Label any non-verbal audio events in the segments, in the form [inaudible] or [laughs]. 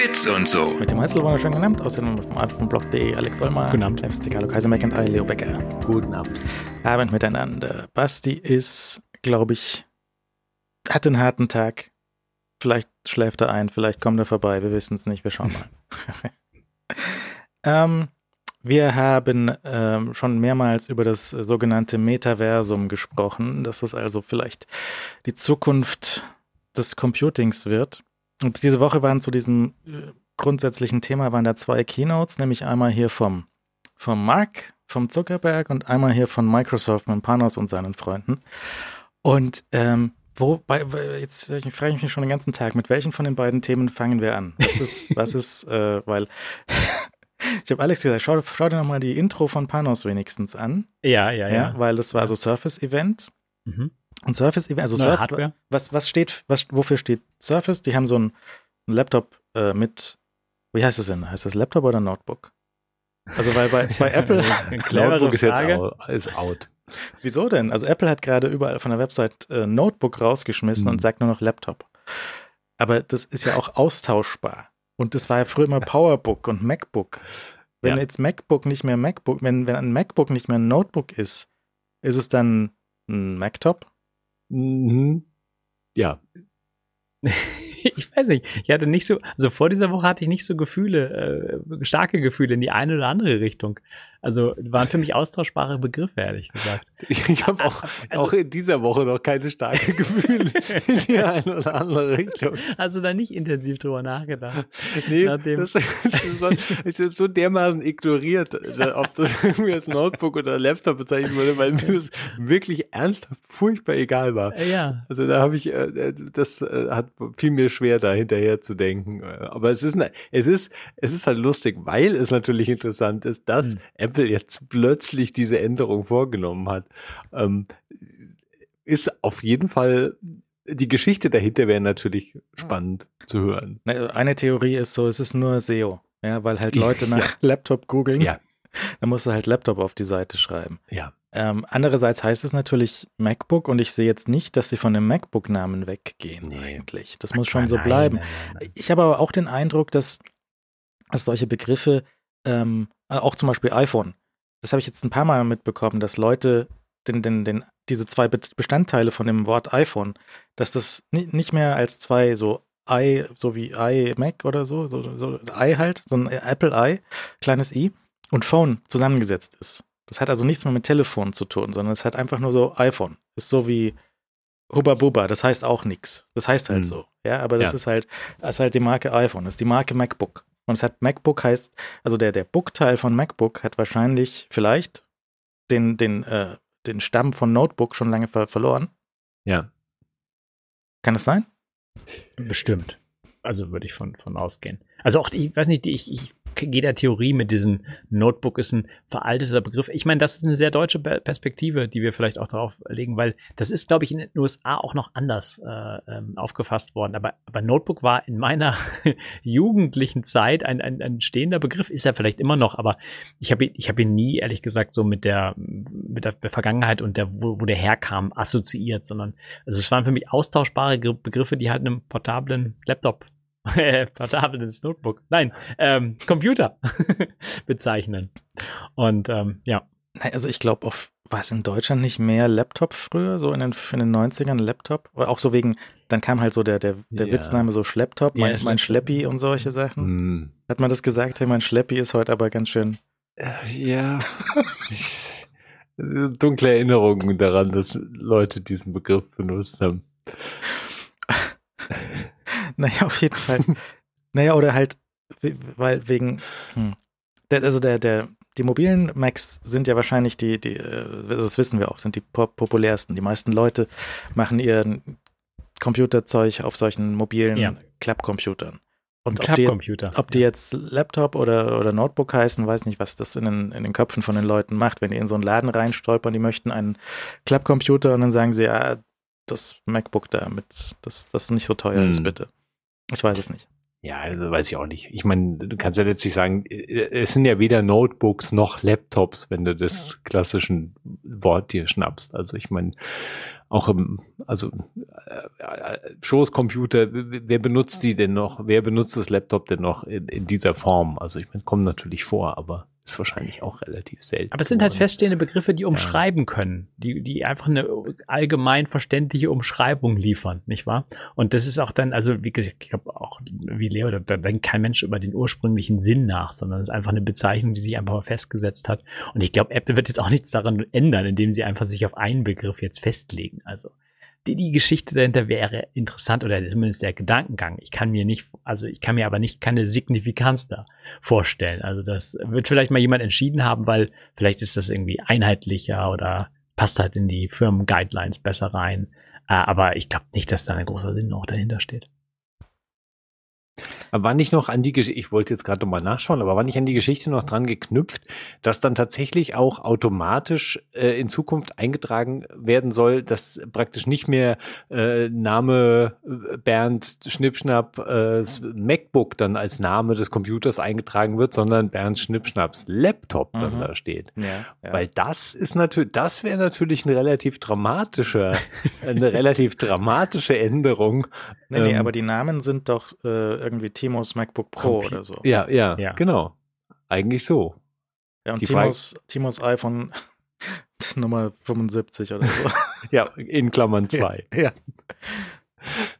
Bits und so. Mit dem Heizel war schon genannt, außerdem vom alpenblog.de Alex Olmer. Guten Abend. FST Carlo Kaiser McIntyre, Leo Becker. Guten Abend. Abend miteinander. Basti ist, glaube ich, hat einen harten Tag. Vielleicht schläft er ein, vielleicht kommt er vorbei, wir wissen es nicht, wir schauen mal. [laughs] ähm, wir haben ähm, schon mehrmals über das äh, sogenannte Metaversum gesprochen, dass es also vielleicht die Zukunft des Computings wird. Und diese Woche waren zu diesem äh, grundsätzlichen Thema waren da zwei Keynotes, nämlich einmal hier vom, vom Mark, vom Zuckerberg und einmal hier von Microsoft mit Panos und seinen Freunden. Und ähm, wo, bei, jetzt frage ich mich schon den ganzen Tag, mit welchen von den beiden Themen fangen wir an? Was ist, [laughs] was ist, äh, weil [laughs] ich habe Alex gesagt, schau, schau dir nochmal die Intro von Panos wenigstens an. Ja, ja, ja. ja weil das war so Surface-Event. Mhm. Und Surface also Surf, Hardware. Was, was steht, was, wofür steht Surface? Die haben so einen, einen Laptop äh, mit, wie heißt das denn? Heißt das Laptop oder Notebook? Also weil bei, bei [laughs] Apple. Notebook ist jetzt out, ist out. Wieso denn? Also Apple hat gerade überall von der Website äh, Notebook rausgeschmissen hm. und sagt nur noch Laptop. Aber das ist ja auch austauschbar. Und das war ja früher immer Powerbook und MacBook. Wenn ja. jetzt MacBook nicht mehr MacBook, wenn, wenn ein MacBook nicht mehr ein Notebook ist, ist es dann ein Mactop? Mhm. Ja. [laughs] ich weiß nicht. Ich hatte nicht so, also vor dieser Woche hatte ich nicht so Gefühle, äh, starke Gefühle in die eine oder andere Richtung. Also waren für mich austauschbare Begriffe, ehrlich gesagt. [laughs] Ich, habe auch, also, auch in dieser Woche noch keine starke Gefühle [laughs] in die eine oder andere Richtung. Also da nicht intensiv drüber nachgedacht? [laughs] Nee, das ist, ist so dermaßen ignoriert, ob das irgendwie als Notebook oder Laptop bezeichnet wurde, weil mir das wirklich ernsthaft furchtbar egal war. Ja. Also da habe ich, äh, das äh, hat viel mir schwer, da hinterher zu denken. Aber es ist, es ist, es ist halt lustig, weil es natürlich interessant ist, dass hm. Apple jetzt plötzlich diese Änderung vorgenommen hat, ähm, ist auf jeden Fall die Geschichte dahinter wäre natürlich spannend zu hören. Eine Theorie ist so, es ist nur SEO, ja, weil halt Leute [laughs] nach ja. Laptop googeln. Ja. Dann musst du halt Laptop auf die Seite schreiben. Ja. Ähm, andererseits heißt es natürlich MacBook und ich sehe jetzt nicht, dass sie von dem MacBook-Namen weggehen nee. eigentlich. Das muss schon so nein, bleiben. Nein, nein, ich habe aber auch den Eindruck, dass, dass solche Begriffe ähm, äh, auch zum Beispiel iPhone. Das habe ich jetzt ein paar Mal mitbekommen, dass Leute den, den, den, diese zwei Bestandteile von dem Wort iPhone, dass das nicht mehr als zwei so i, so wie iMac oder so, so, so i halt, so ein Apple i, kleines i und Phone zusammengesetzt ist. Das hat also nichts mehr mit Telefon zu tun, sondern es hat einfach nur so iPhone. Ist so wie Hubba Bubba, das heißt auch nichts. Das heißt halt hm. so. Ja, aber das ja. ist halt, das ist halt die Marke iPhone, das ist die Marke MacBook. Und es hat MacBook heißt, also der, der Book-Teil von MacBook hat wahrscheinlich vielleicht den, den, äh, den Stamm von Notebook schon lange ver verloren. Ja. Kann es sein? Bestimmt. Also würde ich von, von ausgehen. Also auch, ich weiß nicht, ich, ich jeder Theorie mit diesem Notebook ist ein veralteter Begriff. Ich meine, das ist eine sehr deutsche Perspektive, die wir vielleicht auch darauf legen, weil das ist, glaube ich, in den USA auch noch anders äh, ähm, aufgefasst worden. Aber, aber Notebook war in meiner [laughs] jugendlichen Zeit ein, ein, ein stehender Begriff, ist er vielleicht immer noch, aber ich habe ich hab ihn nie, ehrlich gesagt, so mit der, mit der Vergangenheit und der, wo, wo der herkam, assoziiert, sondern also es waren für mich austauschbare Begriffe, die halt einem portablen Laptop [laughs] portables Notebook, nein, ähm, Computer [laughs] bezeichnen. Und ähm, ja. Also ich glaube, auf war es in Deutschland nicht mehr Laptop früher, so in den, in den 90ern Laptop? Oder auch so wegen, dann kam halt so der, der, der ja. Witzname so Schlepptop, mein, ja, mein Schleppi und solche Sachen. Hm. Hat man das gesagt, hey, mein Schleppi ist heute aber ganz schön. Äh, ja. [laughs] Dunkle Erinnerungen daran, dass Leute diesen Begriff benutzt haben. [laughs] naja, auf jeden Fall. naja, oder halt, weil wegen, hm, der, also der, der, die mobilen Macs sind ja wahrscheinlich die, die, äh, das wissen wir auch, sind die populärsten. Die meisten Leute machen ihr Computerzeug auf solchen mobilen ja. Klappcomputern. Und ob die, ob die jetzt Laptop oder, oder Notebook heißen, weiß nicht, was das in den, in den Köpfen von den Leuten macht. Wenn die in so einen Laden reinstolpern, die möchten einen Klappcomputer und dann sagen sie, ja, das MacBook da mit, das, das nicht so teuer hm. ist, bitte. Ich weiß es nicht. Ja, also weiß ich auch nicht. Ich meine, du kannst ja letztlich sagen, äh, es sind ja weder Notebooks noch Laptops, wenn du das klassischen Wort dir schnappst. Also ich meine, auch im, also äh, Schoßcomputer, wer benutzt die denn noch? Wer benutzt das Laptop denn noch in, in dieser Form? Also ich meine, kommen natürlich vor, aber ist wahrscheinlich auch relativ selten. Aber es sind halt feststehende Begriffe, die umschreiben ja. können, die, die einfach eine allgemein verständliche Umschreibung liefern, nicht wahr? Und das ist auch dann, also wie gesagt, ich glaube auch, wie Leo, da, da denkt kein Mensch über den ursprünglichen Sinn nach, sondern es ist einfach eine Bezeichnung, die sich einfach mal festgesetzt hat. Und ich glaube, Apple wird jetzt auch nichts daran ändern, indem sie einfach sich auf einen Begriff jetzt festlegen. Also die, die Geschichte dahinter wäre interessant oder zumindest der Gedankengang. Ich kann mir nicht, also ich kann mir aber nicht keine Signifikanz da vorstellen. Also das wird vielleicht mal jemand entschieden haben, weil vielleicht ist das irgendwie einheitlicher oder passt halt in die Firmen-Guidelines besser rein. Äh, aber ich glaube nicht, dass da ein großer Sinn noch dahinter steht. Aber war nicht noch an die Geschichte, ich wollte jetzt gerade nochmal nachschauen, aber war nicht an die Geschichte noch dran geknüpft, dass dann tatsächlich auch automatisch äh, in Zukunft eingetragen werden soll, dass praktisch nicht mehr äh, Name äh, Bernd Schnippschnapp äh, MacBook dann als Name des Computers eingetragen wird, sondern Bernd Schnippschnapps Laptop dann mhm. da steht. Ja, ja. Weil das ist natürlich, das wäre natürlich ein relativ dramatischer, eine [laughs] relativ dramatische Änderung. Nee, nee, ähm, aber die Namen sind doch äh, irgendwie Timos MacBook Pro Compi oder so. Ja, ja, ja, genau. Eigentlich so. Ja, und Timos, Timos iPhone [laughs] Nummer 75 oder so. [laughs] ja, in Klammern 2. Ja. ja.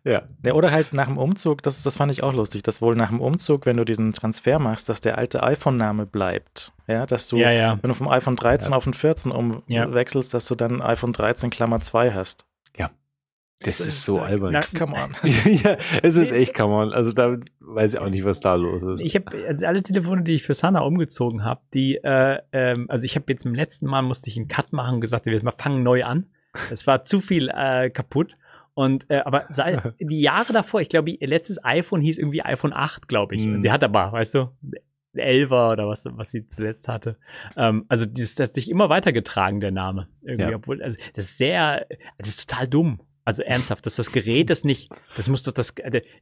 Ja. ja. Oder halt nach dem Umzug, das, das fand ich auch lustig, dass wohl nach dem Umzug, wenn du diesen Transfer machst, dass der alte iPhone-Name bleibt. Ja, dass du, ja, ja. wenn du vom iPhone 13 auf den 14 umwechselst, dass du dann iPhone 13 Klammer 2 hast. Das, das ist so albern. Na, come on. [laughs] ja, es ist echt come on. Also da weiß ich auch nicht, was da los ist. Ich habe also alle Telefone, die ich für Sana umgezogen habe, die, äh, ähm, also ich habe jetzt im letzten Mal musste ich einen Cut machen und gesagt, wir fangen neu an. Es war zu viel äh, kaputt. Und äh, aber seit [laughs] die Jahre davor, ich glaube, ihr letztes iPhone hieß irgendwie iPhone 8, glaube ich. Und sie hat aber, weißt du, 11er oder was, was sie zuletzt hatte. Ähm, also das hat sich immer weitergetragen, der Name. Irgendwie, ja. obwohl, also das ist sehr, das ist total dumm. Also ernsthaft, dass das Gerät das nicht, das muss das, das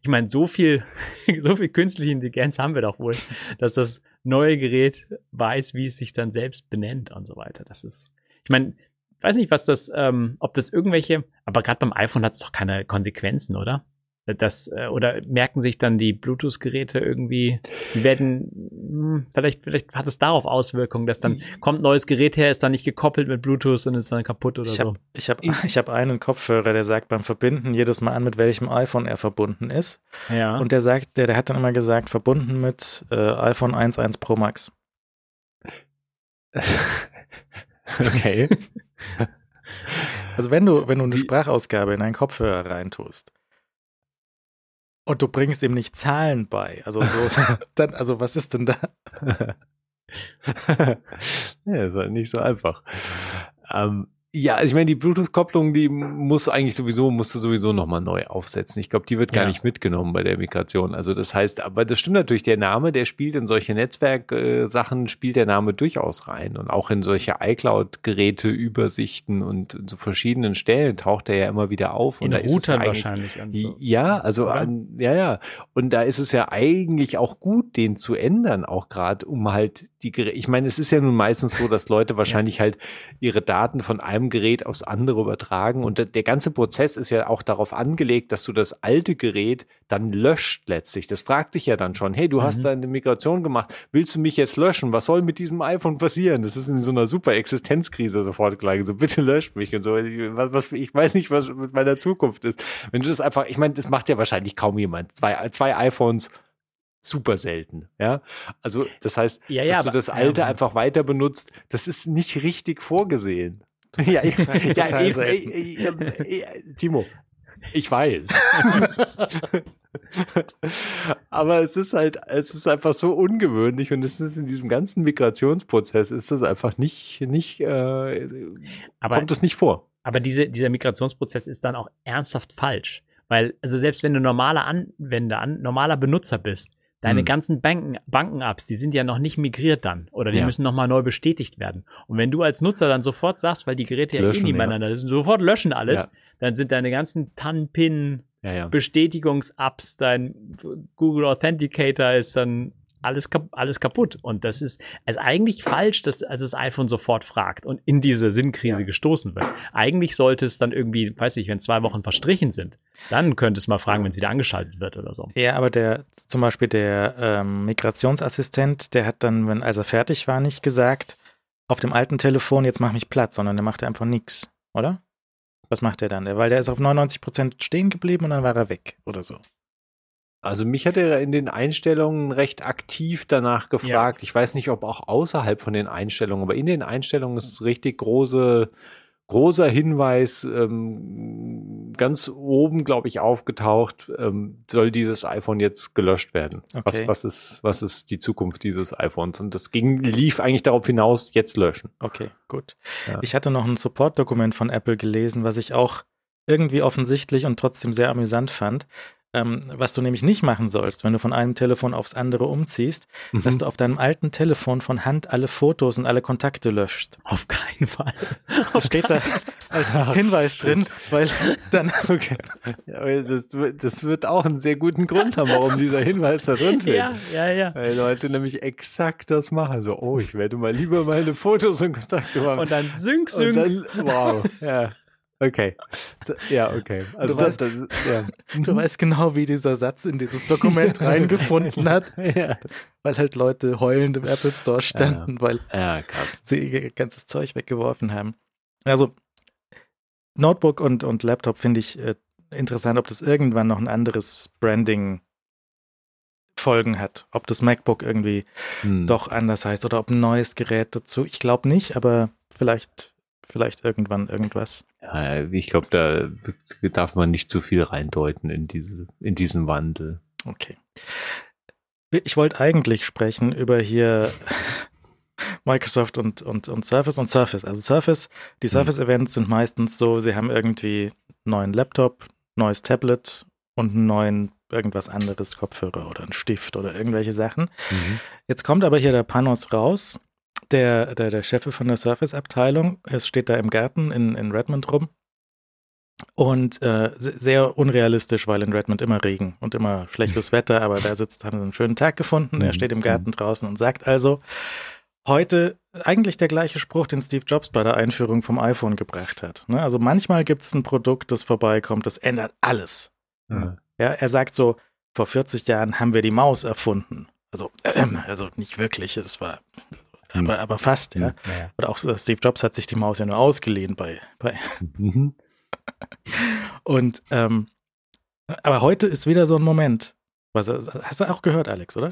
ich meine, so viel, [laughs] so viel künstliche Intelligenz haben wir doch wohl, dass das neue Gerät weiß, wie es sich dann selbst benennt und so weiter. Das ist, ich meine, weiß nicht, was das, ähm, ob das irgendwelche, aber gerade beim iPhone hat es doch keine Konsequenzen, oder? Das, äh, oder merken sich dann die Bluetooth-Geräte irgendwie, die werden, hm, vielleicht, vielleicht hat es darauf Auswirkungen, dass dann kommt ein neues Gerät her, ist dann nicht gekoppelt mit Bluetooth und ist dann kaputt oder ich hab, so. Ich habe ich hab einen Kopfhörer, der sagt beim Verbinden jedes Mal an, mit welchem iPhone er verbunden ist. Ja. Und der sagt, der, der hat dann immer gesagt, verbunden mit äh, iPhone 11 Pro Max. okay. [laughs] Also wenn du, wenn du eine Sprachausgabe in einen Kopfhörer reintust, und du bringst ihm nicht Zahlen bei. Also so, [laughs] dann, also was ist denn da? [laughs] ja, ist halt nicht so einfach. Ähm, ja, ich meine, die Bluetooth-Kopplung, die muss eigentlich sowieso, musste sowieso nochmal neu aufsetzen. Ich glaube, die wird gar ja. nicht mitgenommen bei der Migration. Also das heißt, aber das stimmt natürlich, der Name, der spielt in solche Netzwerksachen, äh, spielt der Name durchaus rein. Und auch in solche iCloud-Geräte, Übersichten und so verschiedenen Stellen taucht er ja immer wieder auf. In und Routern wahrscheinlich. So. Ja, also an, ja, ja. Und da ist es ja eigentlich auch gut, den zu ändern, auch gerade, um halt die Geräte, ich meine, es ist ja nun meistens so, dass Leute [laughs] wahrscheinlich ja. halt ihre Daten von einem Gerät aufs andere übertragen und der, der ganze Prozess ist ja auch darauf angelegt, dass du das alte Gerät dann löscht letztlich. Das fragt dich ja dann schon, hey, du mhm. hast deine Migration gemacht, willst du mich jetzt löschen? Was soll mit diesem iPhone passieren? Das ist in so einer super Existenzkrise sofort gleich. So, bitte löscht mich und so. Was, was, ich weiß nicht, was mit meiner Zukunft ist. Wenn du das einfach, ich meine, das macht ja wahrscheinlich kaum jemand. Zwei, zwei iPhones super selten. Ja, also das heißt, ja, ja, dass du das alte ähm, einfach weiter benutzt, das ist nicht richtig vorgesehen. ja, ich, ja ich, ich, ich, Timo, ich weiß. [laughs] Aber es ist halt, es ist einfach so ungewöhnlich und es ist in diesem ganzen Migrationsprozess ist das einfach nicht, nicht, äh, aber, kommt es nicht vor. Aber diese, dieser Migrationsprozess ist dann auch ernsthaft falsch. Weil, also selbst wenn du normaler Anwender, an, normaler Benutzer bist, Deine hm. ganzen Banken, Banken-Apps, die sind ja noch nicht migriert dann oder die ja. müssen nochmal neu bestätigt werden. Und wenn du als Nutzer dann sofort sagst, weil die Geräte ja eh nebeneinander ja. sind, sofort löschen alles, ja. dann sind deine ganzen TAN-Pin, ja, Bestätigungs-Apps, dein Google Authenticator ist dann alles, alles kaputt. Und das ist also eigentlich falsch, dass also das iPhone sofort fragt und in diese Sinnkrise ja. gestoßen wird. Eigentlich sollte es dann irgendwie, weiß ich, wenn zwei Wochen verstrichen sind, dann könnte es mal fragen, wenn es wieder angeschaltet wird oder so. Ja, aber der, zum Beispiel der ähm, Migrationsassistent, der hat dann, wenn als er fertig war, nicht gesagt, auf dem alten Telefon, jetzt mach mich platt, sondern der machte einfach nichts, oder? Was macht der dann? Weil der ist auf 99 Prozent stehen geblieben und dann war er weg oder so. Also mich hat er in den Einstellungen recht aktiv danach gefragt. Ja. Ich weiß nicht, ob auch außerhalb von den Einstellungen, aber in den Einstellungen ist richtig große, großer Hinweis ähm, ganz oben, glaube ich, aufgetaucht. Ähm, soll dieses iPhone jetzt gelöscht werden? Okay. Was, was ist, was ist die Zukunft dieses iPhones? Und das ging, lief eigentlich darauf hinaus, jetzt löschen. Okay, gut. Ja. Ich hatte noch ein Support-Dokument von Apple gelesen, was ich auch irgendwie offensichtlich und trotzdem sehr amüsant fand. Ähm, was du nämlich nicht machen sollst, wenn du von einem Telefon aufs andere umziehst, mhm. dass du auf deinem alten Telefon von Hand alle Fotos und alle Kontakte löscht. Auf keinen Fall. [laughs] Das steht da als Ach, Hinweis shit. drin, weil dann. [laughs] Okay. Ja, das, das, wird auch einen sehr guten Grund haben, warum dieser Hinweis da drin steht. Ja, ja, ja. Weil Leute nämlich exakt das machen. So, oh, ich werde mal lieber meine Fotos und Kontakte machen. Und dann sync, sync. Und dann, wow, ja. Okay. Ja, okay. Also du, das, weißt, das, ja. [laughs] du weißt genau, wie dieser Satz in dieses Dokument [laughs] reingefunden hat. ja. Weil halt Leute heulend im Apple Store standen, ja. weil ja, sie ihr ganzes Zeug weggeworfen haben. Also Notebook und, und Laptop finde ich äh, interessant, ob das irgendwann noch ein anderes Branding Folgen hat. Ob das MacBook irgendwie hm. doch anders heißt oder ob ein neues Gerät dazu. Ich glaube nicht, aber vielleicht vielleicht irgendwann irgendwas. Ja, ich glaube, da darf man nicht zu viel reindeuten in, diese, in diesen Wandel. Okay. Ich wollte eigentlich sprechen über hier [laughs] Microsoft und, und, und Surface und Surface. Also Surface, die hm. Surface-Events sind meistens so, sie haben irgendwie einen neuen Laptop, neues Tablet und einen neuen irgendwas anderes, Kopfhörer oder einen Stift oder irgendwelche Sachen. Mhm. Jetzt kommt aber hier der Panos raus der, der, der Chef von der Surface-Abteilung. Es steht da im Garten in, in Redmond rum. Und äh, sehr unrealistisch, weil in Redmond immer Regen und immer schlechtes [laughs] Wetter, aber da sitzt, haben sie einen schönen Tag gefunden. Er mhm. steht im Garten mhm. draußen und sagt also, heute eigentlich der gleiche Spruch, den Steve Jobs bei der Einführung vom iPhone gebracht hat. Ne? Also manchmal gibt es ein Produkt, das vorbeikommt, das ändert alles. Mhm. Ja, er sagt so, vor 40 Jahren haben wir die Maus erfunden. Also, äh, [clears throat] also nicht wirklich, es war aber, hm. aber fast, ja. Hm, ja. Oder auch Steve Jobs hat sich die Maus ja nur ausgeliehen bei. bei. Mhm. [laughs] Und ähm, aber heute ist wieder so ein Moment. Was, hast du auch gehört, Alex, oder?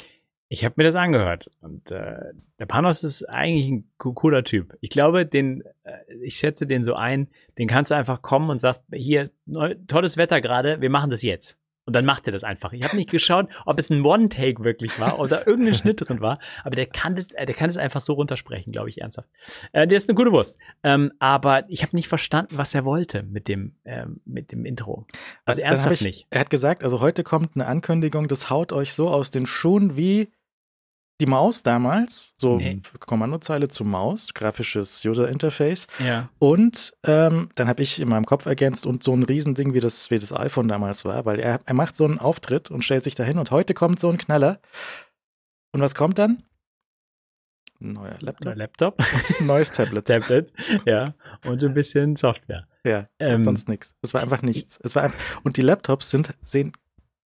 Ich habe mir das angehört und äh, der Panos ist eigentlich ein cooler Typ. Ich glaube, den, äh, ich schätze den so ein, den kannst du einfach kommen und sagst, hier, neu, tolles Wetter gerade, wir machen das jetzt. Und dann macht er das einfach. Ich habe nicht geschaut, ob es ein One-Take wirklich war oder irgendein [laughs] Schnitt drin war, aber der kann das, der kann das einfach so runtersprechen, glaube ich, ernsthaft. Äh, der ist eine gute Wurst. Ähm, aber ich habe nicht verstanden, was er wollte mit dem, ähm, mit dem Intro. Also ernsthaft ich, nicht. Er hat gesagt, also heute kommt eine Ankündigung, das haut euch so aus den Schuhen wie die Maus damals, so nee. Kommandozeile zu Maus, grafisches User Interface. Ja. Und ähm, dann habe ich in meinem Kopf ergänzt und so ein Riesending, wie das, wie das iPhone damals war, weil er, er macht so einen Auftritt und stellt sich dahin und heute kommt so ein Knaller. Und was kommt dann? Neuer Laptop. Neuer Laptop. [laughs] Neues Tablet. Tablet, ja. Und ein bisschen Software. Ja, ähm, sonst nichts. Es war einfach nichts. Es war einfach, und die Laptops sind, sehen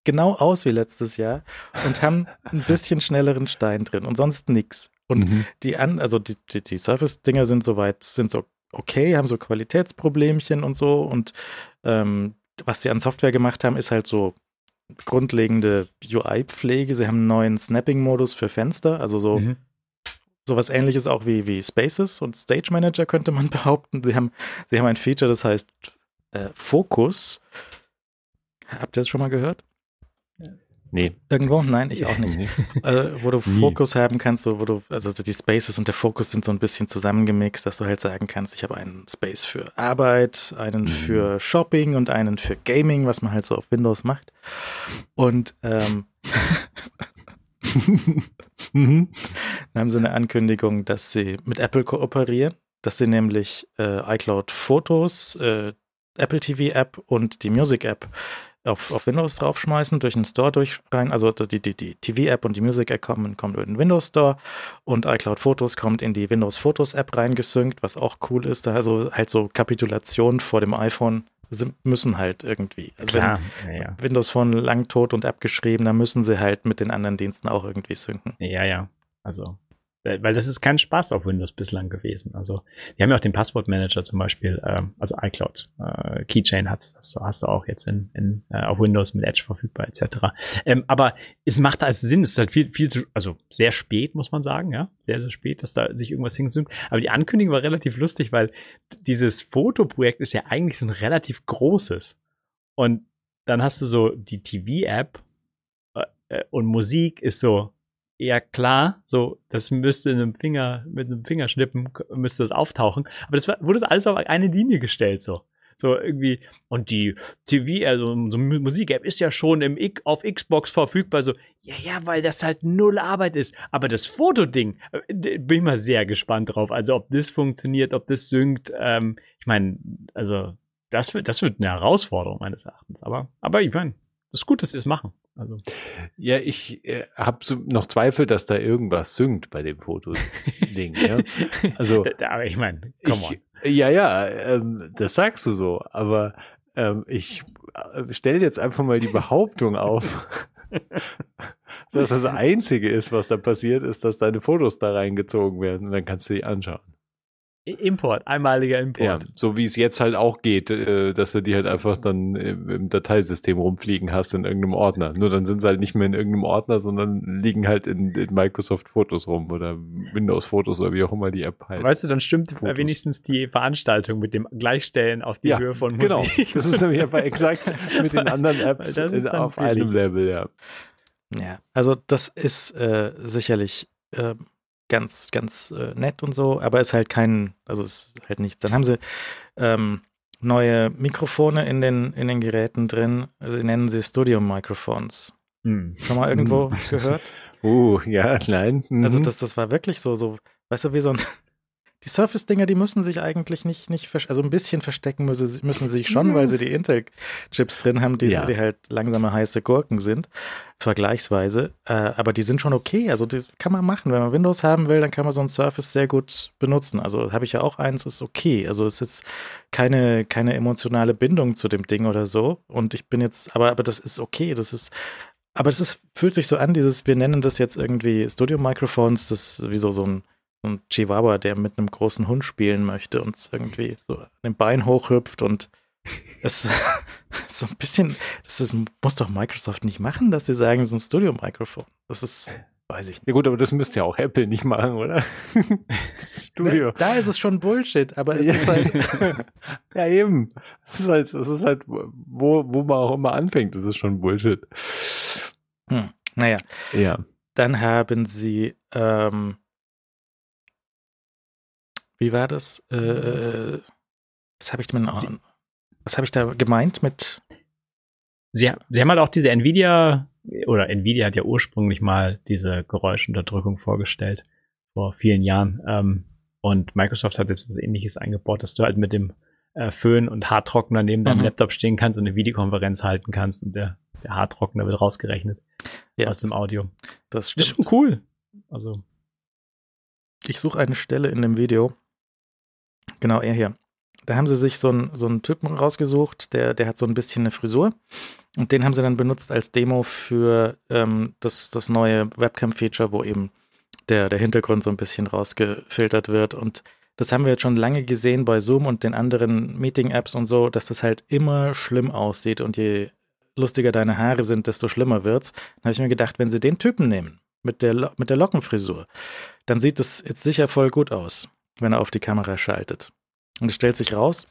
genau aus wie letztes Jahr und haben ein bisschen schnelleren Stein drin und sonst nichts. Und mhm. die an, also die, die, die Surface-Dinger sind soweit, sind so okay, haben so Qualitätsproblemchen und so. Und ähm, was sie an Software gemacht haben, ist halt so grundlegende UI-Pflege. Sie haben einen neuen Snapping-Modus für Fenster, also so mhm. sowas ähnliches auch wie, wie Spaces und Stage Manager könnte man [laughs] behaupten. Sie haben, sie haben ein Feature, das heißt äh, Focus. Habt ihr das schon mal gehört? Nee. Irgendwo? Nein, ich auch nicht. [laughs] also, wo du. [laughs] Fokus haben kannst, wo du, also die Spaces und der Fokus sind so ein bisschen zusammengemixt, dass du halt sagen kannst, ich habe einen Space für Arbeit, einen mhm. für Shopping und einen für Gaming, was man halt so auf Windows macht. Und ähm, [laughs] mhm. dann haben sie eine Ankündigung, dass sie mit Apple kooperieren, dass sie nämlich äh, iCloud Fotos, äh, Apple TV App und die Music App auf, auf Windows draufschmeißen, durch den Store durch rein. Also die, die, die TV-App und die Music-App kommen, kommen über den Windows Store und iCloud Fotos kommt in die Windows Fotos-App reingesynkt, was auch cool ist. Da also halt so Kapitulation vor dem iPhone müssen halt irgendwie. Also Klar, ja, ja. Windows Phone lang tot und abgeschrieben, dann müssen sie halt mit den anderen Diensten auch irgendwie synken. Ja, ja. Also weil das ist kein Spaß auf Windows bislang gewesen. Also, die haben ja auch den Passwortmanager zum Beispiel, ähm, also iCloud, äh, Keychain hat's, das hast du auch jetzt in, in äh, auf Windows mit Edge verfügbar, etc. Ähm, aber es macht also Sinn, es ist halt viel, viel zu, also sehr spät, muss man sagen, ja, sehr, sehr spät, dass da sich irgendwas hinsynkt. Aber die Ankündigung war relativ lustig, weil dieses Fotoprojekt ist ja eigentlich so ein relativ großes. Und dann hast du so die TV-App äh, äh, und Musik ist so, ja klar, so, das müsste in einem Finger, mit einem Fingerschnippen müsste das auftauchen. Aber das wurde alles auf eine Linie gestellt, so. So irgendwie, und die TV, also so Musik-App ist ja schon im auf Xbox verfügbar. So, ja, ja, weil das halt null Arbeit ist. Aber das Fotoding, äh, bin ich mal sehr gespannt drauf. Also, ob das funktioniert, ob das synkt. Ähm, ich meine, also, das wird, das wird eine Herausforderung meines Erachtens. Aber, aber ich meine, das ist gut, dass sie es machen. Also. Ja, ich äh, habe so noch Zweifel, dass da irgendwas synkt bei dem Fotoding. ja? [laughs] Also, aber ich meine, Ja, ja, ähm, das sagst du so, aber ähm, ich äh, stelle jetzt einfach mal die Behauptung auf, [laughs] dass das Einzige ist, was da passiert, ist, dass deine Fotos da reingezogen werden und dann kannst du die anschauen. Import, einmaliger Import. Ja, so wie es jetzt halt auch geht, äh, dass du die halt einfach dann im Dateisystem rumfliegen hast in irgendeinem Ordner. Nur dann sind sie halt nicht mehr in irgendeinem Ordner, sondern liegen halt in, in Microsoft Fotos rum oder Windows Fotos oder wie auch immer die App heißt. Weißt du, dann stimmt Fotos. wenigstens die Veranstaltung mit dem Gleichstellen auf die ja, Höhe von genau. Musik. Genau, das ist nämlich einfach exakt [laughs] mit den anderen Apps auf einem Level, ja. Ja, also das ist äh, sicherlich äh, ganz, ganz äh, nett und so, aber ist halt kein, also ist halt nichts. Dann haben sie ähm, neue Mikrofone in den, in den Geräten drin. Sie nennen sie Studio-Microphones. Hm. Schon mal irgendwo gehört? [laughs] Uh, ja, nein. Mhm. Also das, das war wirklich so, so, weißt du, wie so ein die Surface-Dinger, die müssen sich eigentlich nicht, nicht also ein bisschen verstecken müssen, müssen sie sich schon, weil sie die Intel-Chips drin haben, die, ja. die halt langsame heiße Gurken sind, vergleichsweise. Äh, aber die sind schon okay. Also die kann man machen. Wenn man Windows haben will, dann kann man so ein Surface sehr gut benutzen. Also habe ich ja auch eins, ist okay. Also es ist keine, keine emotionale Bindung zu dem Ding oder so. Und ich bin jetzt, aber, aber das ist okay. Das ist aber es ist, fühlt sich so an, dieses, wir nennen das jetzt irgendwie Studio-Microphones, das ist wie so, so ein ein Chihuahua, der mit einem großen Hund spielen möchte und irgendwie so an dem Bein hochhüpft und [laughs] es ist [laughs] so ein bisschen, das ist, muss doch Microsoft nicht machen, dass sie sagen, es ist ein Studio-Mikrofon. Das ist, weiß ich nicht. Ja gut, aber das müsste ja auch Apple nicht machen, oder? [laughs] Studio. Da ist es schon Bullshit, aber es ja. ist halt. ja, eben. Es ist halt, es ist halt, wo, wo man auch immer anfängt, das ist schon Bullshit. Hm. Naja. Ja. Dann haben sie ähm, wie war das? Äh, äh was habe ich denn, was habe ich da gemeint mit? Sie, Sie haben halt auch diese Nvidia, oder Nvidia hat ja ursprünglich mal diese Geräuschunterdrückung vorgestellt, vor vielen Jahren. Ähm, und Microsoft hat jetzt was ähnliches eingebaut, dass du halt mit dem äh, Föhn und Haartrockner neben deinem mhm. Laptop stehen kannst und eine Videokonferenz halten kannst und der, der Haartrockner wird rausgerechnet ja, aus dem Audio. Das, das ist schon cool. Also. Ich suche eine Stelle in dem Video, Genau, er hier. Da haben sie sich so einen, so einen Typen rausgesucht, der, der hat so ein bisschen eine Frisur. Und den haben sie dann benutzt als Demo für ähm, das, das neue Webcam-Feature, wo eben der, der Hintergrund so ein bisschen rausgefiltert wird. Und das haben wir jetzt schon lange gesehen bei Zoom und den anderen Meeting-Apps und so, dass das halt immer schlimm aussieht. Und je lustiger deine Haare sind, desto schlimmer wird's. Dann habe ich mir gedacht, wenn sie den Typen nehmen, mit der, mit der Lockenfrisur, dann sieht das jetzt sicher voll gut aus wenn er auf die Kamera schaltet. Und es stellt sich raus,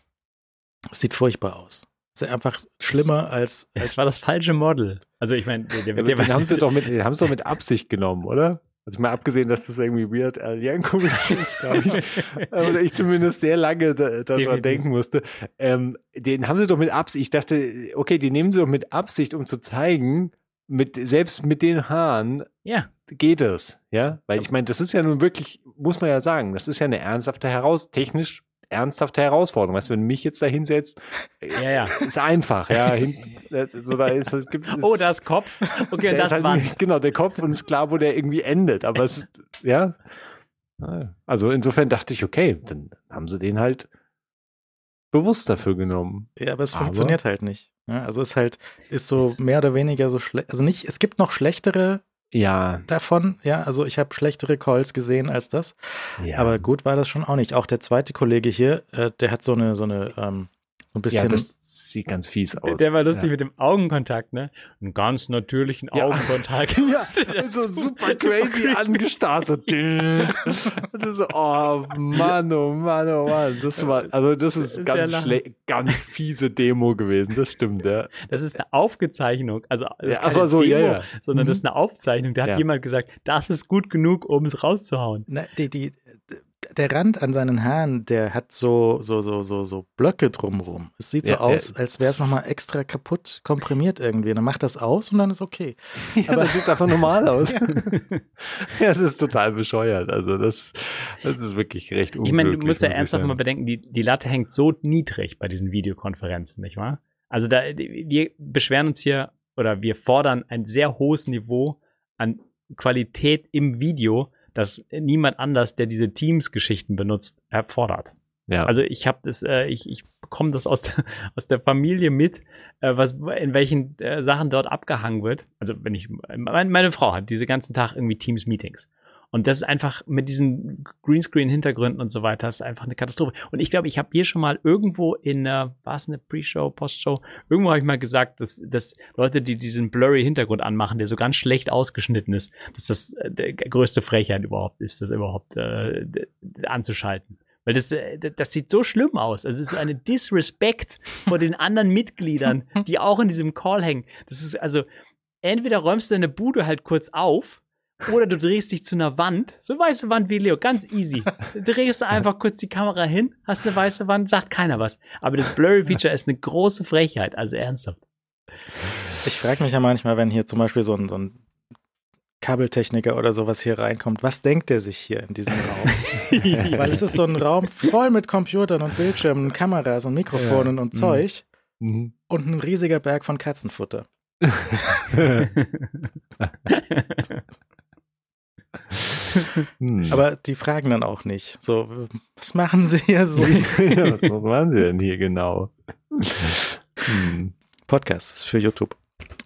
es sieht furchtbar aus. Es ist einfach schlimmer als, [laughs] als. Es war das falsche Model. Also ich meine, der, der, der, den haben sie [laughs] doch mit, den haben sie doch mit Absicht genommen, oder? Also mal abgesehen, dass das irgendwie Weird Al Yankovic [laughs] ist, glaube ich. Oder ich zumindest sehr lange daran da denken musste. Ähm, den haben sie doch mit Absicht. Ich dachte, okay, die nehmen sie doch mit Absicht, um zu zeigen, mit, selbst mit den Haaren ja. Geht es. Ja, weil ich meine, das ist ja nun wirklich, muss man ja sagen, das ist ja eine ernsthafte Heraus, technisch ernsthafte Herausforderung. Weißt du, wenn du mich jetzt da hinsetzt, ja, ja. [laughs] ist einfach, ja. Hin, so, da ist, es gibt, es, oh, das Kopf. Okay, [laughs] das halt, Wand. Genau, der Kopf und es ist klar, wo der irgendwie endet. Aber es, ja. Also insofern dachte ich, okay, dann haben sie den halt bewusst dafür genommen. Ja, aber es aber funktioniert halt nicht. Ja, also ist halt, ist so mehr oder weniger so schlecht. Also nicht, es gibt noch schlechtere ja. davon. Ja, also ich habe schlechtere Calls gesehen als das. Ja. Aber gut war das schon auch nicht. Auch der zweite Kollege hier, äh, der hat so eine, so eine ähm, ein bisschen. Ja, das sieht ganz fies aus. Der, der war lustig ja. mit dem Augenkontakt, ne? Einen ganz natürlichen ja. Augenkontakt. [laughs] [laughs] ja, so super crazy angestartet. das [laughs] so, oh Mann, oh Mann, oh Mann. Das war, also das ist, ist ganz schlecht, ganz fiese Demo gewesen. Das stimmt, ja. Das ist eine Aufgezeichnung. Also, das ja, keine so, Demo, ja, sondern mhm. das ist eine Aufzeichnung. Da hat jemand gesagt, das ist gut genug, um es rauszuhauen. Na, die, die, der Rand an seinen Haaren, der hat so, so, so, so, so Blöcke drumrum. Es sieht so ja, aus, als wäre es nochmal extra kaputt komprimiert irgendwie. dann macht das aus und dann ist okay. [laughs] Ja, Aber dann sieht einfach normal aus. [laughs] ja. [laughs] ja, es ist total bescheuert. Also das, das ist wirklich recht unglücklich. Ich meine, du musst ja ernsthaft mal bedenken, die, die Latte hängt so niedrig bei diesen Videokonferenzen, nicht wahr? Also da, wir beschweren uns hier oder wir fordern ein sehr hohes Niveau an Qualität im Video das niemand anders, der diese Teams-Geschichten benutzt, erfordert. Ja. Also ich habe das, äh, ich, ich bekomme das aus, der, [laughs] aus der Familie mit, äh, was in welchen äh, Sachen dort abgehangen wird. Also wenn ich, meine, meine Frau hat diese ganzen Tag irgendwie Teams-Meetings. Und das ist einfach mit diesen Greenscreen-Hintergründen und so weiter, ist einfach eine Katastrophe. Und ich glaube, ich habe hier schon mal irgendwo in, äh, war es eine Pre-Show, Post-Show, irgendwo habe ich mal gesagt, dass, dass Leute, die diesen blurry Hintergrund anmachen, der so ganz schlecht ausgeschnitten ist, dass das äh, der größte Frechheit überhaupt ist, das überhaupt äh, anzuschalten. Weil das, äh, das sieht so schlimm aus. Also es ist eine Disrespect vor den anderen Mitgliedern, die auch in diesem Call hängen. Das ist also, entweder räumst du deine Bude halt kurz auf oder du drehst dich zu einer Wand, so weiße Wand wie Leo, ganz easy. Drehst du einfach kurz die Kamera hin, hast eine weiße Wand, sagt keiner was. Aber das Blurry-Feature ist eine große Frechheit, also ernsthaft. Ich frage mich ja manchmal, wenn hier zum Beispiel so ein, so ein Kabeltechniker oder sowas hier reinkommt, was denkt der sich hier in diesem Raum? [laughs] Weil es ist so ein Raum voll mit Computern und Bildschirmen, Kameras und Mikrofonen ja. und mhm. Zeug mhm. und ein riesiger Berg von Katzenfutter. [laughs] [laughs] Hm. Aber die fragen dann auch nicht. So, was machen sie hier so? [laughs] ja, was machen sie denn hier genau? Hm. Podcast ist für YouTube.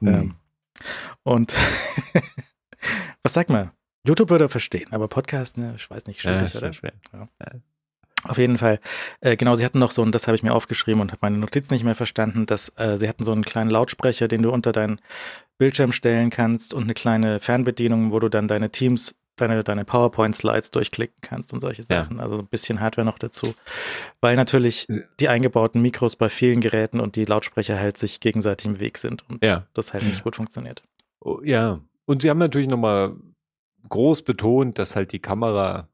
Hm. Ähm, und [laughs] was sagt man? YouTube würde er verstehen, aber Podcast, ne, ich weiß nicht, schwierig, ja, oder? Schwer. Ja. Auf jeden Fall. Äh, genau, sie hatten noch so, und das habe ich mir aufgeschrieben und habe meine Notiz nicht mehr verstanden, dass äh, sie hatten so einen kleinen Lautsprecher, den du unter deinen Bildschirm stellen kannst und eine kleine Fernbedienung, wo du dann deine Teams deine, deine PowerPoint-Slides durchklicken kannst und solche Sachen. Ja. Also ein bisschen Hardware noch dazu. Weil natürlich die eingebauten Mikros bei vielen Geräten und die Lautsprecher halt sich gegenseitig im Weg sind und ja. das halt nicht gut funktioniert. Oh, ja. Und sie haben natürlich nochmal groß betont, dass halt die Kamera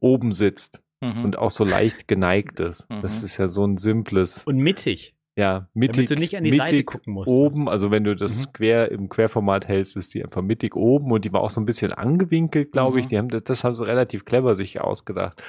oben sitzt mhm. und auch so leicht geneigt ist. Mhm. Das ist ja so ein simples. Und mittig. Ja, mittig. Damit du nicht an die Seite gucken musst. Oben, also wenn du das mhm. quer im Querformat hältst, ist die einfach mittig oben und die war auch so ein bisschen angewinkelt, glaube mhm. ich. Die haben das, haben sie relativ clever sich ausgedacht.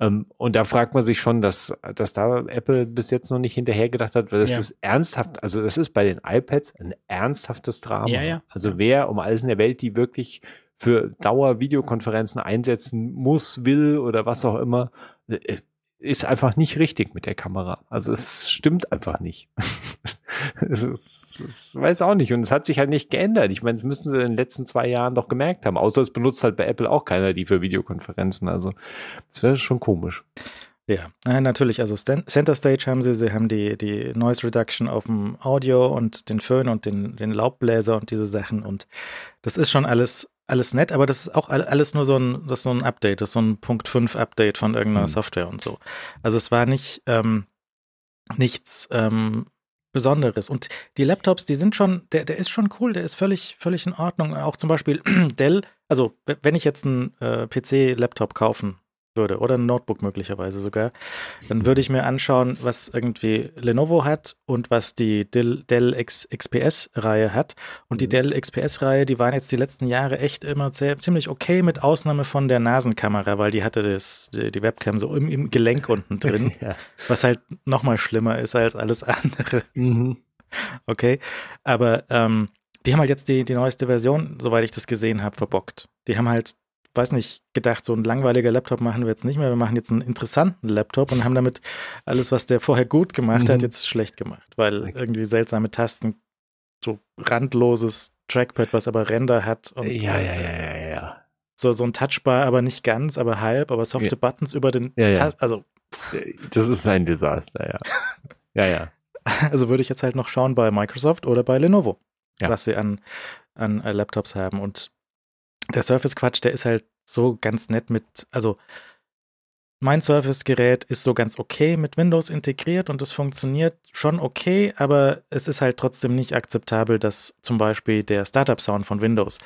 Ähm, und da fragt man sich schon, dass, dass da Apple bis jetzt noch nicht hinterher gedacht hat, weil das ja. ist ernsthaft, also das ist bei den iPads ein ernsthaftes Drama. Ja, ja. Also wer um alles in der Welt die wirklich für Dauer-Videokonferenzen einsetzen muss, will oder was auch immer, äh, ist einfach nicht richtig mit der Kamera. Also es stimmt einfach nicht. [laughs] es weiß auch nicht. Und es hat sich halt nicht geändert. Ich meine, das müssen sie in den letzten zwei Jahren doch gemerkt haben. Außer es benutzt halt bei Apple auch keiner die für Videokonferenzen. Also das ist schon komisch. Ja, natürlich. Also Center Stage haben sie, sie haben die, die Noise Reduction auf dem Audio und den Föhn und den, den Laubbläser und diese Sachen. Und das ist schon alles alles nett, aber das ist auch alles nur so ein, das so ein Update, das ist so ein Punkt 5 Update von irgendeiner mhm. Software und so. Also es war nicht ähm, nichts ähm, Besonderes. Und die Laptops, die sind schon, der, der ist schon cool, der ist völlig, völlig in Ordnung. Auch zum Beispiel [clears throat] Dell, also wenn ich jetzt einen äh, PC-Laptop kaufen würde oder ein Notebook möglicherweise sogar, dann würde ich mir anschauen, was irgendwie Lenovo hat und was die Dell, Dell XPS-Reihe hat. Und die mhm. Dell XPS-Reihe, die waren jetzt die letzten Jahre echt immer sehr, ziemlich okay, mit Ausnahme von der Nasenkamera, weil die hatte das, die, die Webcam so im, im, Gelenk unten drin, [laughs] ja. was halt nochmal schlimmer ist als alles andere. Mhm. Okay, aber ähm, die haben halt jetzt die, die neueste Version, soweit ich das gesehen habe, verbockt. Die haben halt weiß nicht, gedacht, so ein langweiliger Laptop machen wir jetzt nicht mehr. Wir machen jetzt einen interessanten Laptop und haben damit alles, was der vorher gut gemacht mhm. hat, jetzt schlecht gemacht, weil irgendwie seltsame Tasten, so randloses Trackpad, was aber Ränder hat. Und, ja, ja, ja, ja, ja. So, so ein Touchbar, aber nicht ganz, aber halb, aber softe ja. Buttons über den ja, ja. also. Das ist ein Desaster, ja. [laughs] ja, ja. Also würde ich jetzt halt noch schauen bei Microsoft oder bei Lenovo, was sie an, an äh, Laptops haben. Und der Surface-Quatsch, der ist halt so ganz nett mit, also mein Surface-Gerät ist so ganz okay mit Windows integriert und es funktioniert schon okay, aber es ist halt trotzdem nicht akzeptabel, dass zum Beispiel der Startup-Sound von Windows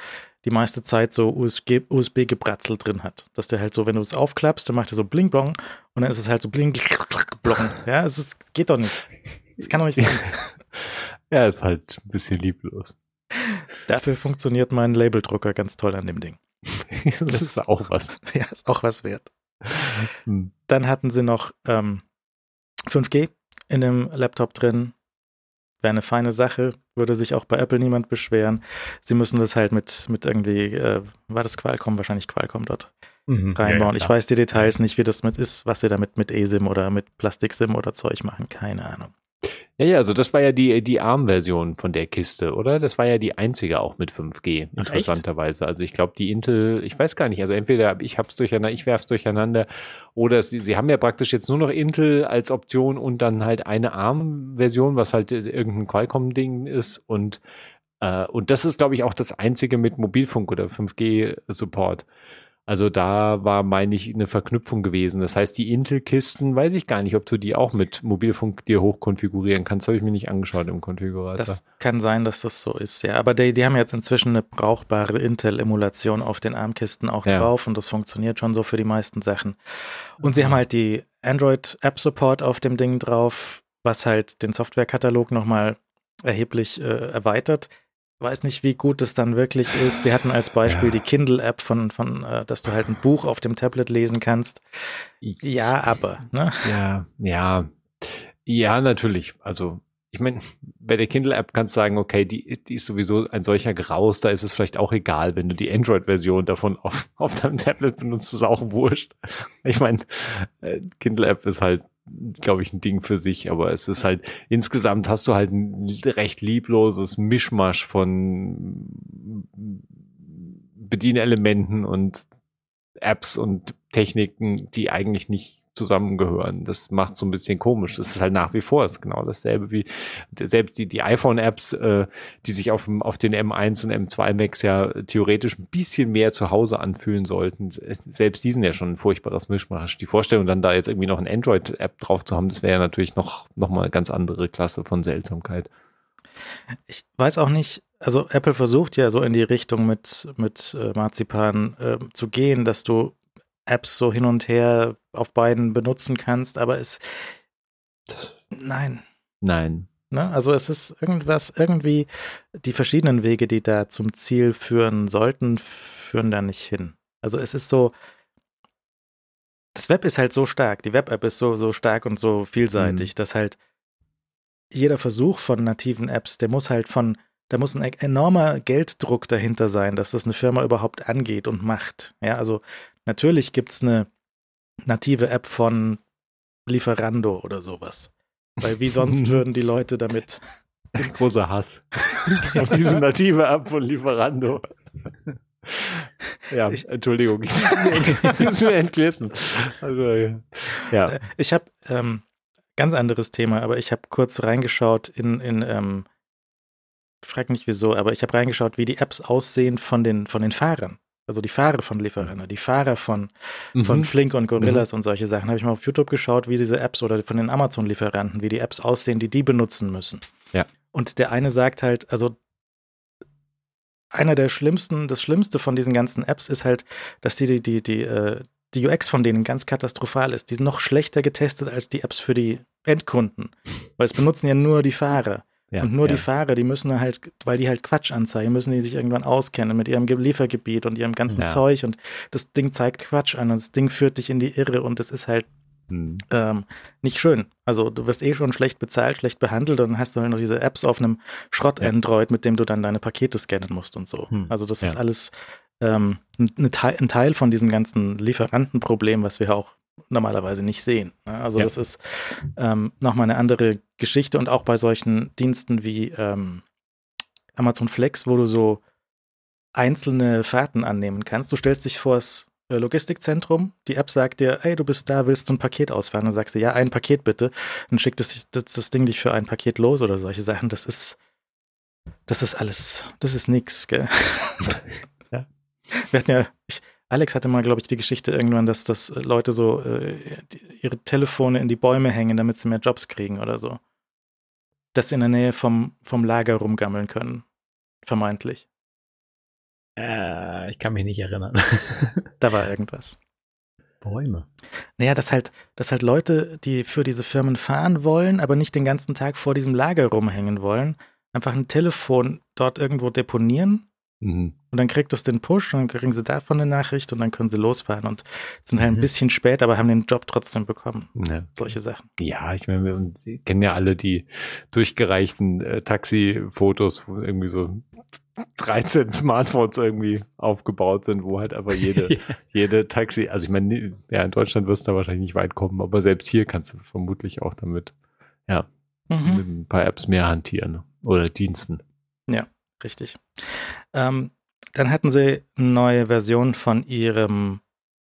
die meiste Zeit so USB-Gebratzel drin hat. Dass der halt so, wenn du es aufklappst, dann macht er so bling blong und dann ist es halt so bling blong. Ja, es ist, geht doch nicht. Das kann doch nicht sein. [laughs] ja, ist halt ein bisschen lieblos. Dafür funktioniert mein Labeldrucker ganz toll an dem Ding. das, [laughs] das ist auch was. [laughs] Ja, ist auch was wert. Hm. Dann hatten sie noch ähm, 5G in dem Laptop drin. Wäre eine feine Sache, würde sich auch bei Apple niemand beschweren. Sie müssen das halt mit, mit irgendwie, äh, war das Qualcomm, wahrscheinlich Qualcomm dort mhm, reinbauen. Ja, ja, ich weiß die Details nicht, wie das mit ist, was sie damit mit eSIM oder mit Plastik-SIM oder Zeug machen, keine Ahnung. Ja, ja, also das war ja die, die ARM-Version von der Kiste, oder? Das war ja die einzige auch mit 5G, interessanterweise. Also ich glaube, die Intel, ich weiß gar nicht, also entweder ich hab's durcheinander, ich werf's durcheinander, oder sie, sie haben ja praktisch jetzt nur noch Intel als Option und dann halt eine ARM-Version, was halt irgendein Qualcomm-Ding ist und äh, und das ist, glaube ich, auch das einzige mit Mobilfunk oder 5G-Support. Also da war, meine ich, eine Verknüpfung gewesen. Das heißt, die Intel-Kisten, weiß ich gar nicht, ob du die auch mit Mobilfunk dir hochkonfigurieren kannst. Habe ich mir nicht angeschaut im Konfigurator. Das kann sein, dass das so ist, ja. Aber die, die haben jetzt inzwischen eine brauchbare Intel-Emulation auf den ARM-Kisten auch ja. drauf und das funktioniert schon so für die meisten Sachen. Und sie haben halt die Android-App-Support auf dem Ding drauf, was halt den Softwarekatalog nochmal erheblich äh, erweitert weiß nicht, wie gut es dann wirklich ist. Sie hatten als Beispiel ja. die Kindle-App von, von äh, dass du halt ein Buch auf dem Tablet lesen kannst. Ja, aber. Ne? Ja, ja. Ja, natürlich. Also, ich meine, bei der Kindle-App kannst du sagen, okay, die, die ist sowieso ein solcher Graus, da ist es vielleicht auch egal, wenn du die Android-Version davon auf, [laughs] auf deinem Tablet benutzt, ist auch wurscht. Ich meine, äh, Kindle-App ist halt glaube ich, ein Ding für sich, aber es ist halt, insgesamt hast du halt ein recht liebloses Mischmasch von Bedienelementen und Apps und Techniken, die eigentlich nicht zusammengehören. Das macht so ein bisschen komisch. Das ist halt nach wie vor ist genau dasselbe wie selbst die, die iPhone-Apps, äh, die sich auf, auf den M1 und M2 Max ja theoretisch ein bisschen mehr zu Hause anfühlen sollten. Selbst die sind ja schon ein furchtbares Mischmasch. Die Vorstellung, dann da jetzt irgendwie noch ein Android-App drauf zu haben, das wäre ja natürlich noch, noch mal eine ganz andere Klasse von Seltsamkeit. Ich weiß auch nicht, also Apple versucht ja so in die Richtung mit, mit äh, Marzipan äh, zu gehen, dass du Apps so hin und her auf beiden benutzen kannst, aber es. Nein. Nein. Ne? Also es ist irgendwas, irgendwie die verschiedenen Wege, die da zum Ziel führen sollten, führen da nicht hin. Also es ist so, das Web ist halt so stark, die Web-App ist so, so stark und so vielseitig, mhm. dass halt jeder Versuch von nativen Apps, der muss halt von, da muss ein e-, enormer Gelddruck dahinter sein, dass das eine Firma überhaupt angeht und macht. Ja, also Natürlich gibt es eine native App von Lieferando oder sowas. Weil wie sonst [laughs] würden die Leute damit. Großer Hass auf diese native App von Lieferando. Ja, ich, Entschuldigung, ich ist mir entglitten. Also, ja. Äh, ich habe ähm, ganz anderes Thema, aber ich habe kurz reingeschaut in, in ähm, frag nicht wieso, aber ich habe reingeschaut, wie die Apps aussehen von den, von den Fahrern also die Fahrer von Lieferando, die Fahrer von, mhm. von Flink und Gorillas mhm. und solche Sachen, habe ich mal auf YouTube geschaut, wie diese Apps oder von den Amazon-Lieferanten, wie die Apps aussehen, die die benutzen müssen. Ja. Und der eine sagt halt, also einer der schlimmsten, das Schlimmste von diesen ganzen Apps ist halt, dass die die, die, die, äh, die UX von denen ganz katastrophal ist. Die sind noch schlechter getestet als die Apps für die Endkunden. Weil es benutzen ja nur die Fahrer. Ja, und nur ja. die Fahrer, die müssen halt, weil die halt Quatsch anzeigen, müssen die sich irgendwann auskennen mit ihrem Liefergebiet und ihrem ganzen ja. Zeug und das Ding zeigt Quatsch an und das Ding führt dich in die Irre und es ist halt hm. ähm, nicht schön. Also du wirst eh schon schlecht bezahlt, schlecht behandelt und dann hast du halt noch diese Apps auf einem Schrott-Android, mit dem du dann deine Pakete scannen musst und so. Hm. Also das ist alles ähm, ein, ein Teil von diesem ganzen Lieferantenproblem, was wir auch normalerweise nicht sehen. Ne? Also ja. das ist ähm, nochmal eine andere Geschichte und auch bei solchen Diensten wie ähm, Amazon Flex, wo du so einzelne Fahrten annehmen kannst. Du stellst dich vor das äh, Logistikzentrum, die App sagt dir, hey, du bist da, willst du ein Paket ausfahren? Dann sagst du, ja, ein Paket bitte. Dann schickt das, das, das Ding dich für ein Paket los oder solche Sachen. Das ist, das ist alles, das ist nix, gell? [laughs] Ja. Wir hatten ja, ich, Alex hatte mal, glaube ich, die Geschichte irgendwann, dass, dass Leute so äh, ihre Telefone in die Bäume hängen, damit sie mehr Jobs kriegen oder so. Dass sie in der Nähe vom, vom Lager rumgammeln können. Vermeintlich. Äh, ich kann mich nicht erinnern. da war [laughs] irgendwas. Bäume. Naja, dass halt, dass halt Leute, die für diese Firmen fahren wollen, aber nicht den ganzen Tag vor diesem Lager rumhängen wollen, einfach ein Telefon dort irgendwo deponieren Mhm. Und dann kriegt es den Push und dann kriegen sie davon eine Nachricht und dann können sie losfahren und sind halt mhm. ein bisschen spät, aber haben den Job trotzdem bekommen. Ja. Solche Sachen. Ja, ich meine, wir kennen ja alle die durchgereichten äh, Taxi-Fotos, wo irgendwie so 13 [laughs] Smartphones irgendwie aufgebaut sind, wo halt aber jede, [laughs] ja. jede Taxi, also ich meine, ja, in Deutschland wirst du da wahrscheinlich nicht weit kommen, aber selbst hier kannst du vermutlich auch damit, ja, mhm. mit ein paar Apps mehr hantieren oder Diensten. Ja. Richtig. Ähm, dann hatten sie eine neue Version von ihrem,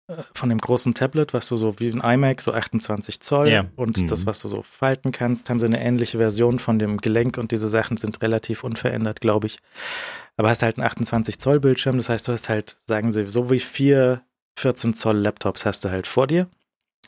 äh, von dem großen Tablet, was du so wie ein iMac, so 28 Zoll yeah. und mhm. das, was du so falten kannst, haben sie eine ähnliche Version von dem Gelenk und diese Sachen sind relativ unverändert, glaube ich. Aber hast halt einen 28 Zoll Bildschirm, das heißt, du hast halt, sagen sie, so wie vier 14 Zoll Laptops hast du halt vor dir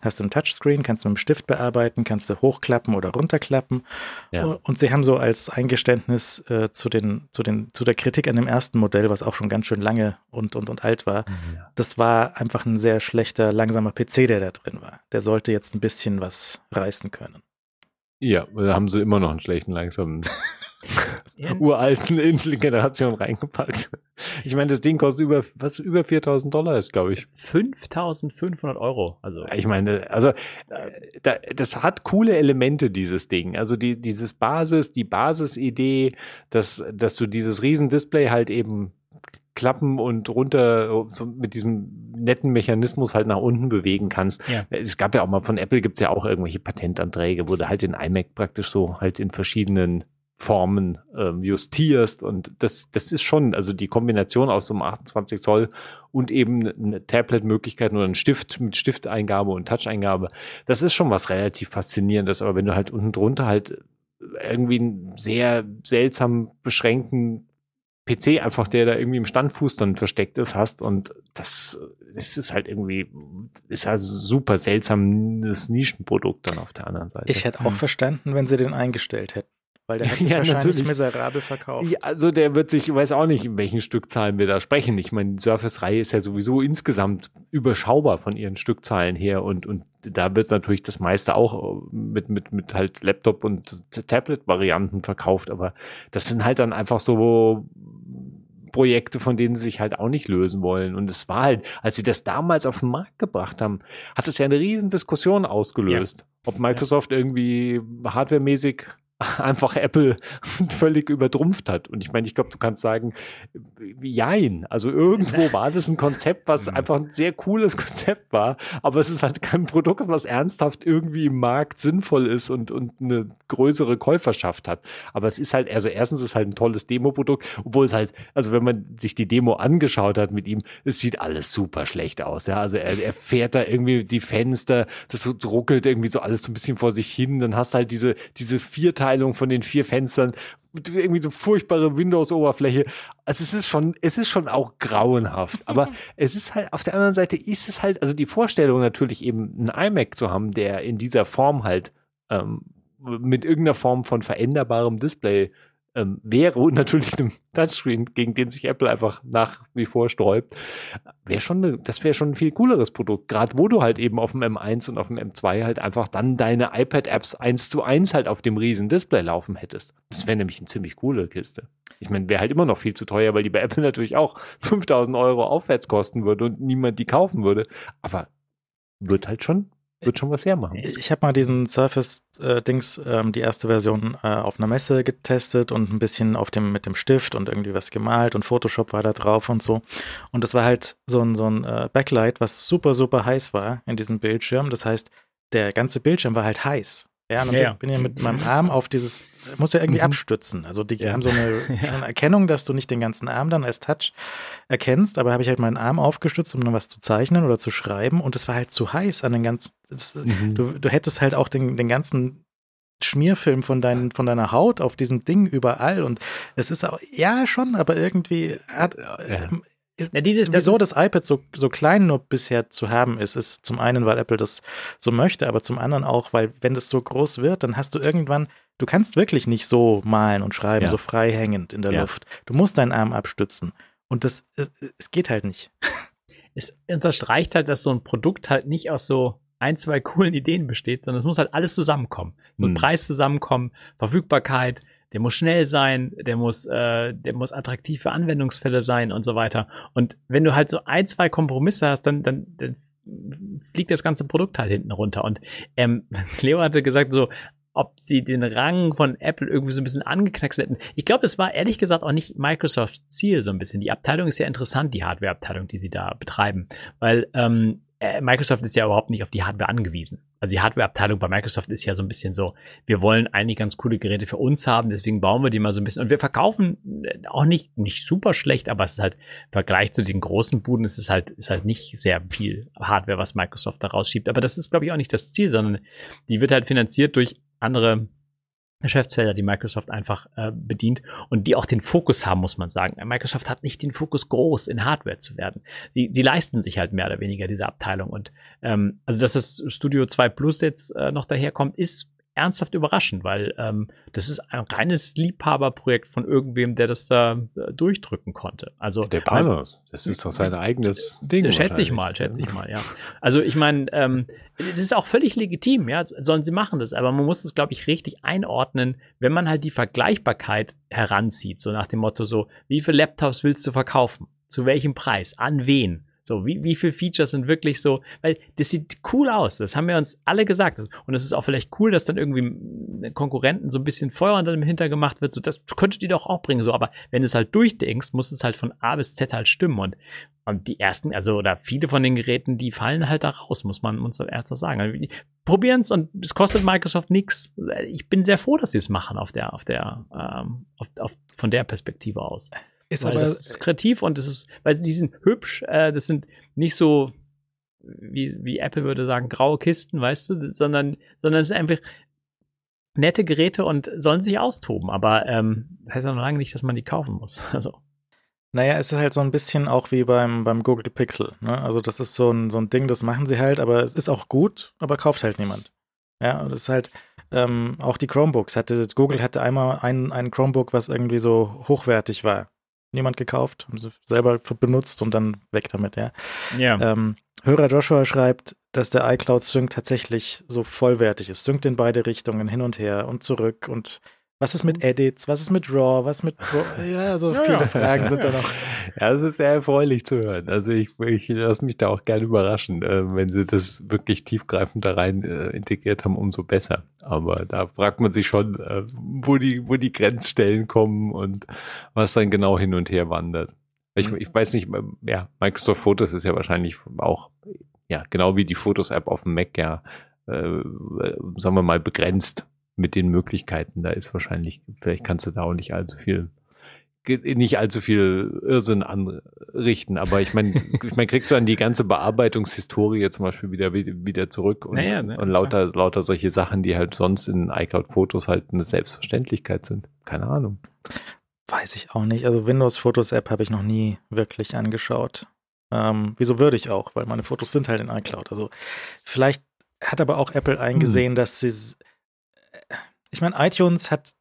Hast du ein Touchscreen, kannst du mit dem Stift bearbeiten, kannst du hochklappen oder runterklappen. Ja. Und sie haben so als Eingeständnis äh, zu, den, zu, den, zu der Kritik an dem ersten Modell, was auch schon ganz schön lange und, und, und alt war, mhm, ja. das war einfach ein sehr schlechter, langsamer PC, der da drin war. Der sollte jetzt ein bisschen was reißen können. Ja, da haben sie immer noch einen schlechten, langsamen [laughs] uralten Generation reingepackt. Ich meine, das Ding kostet über, was über 4000 Dollar ist, glaube ich. 5500 Euro. Also. Ich meine, also, äh, das hat coole Elemente, dieses Ding. Also, die, dieses Basis, die Basisidee, dass, dass du dieses Riesendisplay halt eben klappen und runter so mit diesem netten Mechanismus halt nach unten bewegen kannst. Ja. Es gab ja auch mal von Apple gibt's ja auch irgendwelche Patentanträge, wo du halt den iMac praktisch so halt in verschiedenen Formen ähm, justierst. Und das, das ist schon, also die Kombination aus so einem 28 Zoll und eben eine Tablet-Möglichkeit oder ein Stift mit Stifteingabe und Touch-Eingabe, das ist schon was relativ faszinierendes. Aber wenn du halt unten drunter halt irgendwie einen sehr seltsam beschränkten PC einfach, der da irgendwie im Standfuß dann versteckt ist, hast und das, das ist halt irgendwie, ist also super seltsames Nischenprodukt dann auf der anderen Seite. Ich hätte auch hm. verstanden, wenn sie den eingestellt hätten. Weil der [laughs] hat sich ja, wahrscheinlich natürlich. miserabel verkauft. Ja, also der wird sich, ich weiß auch nicht, in welchen Stückzahlen wir da sprechen. Ich meine, die Surface-Reihe ist ja sowieso insgesamt überschaubar von ihren Stückzahlen her und, und da wird natürlich das meiste auch mit, mit, mit halt Laptop- und Tablet-Varianten verkauft, aber das sind halt dann einfach so Projekte, von denen sie sich halt auch nicht lösen wollen. Und es war halt, als sie das damals auf den Markt gebracht haben, hat es ja eine riesen Diskussion ausgelöst. Ja. Ob Microsoft ja. irgendwie hardwaremäßig [laughs] einfach Apple [laughs] völlig übertrumpft hat. Und ich meine, ich glaube, du kannst sagen, jein. Also irgendwo [laughs] war das ein Konzept, was mhm. einfach ein sehr cooles Konzept war, aber es ist halt kein Produkt, was ernsthaft irgendwie im Markt sinnvoll ist und, und eine größere Käuferschaft hat. Aber es ist halt, also erstens ist es halt ein tolles Demo-Produkt, obwohl es halt, also wenn man sich die Demo angeschaut hat mit ihm, es sieht alles super schlecht aus. Ja, also er, er fährt da irgendwie die Fenster, das so ruckelt irgendwie so alles so ein bisschen vor sich hin. Dann hast du halt diese, diese vier Teile Aufteilung von den vier Fenstern, irgendwie so furchtbare Windows-Oberfläche. Also es ist schon, es ist schon auch grauenhaft. [laughs] Aber es ist halt, auf der anderen Seite ist es halt, also die Vorstellung natürlich eben einen iMac zu haben, der in dieser Form halt ähm, mit irgendeiner Form von veränderbarem Display ähm, wäre und [laughs] natürlich einem Touchscreen, gegen den sich Apple einfach nach wie vor sträubt, wäre schon, ne, das wäre schon ein viel cooleres Produkt. Gerade wo du halt eben auf dem M1 und auf dem M2 halt einfach dann deine iPad-Apps eins zu eins halt auf dem riesen Display laufen hättest. Das wäre nämlich eine ziemlich coole Kiste. Ich meine, wäre halt immer noch viel zu teuer, weil die bei Apple [laughs] natürlich auch 5000 Euro aufwärts kosten würde und niemand die kaufen würde. Aber wird halt schon wird schon was hermachen. Ich habe mal diesen Surface-Dings, äh, ähm, die erste Version, äh, auf einer Messe getestet und ein bisschen auf dem, mit dem Stift und irgendwie was gemalt und Photoshop war da drauf und so. Und das war halt so ein, so ein äh, Backlight, was super, super heiß war in diesem Bildschirm. Das heißt, der ganze Bildschirm war halt heiß. Ja, und ja. bin ich mit meinem Arm auf dieses, muss ja irgendwie mhm. abstützen. Also die ja. haben so eine, [laughs] ja. Erkennung, dass du nicht den ganzen Arm dann als Touch erkennst, aber habe ich halt meinen Arm aufgestützt, um dann was zu zeichnen oder zu schreiben und es war halt zu heiß an den ganzen, das, mhm. du, du hättest halt auch den, den ganzen Schmierfilm von, dein, von deiner Haut auf diesem Ding überall und es ist auch, ja schon, aber irgendwie hat, ja, ja. Dieses, Wieso das, das iPad so, so klein nur bisher zu haben ist, ist zum einen, weil Apple das so möchte, aber zum anderen auch, weil wenn das so groß wird, dann hast du irgendwann, du kannst wirklich nicht so malen und schreiben, ja. so frei hängend in der ja. Luft. Du musst deinen Arm abstützen. Und das, es geht halt nicht. [laughs] Es unterstreicht halt, dass so ein Produkt halt nicht aus so ein, zwei coolen Ideen besteht, sondern es muss halt alles zusammenkommen. So hm. Preis zusammenkommen, Verfügbarkeit, der muss schnell sein, der muss, äh, der muss attraktiv für Anwendungsfälle sein und so weiter. Und wenn du halt so ein, zwei Kompromisse hast, dann, dann, dann fliegt das ganze Produkt halt hinten runter. Und ähm, [laughs] Leo hatte gesagt, so, ob sie den Rang von Apple irgendwie so ein bisschen angeknackst hätten. Ich glaube, es war ehrlich gesagt auch nicht Microsofts Ziel so ein bisschen. Die Abteilung ist ja interessant, die Hardware-Abteilung, die sie da betreiben, weil ähm, äh, Microsoft ist ja überhaupt nicht auf die Hardware angewiesen. Also die Hardware-Abteilung bei Microsoft ist ja so ein bisschen so, wir wollen eigentlich ganz coole Geräte für uns haben, deswegen bauen wir die mal so ein bisschen. Und wir verkaufen äh, auch nicht, nicht super schlecht, aber es ist halt im Vergleich zu den großen Buden, es ist halt, ist halt nicht sehr viel Hardware, was Microsoft da rausschiebt. Aber das ist, glaube ich, auch nicht das Ziel, sondern die wird halt finanziert durch andere Geschäftsfelder, die Microsoft einfach äh, bedient und die auch den Fokus haben, muss man sagen. Microsoft hat nicht den Fokus, groß in Hardware zu werden. Sie, sie leisten sich halt mehr oder weniger diese Abteilung. Und ähm, also, dass das Studio 2 Plus jetzt äh, noch daherkommt, ist ernsthaft überraschend, weil ähm, das ist ein reines Liebhaberprojekt von irgendwem, der das da äh, durchdrücken konnte. Also der Panos, das ist doch sein eigenes Ding. Schätze ich mal, schätze ich mal, ja. Also ich meine, ähm, es ist auch völlig legitim, ja, sollen sie machen das, aber man muss es, glaube ich, richtig einordnen, wenn man halt die Vergleichbarkeit heranzieht, so nach dem Motto so, wie viele Laptops willst du verkaufen? Zu welchem Preis? An wen? So, wie, wie viele Features sind wirklich so, weil das sieht cool aus, das haben wir uns alle gesagt. Und es ist auch vielleicht cool, dass dann irgendwie Konkurrenten so ein bisschen Feuer unter dem Hinter gemacht wird, so das könnte die doch auch bringen, so, aber wenn es halt durchdenkst, muss es halt von A bis Z halt stimmen und, und die ersten, also, oder viele von den Geräten, die fallen halt da raus, muss man uns ernsthaft sagen. Also, Probieren es und es kostet Microsoft nichts. Ich bin sehr froh, dass sie es machen auf der, auf der, ähm, auf, auf, von der Perspektive aus. Ist aber das ist kreativ und das ist, weil die sind hübsch, äh, das sind nicht so, wie, wie Apple würde sagen, graue Kisten, weißt du, sondern, sondern es sind einfach nette Geräte und sollen sich austoben. Aber ähm, das heißt ja noch lange nicht, dass man die kaufen muss. [laughs] Also. Naja, es ist halt so ein bisschen auch wie beim, beim Google Pixel. Ne? Also das ist so ein, so ein Ding, das machen sie halt, aber es ist auch gut, aber kauft halt niemand. Ja, das ist halt ähm, auch die Chromebooks. Hatte, Google hatte einmal ein, ein Chromebook, was irgendwie so hochwertig war niemand gekauft, haben sie selber benutzt und dann weg damit, ja. Ja. Ähm, Hörer Joshua schreibt, dass der iCloud Sync tatsächlich so vollwertig ist. Synkt in beide Richtungen, hin und her und zurück und was ist mit mhm. Edits? Was ist mit Raw? Was mit Pro Ja, so viele ja. Fragen sind da noch. [laughs] Ja, es ist sehr erfreulich zu hören. Also ich, ich lasse mich da auch gerne überraschen. Äh, wenn sie das wirklich tiefgreifend da rein äh, integriert haben, umso besser. Aber da fragt man sich schon, äh, wo die, wo die Grenzstellen kommen und was dann genau hin und her wandert. Ich, mhm. ich weiß nicht, ähm, ja, Microsoft Fotos ist ja wahrscheinlich auch, ja, genau wie die Fotos-App auf dem Mac ja, äh, sagen wir mal, begrenzt mit den Möglichkeiten. Da ist wahrscheinlich, vielleicht kannst du da auch nicht allzu viel nicht allzu viel Irrsinn anrichten, aber ich meine, [laughs] ich meine, kriegst du dann die ganze Bearbeitungshistorie zum Beispiel wieder wieder zurück und, naja, ne, und lauter klar. lauter solche Sachen, die halt sonst in iCloud-Fotos halt eine Selbstverständlichkeit sind. Keine Ahnung. Weiß ich auch nicht. Also Windows Fotos App habe ich noch nie wirklich angeschaut. Ähm, wieso würde ich auch? Weil meine Fotos sind halt in iCloud. Also vielleicht hat aber auch Apple eingesehen, hm. dass sie ich meine, iTunes hat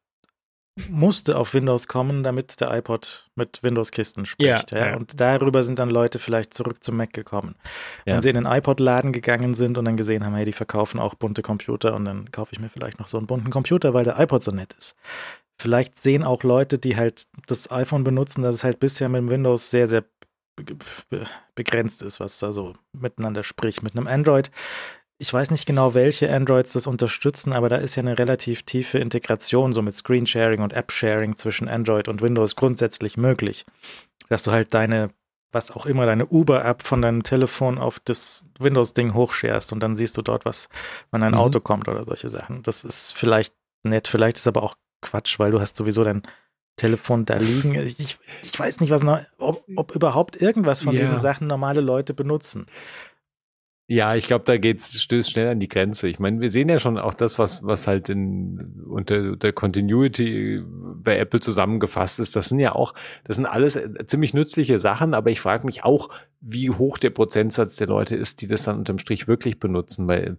musste auf Windows kommen, damit der iPod mit Windows-Kisten spricht. Ja, ja. Und darüber sind dann Leute vielleicht zurück zum Mac gekommen. Ja. Wenn sie in den iPod-Laden gegangen sind und dann gesehen haben, hey, die verkaufen auch bunte Computer und dann kaufe ich mir vielleicht noch so einen bunten Computer, weil der iPod so nett ist. Vielleicht sehen auch Leute, die halt das iPhone benutzen, dass es halt bisher mit Windows sehr, sehr begrenzt ist, was da so miteinander spricht. Mit einem Android ich weiß nicht genau, welche Androids das unterstützen, aber da ist ja eine relativ tiefe Integration so mit Screensharing und App-Sharing zwischen Android und Windows grundsätzlich möglich. Dass du halt deine, was auch immer, deine Uber-App von deinem Telefon auf das Windows-Ding hochscherst und dann siehst du dort, was, wenn ein mhm. Auto kommt oder solche Sachen. Das ist vielleicht nett, vielleicht ist aber auch Quatsch, weil du hast sowieso dein Telefon da liegen. Ich, ich weiß nicht, was noch, ob, ob überhaupt irgendwas von yeah. diesen Sachen normale Leute benutzen. Ja, ich glaube, da geht's, stößt schnell an die Grenze. Ich meine, wir sehen ja schon auch das, was, was halt in, unter der Continuity bei Apple zusammengefasst ist. Das sind ja auch, das sind alles äh, ziemlich nützliche Sachen, aber ich frage mich auch, wie hoch der Prozentsatz der Leute ist, die das dann unterm Strich wirklich benutzen, weil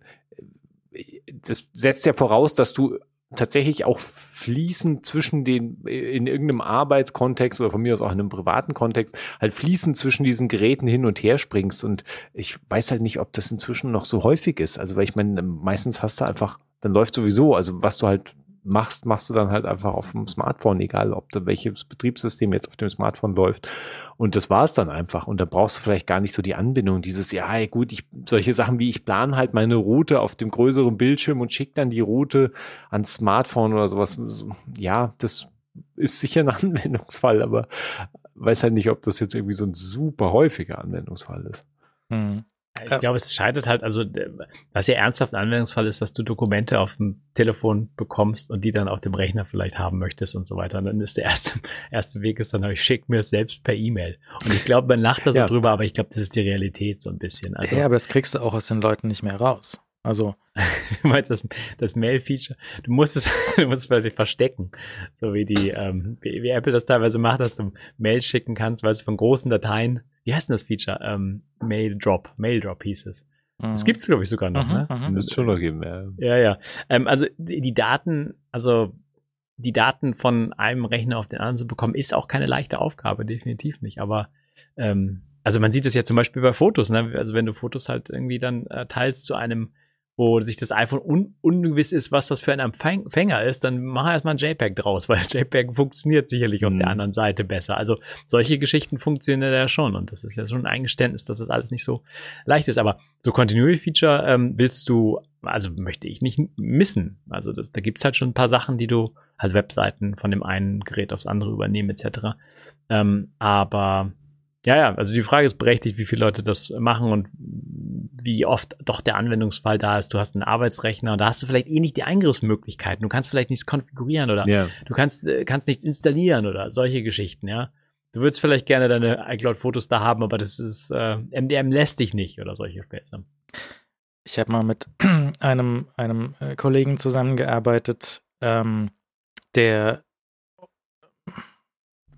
äh, das setzt ja voraus, dass du tatsächlich auch fließen zwischen den, in irgendeinem Arbeitskontext oder von mir aus auch in einem privaten Kontext, halt fließen zwischen diesen Geräten hin und her springst. Und ich weiß halt nicht, ob das inzwischen noch so häufig ist. Also, weil ich meine, meistens hast du einfach, dann läuft sowieso, also was du halt machst, machst du dann halt einfach auf dem Smartphone, egal ob da welches Betriebssystem jetzt auf dem Smartphone läuft. Und das war es dann einfach. Und da brauchst du vielleicht gar nicht so die Anbindung, dieses, ja, gut, ich, solche Sachen wie ich plane halt meine Route auf dem größeren Bildschirm und schicke dann die Route ans Smartphone oder sowas. Ja, das ist sicher ein [laughs] Anwendungsfall, aber weiß halt nicht, ob das jetzt irgendwie so ein super häufiger Anwendungsfall ist. Mhm. Ich glaube, es scheitert halt, also was ja ernsthaft ein Anwendungsfall ist, dass du Dokumente auf dem Telefon bekommst und die dann auf dem Rechner vielleicht haben möchtest und so weiter. Und dann ist der erste, [laughs] erste Weg ist dann, ich schicke mir es selbst per E-Mail. Und ich glaube, man lacht da so ja. drüber, aber ich glaube, das ist die Realität so ein bisschen. Also, ja, aber das kriegst du auch aus den Leuten nicht mehr raus. Also. [laughs] du meinst das, das Mail-Feature? Du musst es, [laughs] du musst es vielleicht verstecken. So wie die, ähm, wie, wie Apple das teilweise macht, dass du Mail schicken kannst, weil es von großen Dateien wie heißt denn das Feature? Ähm, Mail Drop. Mail Drop hieß es. Das mhm. gibt's glaube ich, sogar noch, ne? Müsste schon noch geben, ja. Ja, ja. Ähm, also die, die, Daten, also die Daten von einem Rechner auf den anderen zu bekommen, ist auch keine leichte Aufgabe, definitiv nicht. Aber ähm, also man sieht es ja zum Beispiel bei Fotos, ne? Also wenn du Fotos halt irgendwie dann äh, teilst zu einem wo sich das iPhone un ungewiss ist, was das für ein Empfänger ist, dann mach erstmal ein JPEG draus, [laughs] weil JPEG funktioniert sicherlich auf der mhm. anderen Seite besser. Also solche Geschichten funktionieren ja schon und das ist ja schon ein Eingeständnis, dass das alles nicht so leicht ist. Aber so Continuity Feature ähm, willst du, also möchte ich nicht missen. Also das, da gibt's halt schon ein paar Sachen, die du als Webseiten von dem einen Gerät aufs andere übernehmen etc. Ähm, aber ja, ja, also die Frage ist berechtigt, wie viele Leute das machen und wie oft doch der Anwendungsfall da ist. Du hast einen Arbeitsrechner und da hast du vielleicht eh nicht die Eingriffsmöglichkeiten. Du kannst vielleicht nichts konfigurieren oder yeah. du kannst, äh, kannst nichts installieren oder solche Geschichten, ja. Du würdest vielleicht gerne deine iCloud-Fotos da haben, aber das ist, äh, MDM lässt dich nicht oder solche Späße. Ich habe mal mit [clears throat] einem, einem äh, Kollegen zusammengearbeitet, ähm, der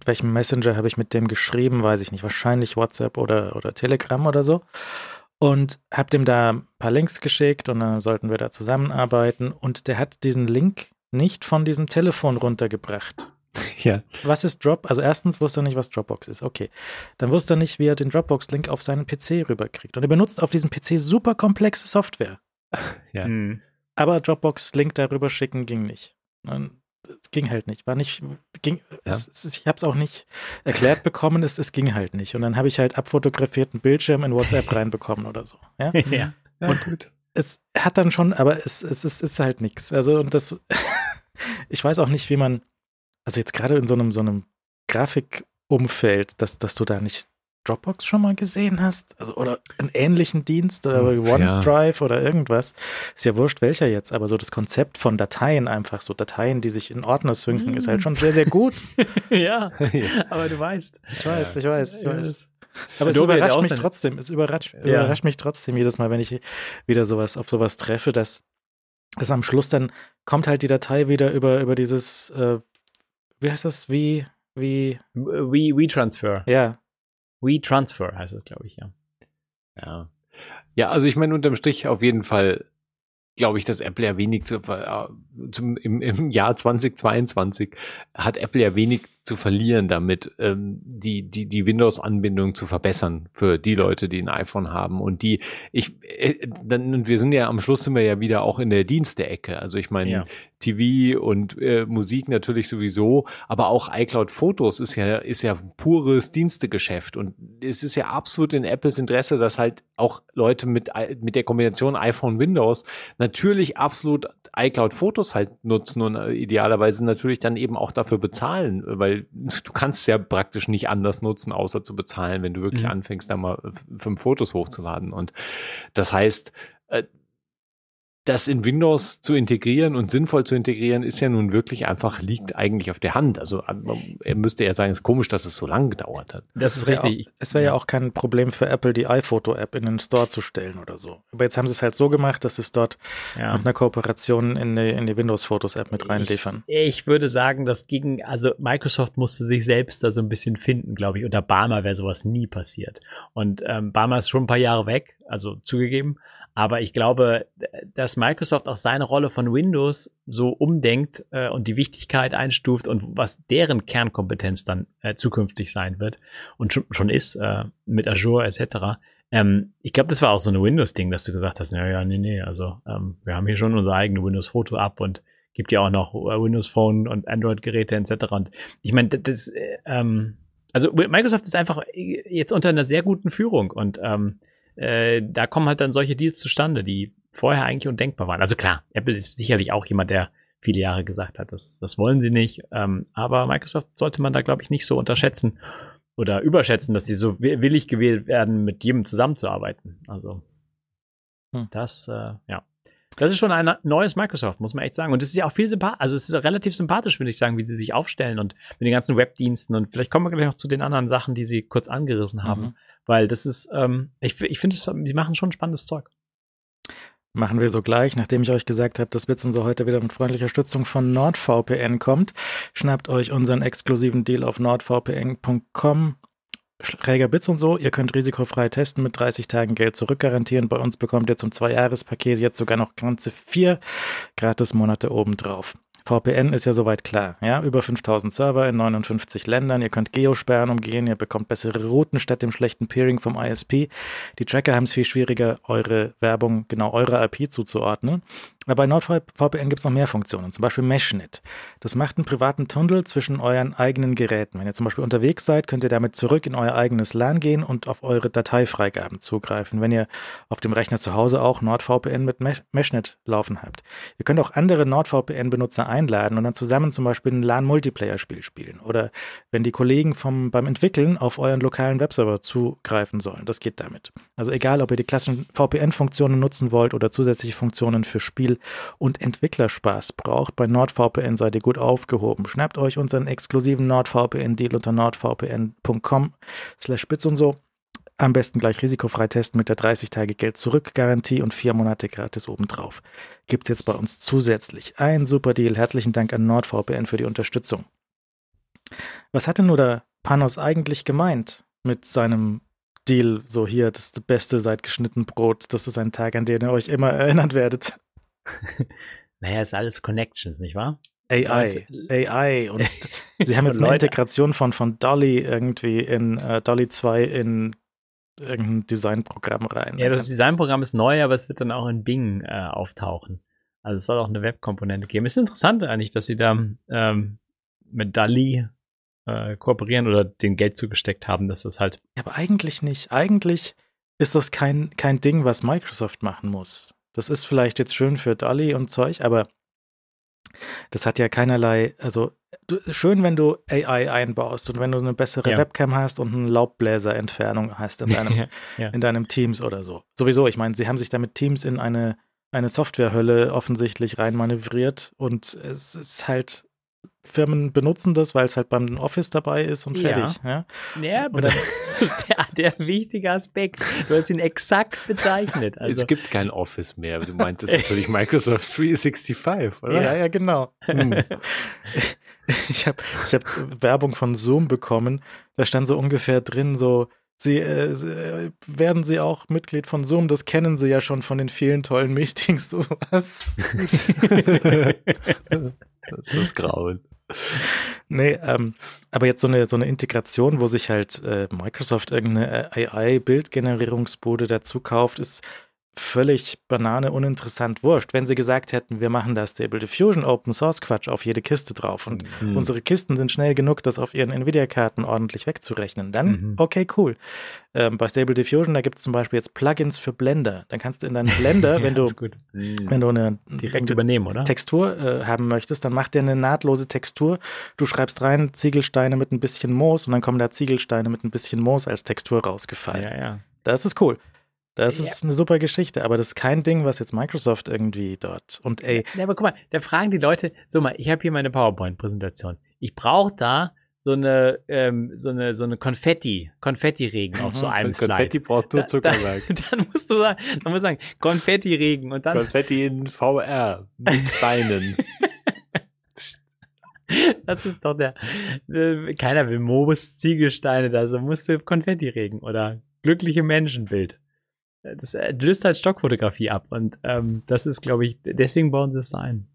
welchem Messenger habe ich mit dem geschrieben, weiß ich nicht, wahrscheinlich WhatsApp oder, oder Telegram oder so. Und habe dem da ein paar Links geschickt und dann sollten wir da zusammenarbeiten. Und der hat diesen Link nicht von diesem Telefon runtergebracht. [laughs] Ja. Was ist Drop? Also erstens wusste er nicht, was Dropbox ist. Okay. Dann wusste er nicht, wie er den Dropbox-Link auf seinen PC rüberkriegt. Und er benutzt auf diesem PC super komplexe Software. [laughs] Ja. Mhm. Aber Dropbox-Link darüber schicken ging nicht. Und es ging halt nicht. War nicht, ging, ja. es, ich habe es auch nicht erklärt bekommen, es, es ging halt nicht. Und dann habe ich halt abfotografierten Bildschirm in WhatsApp reinbekommen oder so. [laughs] Ja. ja. Und gut. es hat dann schon, aber es, es, es ist halt nichts. Also, und das, [laughs] ich weiß auch nicht, wie man, also jetzt gerade in so einem, so einem Grafikumfeld, dass, dass du da nicht Dropbox schon mal gesehen hast? Also, oder einen ähnlichen Dienst oder OneDrive ja. oder irgendwas. Ist ja wurscht, welcher jetzt, aber so das Konzept von Dateien einfach, so Dateien, die sich in Ordner synken, mm. ist halt schon sehr, sehr gut. [laughs] ja, aber du weißt. Ich weiß, ich weiß, ich weiß. Aber es überrascht mich trotzdem, es überrascht, ja. überrascht mich trotzdem jedes Mal, wenn ich wieder sowas auf sowas treffe, dass, dass am Schluss dann kommt halt die Datei wieder über, über dieses, äh, wie heißt das, wie, wie? We-Transfer. Ja, WeTransfer heißt es, glaube ich, ja. Ja. Ja, also ich meine, unterm Strich auf jeden Fall glaube ich, dass Apple ja wenig zu, äh, zum, im, im Jahr 2022 hat Apple ja wenig zu verlieren damit, ähm, die, die, die Windows-Anbindung zu verbessern für die Leute, die ein iPhone haben. Und die, ich, äh, dann, und wir sind ja am Schluss sind wir ja wieder auch in der Dienste-Ecke. Also ich meine, ja. TV und äh, Musik natürlich sowieso, aber auch iCloud Fotos ist ja, ist ja pures Dienstegeschäft. Und es ist ja absolut in Apples Interesse, dass halt auch Leute mit, mit der Kombination iPhone Windows natürlich absolut iCloud Fotos halt nutzen und äh, idealerweise natürlich dann eben auch dafür bezahlen, weil du kannst ja praktisch nicht anders nutzen, außer zu bezahlen, wenn du wirklich mhm. anfängst, da mal fünf Fotos hochzuladen. Und das heißt, äh, das in Windows zu integrieren und sinnvoll zu integrieren, ist ja nun wirklich einfach, liegt eigentlich auf der Hand. Also er müsste ja sagen, es ist komisch, dass es so lange gedauert hat. Das, ist richtig. Auch, es wäre ja. ja auch kein Problem für Apple, die iPhoto-App in den Store zu stellen oder so. Aber jetzt haben sie es halt so gemacht, dass sie es dort ja. mit einer Kooperation in die, in die Windows-Fotos-App mit reinliefern. Ich, ich, würde sagen, das ging, also Microsoft musste sich selbst da so ein bisschen finden, glaube ich. Unter Barmer wäre sowas nie passiert. Und ähm, Barmer ist schon ein paar Jahre weg, also zugegeben. Aber ich glaube, dass Microsoft auch seine Rolle von Windows so umdenkt äh, und die Wichtigkeit einstuft und was deren Kernkompetenz dann äh, zukünftig sein wird und schon, schon ist äh, mit Azure etc. Ähm, ich glaube, das war auch so ein Windows-Ding, dass du gesagt hast, ja, ja, nee, nee, also ähm, wir haben hier schon unser eigenes Windows-Foto ab und gibt ja auch noch äh, Windows Phone und Android-Geräte etc. Und ich meine, das, äh, ähm, also Microsoft ist einfach jetzt unter einer sehr guten Führung und ähm, äh, da kommen halt dann solche Deals zustande, die vorher eigentlich undenkbar waren. Also klar, Apple ist sicherlich auch jemand, der viele Jahre gesagt hat, das, das wollen sie nicht. Ähm, aber Microsoft sollte man da, glaube ich, nicht so unterschätzen oder überschätzen, dass sie so willig gewählt werden, mit jedem zusammenzuarbeiten. Also hm. das, äh, ja. Das ist schon ein neues Microsoft, muss man echt sagen. Und es ist ja auch viel sympathisch, also es ist relativ sympathisch, würde ich sagen, wie sie sich aufstellen und mit den ganzen Webdiensten. Und vielleicht kommen wir gleich noch zu den anderen Sachen, die sie kurz angerissen haben. Mhm. Weil das ist, ähm, ich, ich finde, sie machen schon spannendes Zeug. Machen wir so gleich, nachdem ich euch gesagt habe, dass Witz und so heute wieder mit freundlicher Stützung von NordVPN kommt. Schnappt euch unseren exklusiven Deal auf nordvpn.com. Schräger Bits und so, ihr könnt risikofrei testen mit 30 Tagen Geld zurück garantieren. Bei uns bekommt ihr zum Zwei-Jahres-Paket jetzt sogar noch ganze vier Gratis-Monate obendrauf. VPN ist ja soweit klar. Ja, über 5000 Server in 59 Ländern. Ihr könnt Geosperren umgehen. Ihr bekommt bessere Routen statt dem schlechten Peering vom ISP. Die Tracker haben es viel schwieriger, eure Werbung genau eurer IP zuzuordnen. Aber bei NordVPN gibt es noch mehr Funktionen, zum Beispiel Meshnet. Das macht einen privaten Tunnel zwischen euren eigenen Geräten. Wenn ihr zum Beispiel unterwegs seid, könnt ihr damit zurück in euer eigenes LAN gehen und auf eure Dateifreigaben zugreifen, wenn ihr auf dem Rechner zu Hause auch NordVPN mit Meshnet laufen habt. Ihr könnt auch andere NordVPN-Benutzer einladen und dann zusammen zum Beispiel ein LAN-Multiplayer-Spiel spielen. Oder wenn die Kollegen vom, beim Entwickeln auf euren lokalen Webserver zugreifen sollen. Das geht damit. Also egal, ob ihr die klassischen VPN-Funktionen nutzen wollt oder zusätzliche Funktionen für Spiel und Entwicklerspaß braucht, bei NordVPN seid ihr gut aufgehoben. Schnappt euch unseren exklusiven NordVPN-Deal unter nordvpn.com slash spitz und so. Am besten gleich risikofrei testen mit der 30-Tage-Geld-Zurück-Garantie und vier Monate gratis obendrauf. Gibt's jetzt bei uns zusätzlich. Ein super Deal. Herzlichen Dank an NordVPN für die Unterstützung. Was hat denn nur der Panos eigentlich gemeint mit seinem Deal? So hier, das ist das Beste seit geschnitten Brot. Das ist ein Tag, an den ihr euch immer erinnern werdet. [laughs] naja, ist alles Connections, nicht wahr? AI, AI und [laughs] sie haben jetzt eine Integration von, von Dolly irgendwie in uh, Dolly 2 in irgendein Designprogramm rein. Ja, das Designprogramm ist neu, aber es wird dann auch in Bing äh, auftauchen. Also es soll auch eine Webkomponente geben. Ist interessant eigentlich, dass sie da ähm, mit Dali äh, kooperieren oder den Geld zugesteckt haben, dass das halt. Ja, aber eigentlich nicht. Eigentlich ist das kein, kein Ding, was Microsoft machen muss. Das ist vielleicht jetzt schön für Dolly und Zeug, aber das hat ja keinerlei, also du, schön, wenn du AI einbaust und wenn du eine bessere ja. Webcam hast und eine Laubbläserentfernung hast in [laughs] deinem, ja, in deinem Teams oder so. Sowieso, ich meine, sie haben sich damit Teams in eine, eine Softwarehölle offensichtlich reinmanövriert und es ist halt Firmen benutzen das, weil es halt beim Office dabei ist und fertig. Ja, ja. ja aber das ist der, der wichtige Aspekt. Du hast ihn exakt bezeichnet. Also. Es gibt kein Office mehr. Du meintest natürlich Microsoft 365, oder? Ja, ja, genau. Hm. [laughs] Ich habe ich hab Werbung von Zoom bekommen. Da stand so ungefähr drin, so Sie, äh, äh, werden Sie auch Mitglied von Zoom? Das kennen Sie ja schon von den vielen tollen Meetings. So was. [laughs] das ist grauen. Nee, ähm, aber jetzt so eine, so eine Integration, wo sich halt äh, Microsoft irgendeine AI-Bildgenerierungsbude dazu kauft, ist völlig banane, uninteressant, wurscht. Wenn sie gesagt hätten, wir machen da Stable Diffusion Open Source Quatsch auf jede Kiste drauf und mhm. unsere Kisten sind schnell genug, das auf ihren Nvidia-Karten ordentlich wegzurechnen, dann mhm. okay, cool. Ähm, bei Stable Diffusion, da gibt es zum Beispiel jetzt Plugins für Blender. Dann kannst du in deinen Blender, [laughs] wenn du mhm. wenn du eine direkt übernehmen, oder? Textur äh, haben möchtest, dann macht der eine nahtlose Textur. Du schreibst rein Ziegelsteine mit ein bisschen Moos und dann kommen da Ziegelsteine mit ein bisschen Moos als Textur rausgefallen. Ja, ja. Das ist cool. Das ja. ist eine super Geschichte, aber das ist kein Ding, was jetzt Microsoft irgendwie dort und ey. Ja, aber guck mal, da fragen die Leute, so mal, ich habe hier meine PowerPoint-Präsentation. Ich brauche da so eine, ähm, so eine, so eine Konfetti, Konfetti-Regen auf so mhm. einem Slide. Konfetti braucht nur Zuckerwerk. Da, da, [laughs] dann musst du sagen, dann musst du sagen, Konfetti-Regen und dann. Konfetti in VR mit [laughs] Beinen. das ist doch der, äh, keiner will Mobus Ziegelsteine, da so musst du Konfetti-Regen oder glückliche Menschenbild das löst halt Stockfotografie ab. Und ähm, das ist, glaube ich, deswegen bauen sie es ein.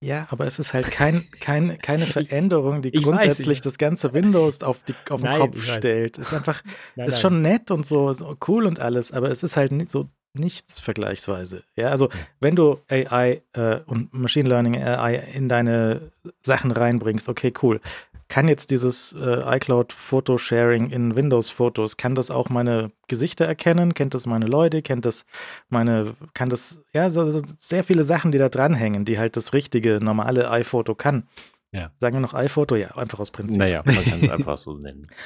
Ja, aber es ist halt kein, kein, keine [laughs] [laughs] Veränderung, die grundsätzlich weiß, das ganze Windows auf, die, auf den Nein, Kopf stellt. Ist einfach, [laughs] nein, ist nein. schon nett und so, so, cool und alles, aber es ist halt nicht so nichts vergleichsweise. Ja, also wenn du AI äh, und Machine Learning AI in deine Sachen reinbringst, okay, cool kann jetzt dieses äh, iCloud Photosharing in Windows Fotos, kann das auch meine Gesichter erkennen, kennt das meine Leute, kennt das meine, kann das, ja, so, so sehr viele Sachen, die da dranhängen, die halt das richtige, normale iPhoto kann. Ja. Sagen wir noch iPhoto? Ja, einfach aus Prinzip. Naja, man kann es einfach so nennen. [laughs]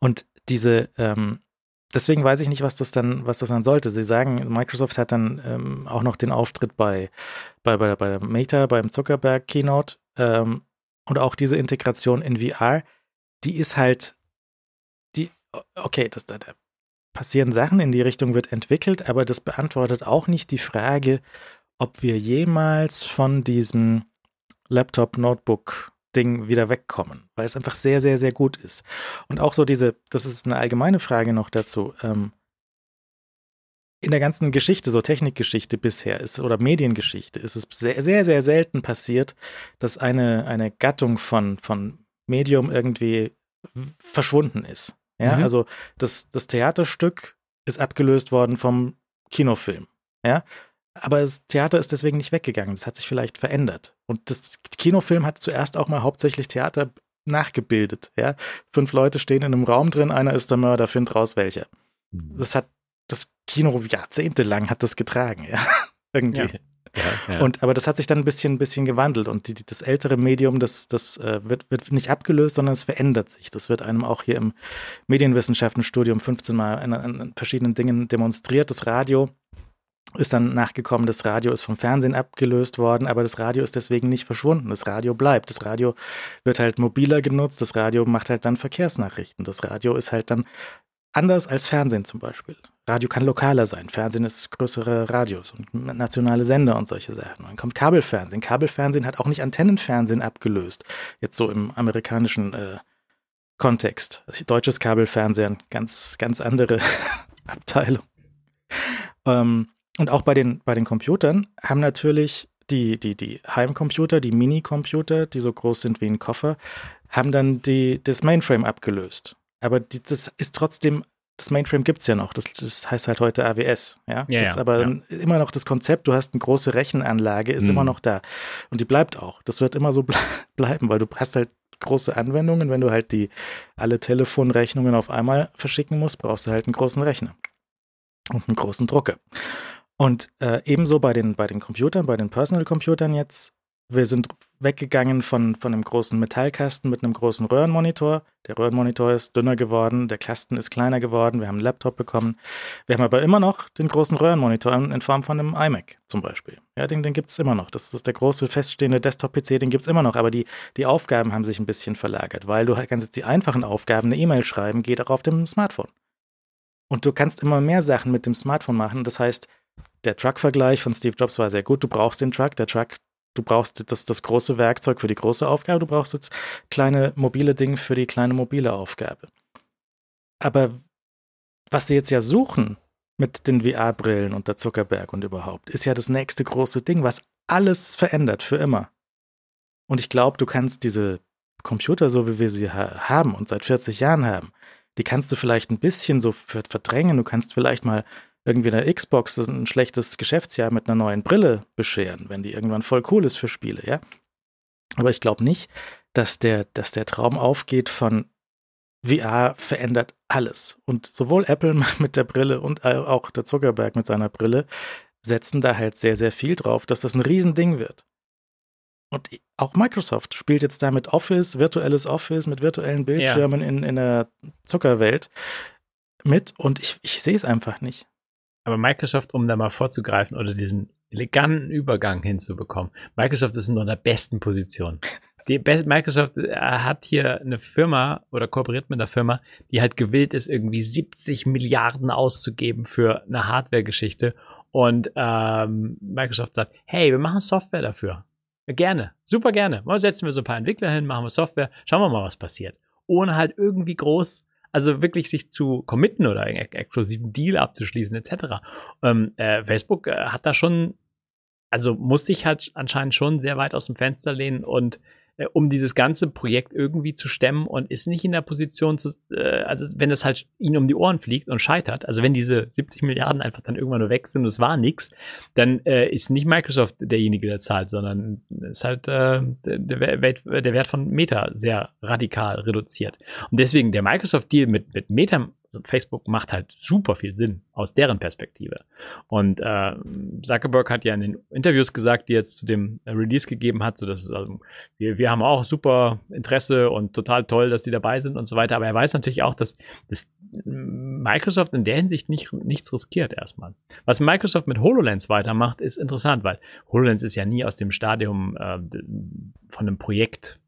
Und diese, ähm, deswegen weiß ich nicht, was das dann, was das dann sollte. Sie sagen, Microsoft hat dann ähm, auch noch den Auftritt bei, bei, bei, bei Meta, beim Zuckerberg Keynote ähm, und auch diese Integration in VR, die ist halt, die, okay, das, da, da passieren Sachen, in die Richtung wird entwickelt, aber das beantwortet auch nicht die Frage, ob wir jemals von diesem Laptop-Notebook Ding wieder wegkommen, weil es einfach sehr, sehr, sehr gut ist. Und auch so diese, das ist eine allgemeine Frage noch dazu. Ähm, in der ganzen Geschichte, so Technikgeschichte bisher ist oder Mediengeschichte, ist es sehr, sehr, sehr selten passiert, dass eine, eine Gattung von, von Medium irgendwie verschwunden ist. Ja, mhm. also das, das Theaterstück ist abgelöst worden vom Kinofilm. Ja, aber das Theater ist deswegen nicht weggegangen. Das hat sich vielleicht verändert. Und das Kinofilm hat zuerst auch mal hauptsächlich Theater nachgebildet. Ja, fünf Leute stehen in einem Raum drin, einer ist der Mörder, find raus welcher. Mhm. Das hat das Kino jahrzehntelang hat das getragen, ja. [laughs] Irgendwie. Ja. Ja, ja. Und, aber das hat sich dann ein bisschen, ein bisschen gewandelt und die, das ältere Medium, das, das äh, wird, wird nicht abgelöst, sondern es verändert sich. Das wird einem auch hier im Medienwissenschaftenstudium 15 Mal an, an verschiedenen Dingen demonstriert. Das Radio ist dann nachgekommen, das Radio ist vom Fernsehen abgelöst worden, aber das Radio ist deswegen nicht verschwunden. Das Radio bleibt. Das Radio wird halt mobiler genutzt. Das Radio macht halt dann Verkehrsnachrichten. Das Radio ist halt dann anders als Fernsehen zum Beispiel. Radio kann lokaler sein. Fernsehen ist größere Radios und nationale Sender und solche Sachen. Dann kommt Kabelfernsehen. Kabelfernsehen hat auch nicht Antennenfernsehen abgelöst. Jetzt so im amerikanischen äh, Kontext. Deutsches Kabelfernsehen, ganz, ganz andere [laughs] Abteilung. Ähm, und auch bei den, bei den Computern haben natürlich die, die, die Heimcomputer, die Mini-Computer, die so groß sind wie ein Koffer, haben dann die, das Mainframe abgelöst. Aber die, das ist trotzdem das Mainframe gibt es ja noch. Das, das, heißt halt heute AWS. Ja, ja, ist aber ja. immer noch das Konzept, du hast eine große Rechenanlage, ist mhm. immer noch da. Und die bleibt auch. Das wird immer so ble [laughs] bleiben, weil du hast halt große Anwendungen. Wenn du halt die alle Telefonrechnungen auf einmal verschicken musst, brauchst du halt einen großen Rechner und einen großen Drucker. Und äh, ebenso bei den, bei den Computern, bei den Personal Computern jetzt wir sind weggegangen von, von einem großen Metallkasten mit einem großen Röhrenmonitor. Der Röhrenmonitor ist dünner geworden, der Kasten ist kleiner geworden, wir haben einen Laptop bekommen. Wir haben aber immer noch den großen Röhrenmonitor in, Form von einem iMac zum Beispiel. Ja, den, den gibt es immer noch. Das ist der große feststehende Desktop-PC, den gibt es immer noch. Aber die, die Aufgaben haben sich ein bisschen verlagert, weil du halt kannst jetzt die einfachen Aufgaben, eine E-Mail schreiben, geht auch auf dem Smartphone. Und du kannst immer mehr Sachen mit dem Smartphone machen. Das heißt, der Truck-Vergleich von Steve Jobs war sehr gut. Du brauchst den Truck. Der Truck du brauchst das, das große Werkzeug für die große Aufgabe, du brauchst jetzt kleine mobile Dinge für die kleine mobile Aufgabe. Aber was sie jetzt ja suchen mit den VR-Brillen und der Zuckerberg und überhaupt, ist ja das nächste große Ding, was alles verändert für immer. Und ich glaube, du kannst diese Computer, so wie wir sie ha haben und seit 40 Jahren haben, die kannst du vielleicht ein bisschen so verdrängen. Du kannst vielleicht mal irgendwie der Xbox ein schlechtes Geschäftsjahr mit einer neuen Brille bescheren, wenn die irgendwann voll cool ist für Spiele, ja. Aber ich glaube nicht, dass der, dass der Traum aufgeht von VR verändert alles. Und sowohl Apple [laughs] mit der Brille und auch der Zuckerberg mit seiner Brille setzen da halt sehr, sehr viel drauf, dass das ein Riesending wird. Und auch Microsoft spielt jetzt da mit Office, virtuelles Office, mit virtuellen Bildschirmen ja. in, in der Zuckerwelt mit und ich, ich sehe es einfach nicht. Aber Microsoft, um da mal vorzugreifen oder diesen eleganten Übergang hinzubekommen, Microsoft ist in einer besten Position. Die Best Microsoft äh, hat hier eine Firma oder kooperiert mit einer Firma, die halt gewillt ist, irgendwie 70 Milliarden auszugeben für eine Hardware-Geschichte. Und ähm, Microsoft sagt, hey, wir machen Software dafür. Gerne, super gerne. Mal setzen wir so ein paar Entwickler hin, machen wir Software, schauen wir mal, was passiert. Ohne halt irgendwie groß also wirklich sich zu committen oder einen exklusiven Deal abzuschließen, etc. Ähm, äh, Facebook äh, hat da schon, also muss sich halt anscheinend schon sehr weit aus dem Fenster lehnen und äh, um dieses ganze Projekt irgendwie zu stemmen und ist nicht in der Position zu, äh, also wenn es halt ihnen um die Ohren fliegt und scheitert, also wenn diese 70 Milliarden einfach dann irgendwann nur weg sind und es war nichts, dann äh, ist nicht Microsoft derjenige, der zahlt, sondern ist halt äh, der, Wert, der Wert von Meta sehr radikal reduziert. Und deswegen der Microsoft-Deal mit, mit Meta also Facebook macht halt super viel Sinn aus deren Perspektive. Und äh, Zuckerberg hat ja in den Interviews gesagt, die jetzt zu dem Release gegeben hat, so dass also, wir, wir haben auch super Interesse und total toll, dass sie dabei sind und so weiter. Aber er weiß natürlich auch, dass, dass Microsoft in der Hinsicht nicht, nichts riskiert erstmal. Was Microsoft mit HoloLens weitermacht, ist interessant, weil HoloLens ist ja nie aus dem Stadium äh, von einem Projekt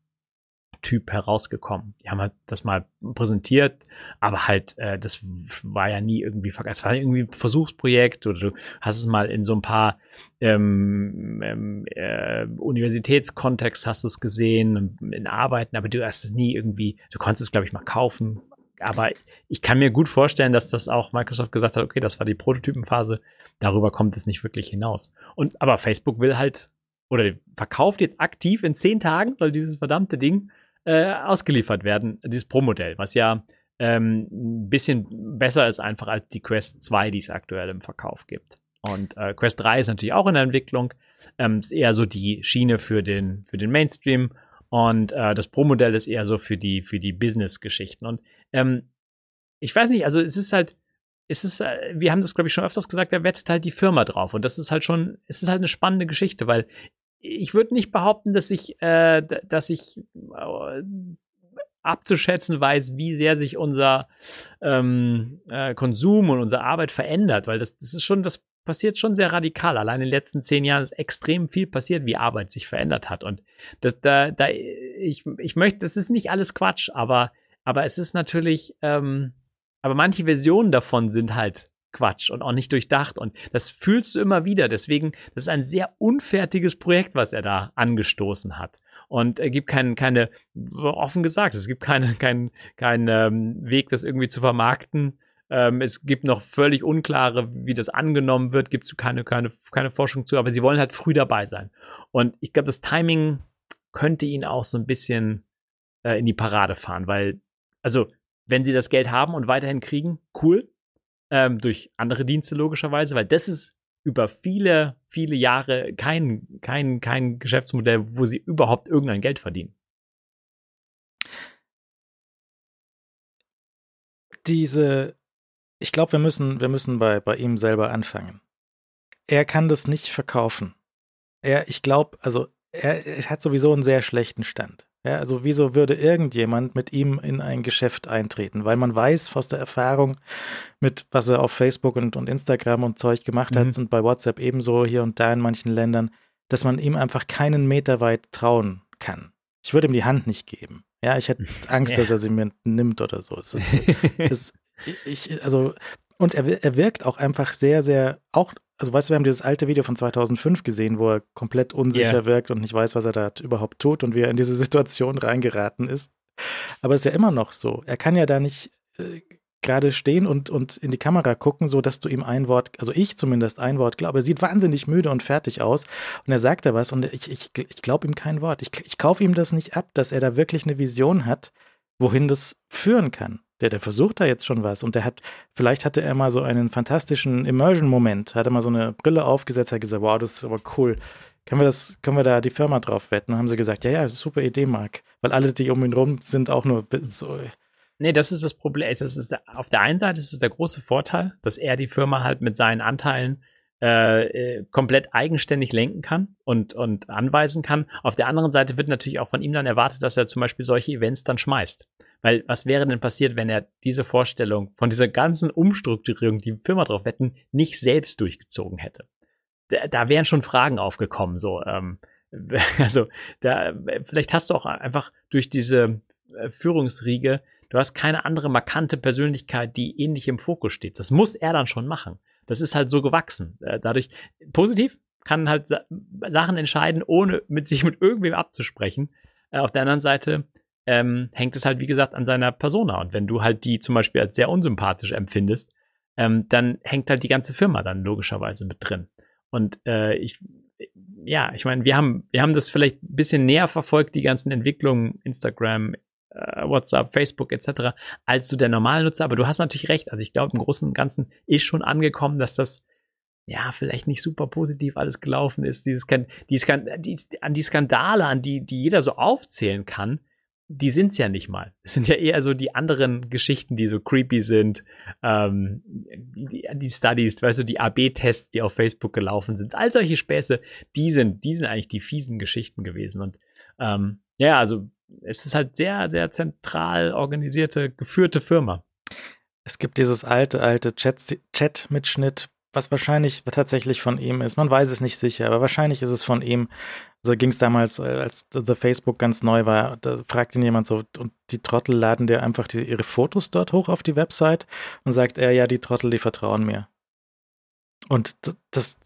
Typ herausgekommen. Die haben halt das mal präsentiert, aber halt, äh, das war ja nie irgendwie, es war irgendwie ein Versuchsprojekt oder du hast es mal in so ein paar ähm, ähm, äh, Universitätskontext hast du es gesehen, in Arbeiten, aber du hast es nie irgendwie, du konntest es, glaube ich, mal kaufen. Aber ich kann mir gut vorstellen, dass das auch Microsoft gesagt hat, okay, das war die Prototypenphase, darüber kommt es nicht wirklich hinaus. Und aber Facebook will halt oder verkauft jetzt aktiv in zehn Tagen, soll dieses verdammte Ding äh, ausgeliefert werden, dieses Pro-Modell, was ja ähm, ein bisschen besser ist einfach als die Quest 2, die es aktuell im Verkauf gibt. Und äh, Quest 3 ist natürlich auch in der Entwicklung, ähm, ist eher so die Schiene für den, für den Mainstream und äh, das Pro-Modell ist eher so für die, für die Business-Geschichten. Und ähm, ich weiß nicht, also es ist halt, es ist, äh, wir haben das, glaube ich, schon öfters gesagt, da wettet halt die Firma drauf. Und das ist halt schon, es ist halt eine spannende Geschichte, weil ich würde nicht behaupten, dass ich, äh, dass ich äh, abzuschätzen weiß, wie sehr sich unser ähm, äh, Konsum und unsere Arbeit verändert, weil das, das ist schon, das passiert schon sehr radikal. Allein in den letzten zehn Jahren ist extrem viel passiert, wie Arbeit sich verändert hat. Und das, da, da, ich, ich möchte, das ist nicht alles Quatsch, aber, aber es ist natürlich, ähm, aber manche Versionen davon sind halt Quatsch und auch nicht durchdacht. Und das fühlst du immer wieder. Deswegen, das ist ein sehr unfertiges Projekt, was er da angestoßen hat. Und er gibt keinen, keine, offen gesagt, es gibt keinen keinen keinen ähm, Weg, das irgendwie zu vermarkten. Ähm, es gibt noch völlig unklare, wie das angenommen wird, gibt es keine, keine, keine Forschung zu, aber sie wollen halt früh dabei sein. Und ich glaube, das Timing könnte ihn auch so ein bisschen äh, in die Parade fahren, weil, also, wenn sie das Geld haben und weiterhin kriegen, cool ähm, durch andere Dienste logischerweise, weil das ist über viele, viele Jahre kein, kein, kein Geschäftsmodell, wo sie überhaupt irgendein Geld verdienen. Diese, ich glaube, wir müssen, wir müssen bei, bei ihm selber anfangen. Er kann das nicht verkaufen. Er, ich glaube, also er, er hat sowieso einen sehr schlechten Stand. Ja, also wieso würde irgendjemand mit ihm in ein Geschäft eintreten? Weil man weiß aus der Erfahrung mit, was er auf Facebook und, und Instagram und Zeug gemacht mhm. hat und bei WhatsApp ebenso hier und da in manchen Ländern, dass man ihm einfach keinen Meter weit trauen kann. Ich würde ihm die Hand nicht geben. Ja, ich hätte [laughs] Angst, ja. dass er sie mir nimmt oder so. Es ist, es, [laughs] ich, also, und er, er wirkt auch einfach sehr, sehr, auch also weißt du, wir haben dieses alte Video von 2005 gesehen, wo er komplett unsicher yeah. wirkt und nicht weiß, was er da überhaupt tut und wie er in diese [laughs] Situation reingeraten ist. Aber es ist ja immer noch so. Er kann ja da nicht äh, gerade stehen und, und in die Kamera gucken, so dass du ihm ein Wort, also ich zumindest ein Wort glaube. Er sieht wahnsinnig müde und fertig aus und er sagt da was und ich, ich, ich glaube ihm kein Wort. Ich, ich kaufe ihm das nicht ab, dass er da wirklich eine Vision hat, wohin das führen kann. Der, der versucht da jetzt schon was und der hat, vielleicht hatte er mal so einen fantastischen Immersion-Moment, hat er mal so eine Brille aufgesetzt, hat gesagt, wow, das ist aber cool. Können wir das, können wir da die Firma drauf wetten? Und haben sie gesagt, ja, ja, super Idee, Marc. Weil alle, die um ihn rum sind, auch nur so, Nee, das ist das Problem. Das ist, auf der einen Seite ist es der große Vorteil, dass er die Firma halt mit seinen Anteilen äh, äh, komplett eigenständig lenken kann und, und anweisen kann. Auf der anderen Seite wird natürlich auch von ihm dann erwartet, dass er zum Beispiel solche Events dann schmeißt. Weil was wäre denn passiert, wenn er diese Vorstellung von dieser ganzen Umstrukturierung, die Firma drauf wetten, nicht selbst durchgezogen hätte? Da, da wären schon Fragen aufgekommen, so. Ähm, [laughs] also, da, vielleicht hast du auch einfach durch diese äh, Führungsriege Du hast keine andere markante Persönlichkeit, die ähnlich im Fokus steht. Das muss er dann schon machen. Das ist halt so gewachsen. Äh, dadurch positiv kann halt Sachen entscheiden, ohne mit sich mit irgendwem abzusprechen. Äh, auf der anderen Seite ähm, hängt es halt, wie gesagt, an seiner Persona. Und wenn du halt die zum Beispiel als sehr unsympathisch empfindest, ähm, dann hängt halt die ganze Firma dann logischerweise mit drin. Und äh, ich, ja, ich meine, wir haben, wir haben das vielleicht ein bisschen näher verfolgt, die ganzen Entwicklungen, Instagram, äh, WhatsApp, Facebook etc. als so der normale Nutzer. Aber du hast natürlich recht. Also ich glaube, im Großen und Ganzen ist schon angekommen, dass das ja vielleicht nicht super positiv alles gelaufen ist. Dieses, die, die, an die Skandale, an die, die jeder so aufzählen kann, die sind es ja nicht mal. Es sind ja eher so die anderen Geschichten, die so creepy sind. Ähm, die, die, die Studies, weißt du, die AB-Tests, die auf Facebook gelaufen sind. All solche Späße, die sind, die sind eigentlich die fiesen Geschichten gewesen. Und ähm, ja, also es ist halt sehr, sehr zentral organisierte, geführte Firma. Es gibt dieses alte, alte Chat-Mitschnitt, was wahrscheinlich tatsächlich von ihm ist. Man weiß es nicht sicher, aber wahrscheinlich ist es von ihm. So ging es damals, äh, als The Facebook ganz neu war. Da fragt ihn jemand so, und die Trottel laden dir einfach die, ihre Fotos dort hoch auf die Website und sagt er, ja, die Trottel, die vertrauen mir. Und das,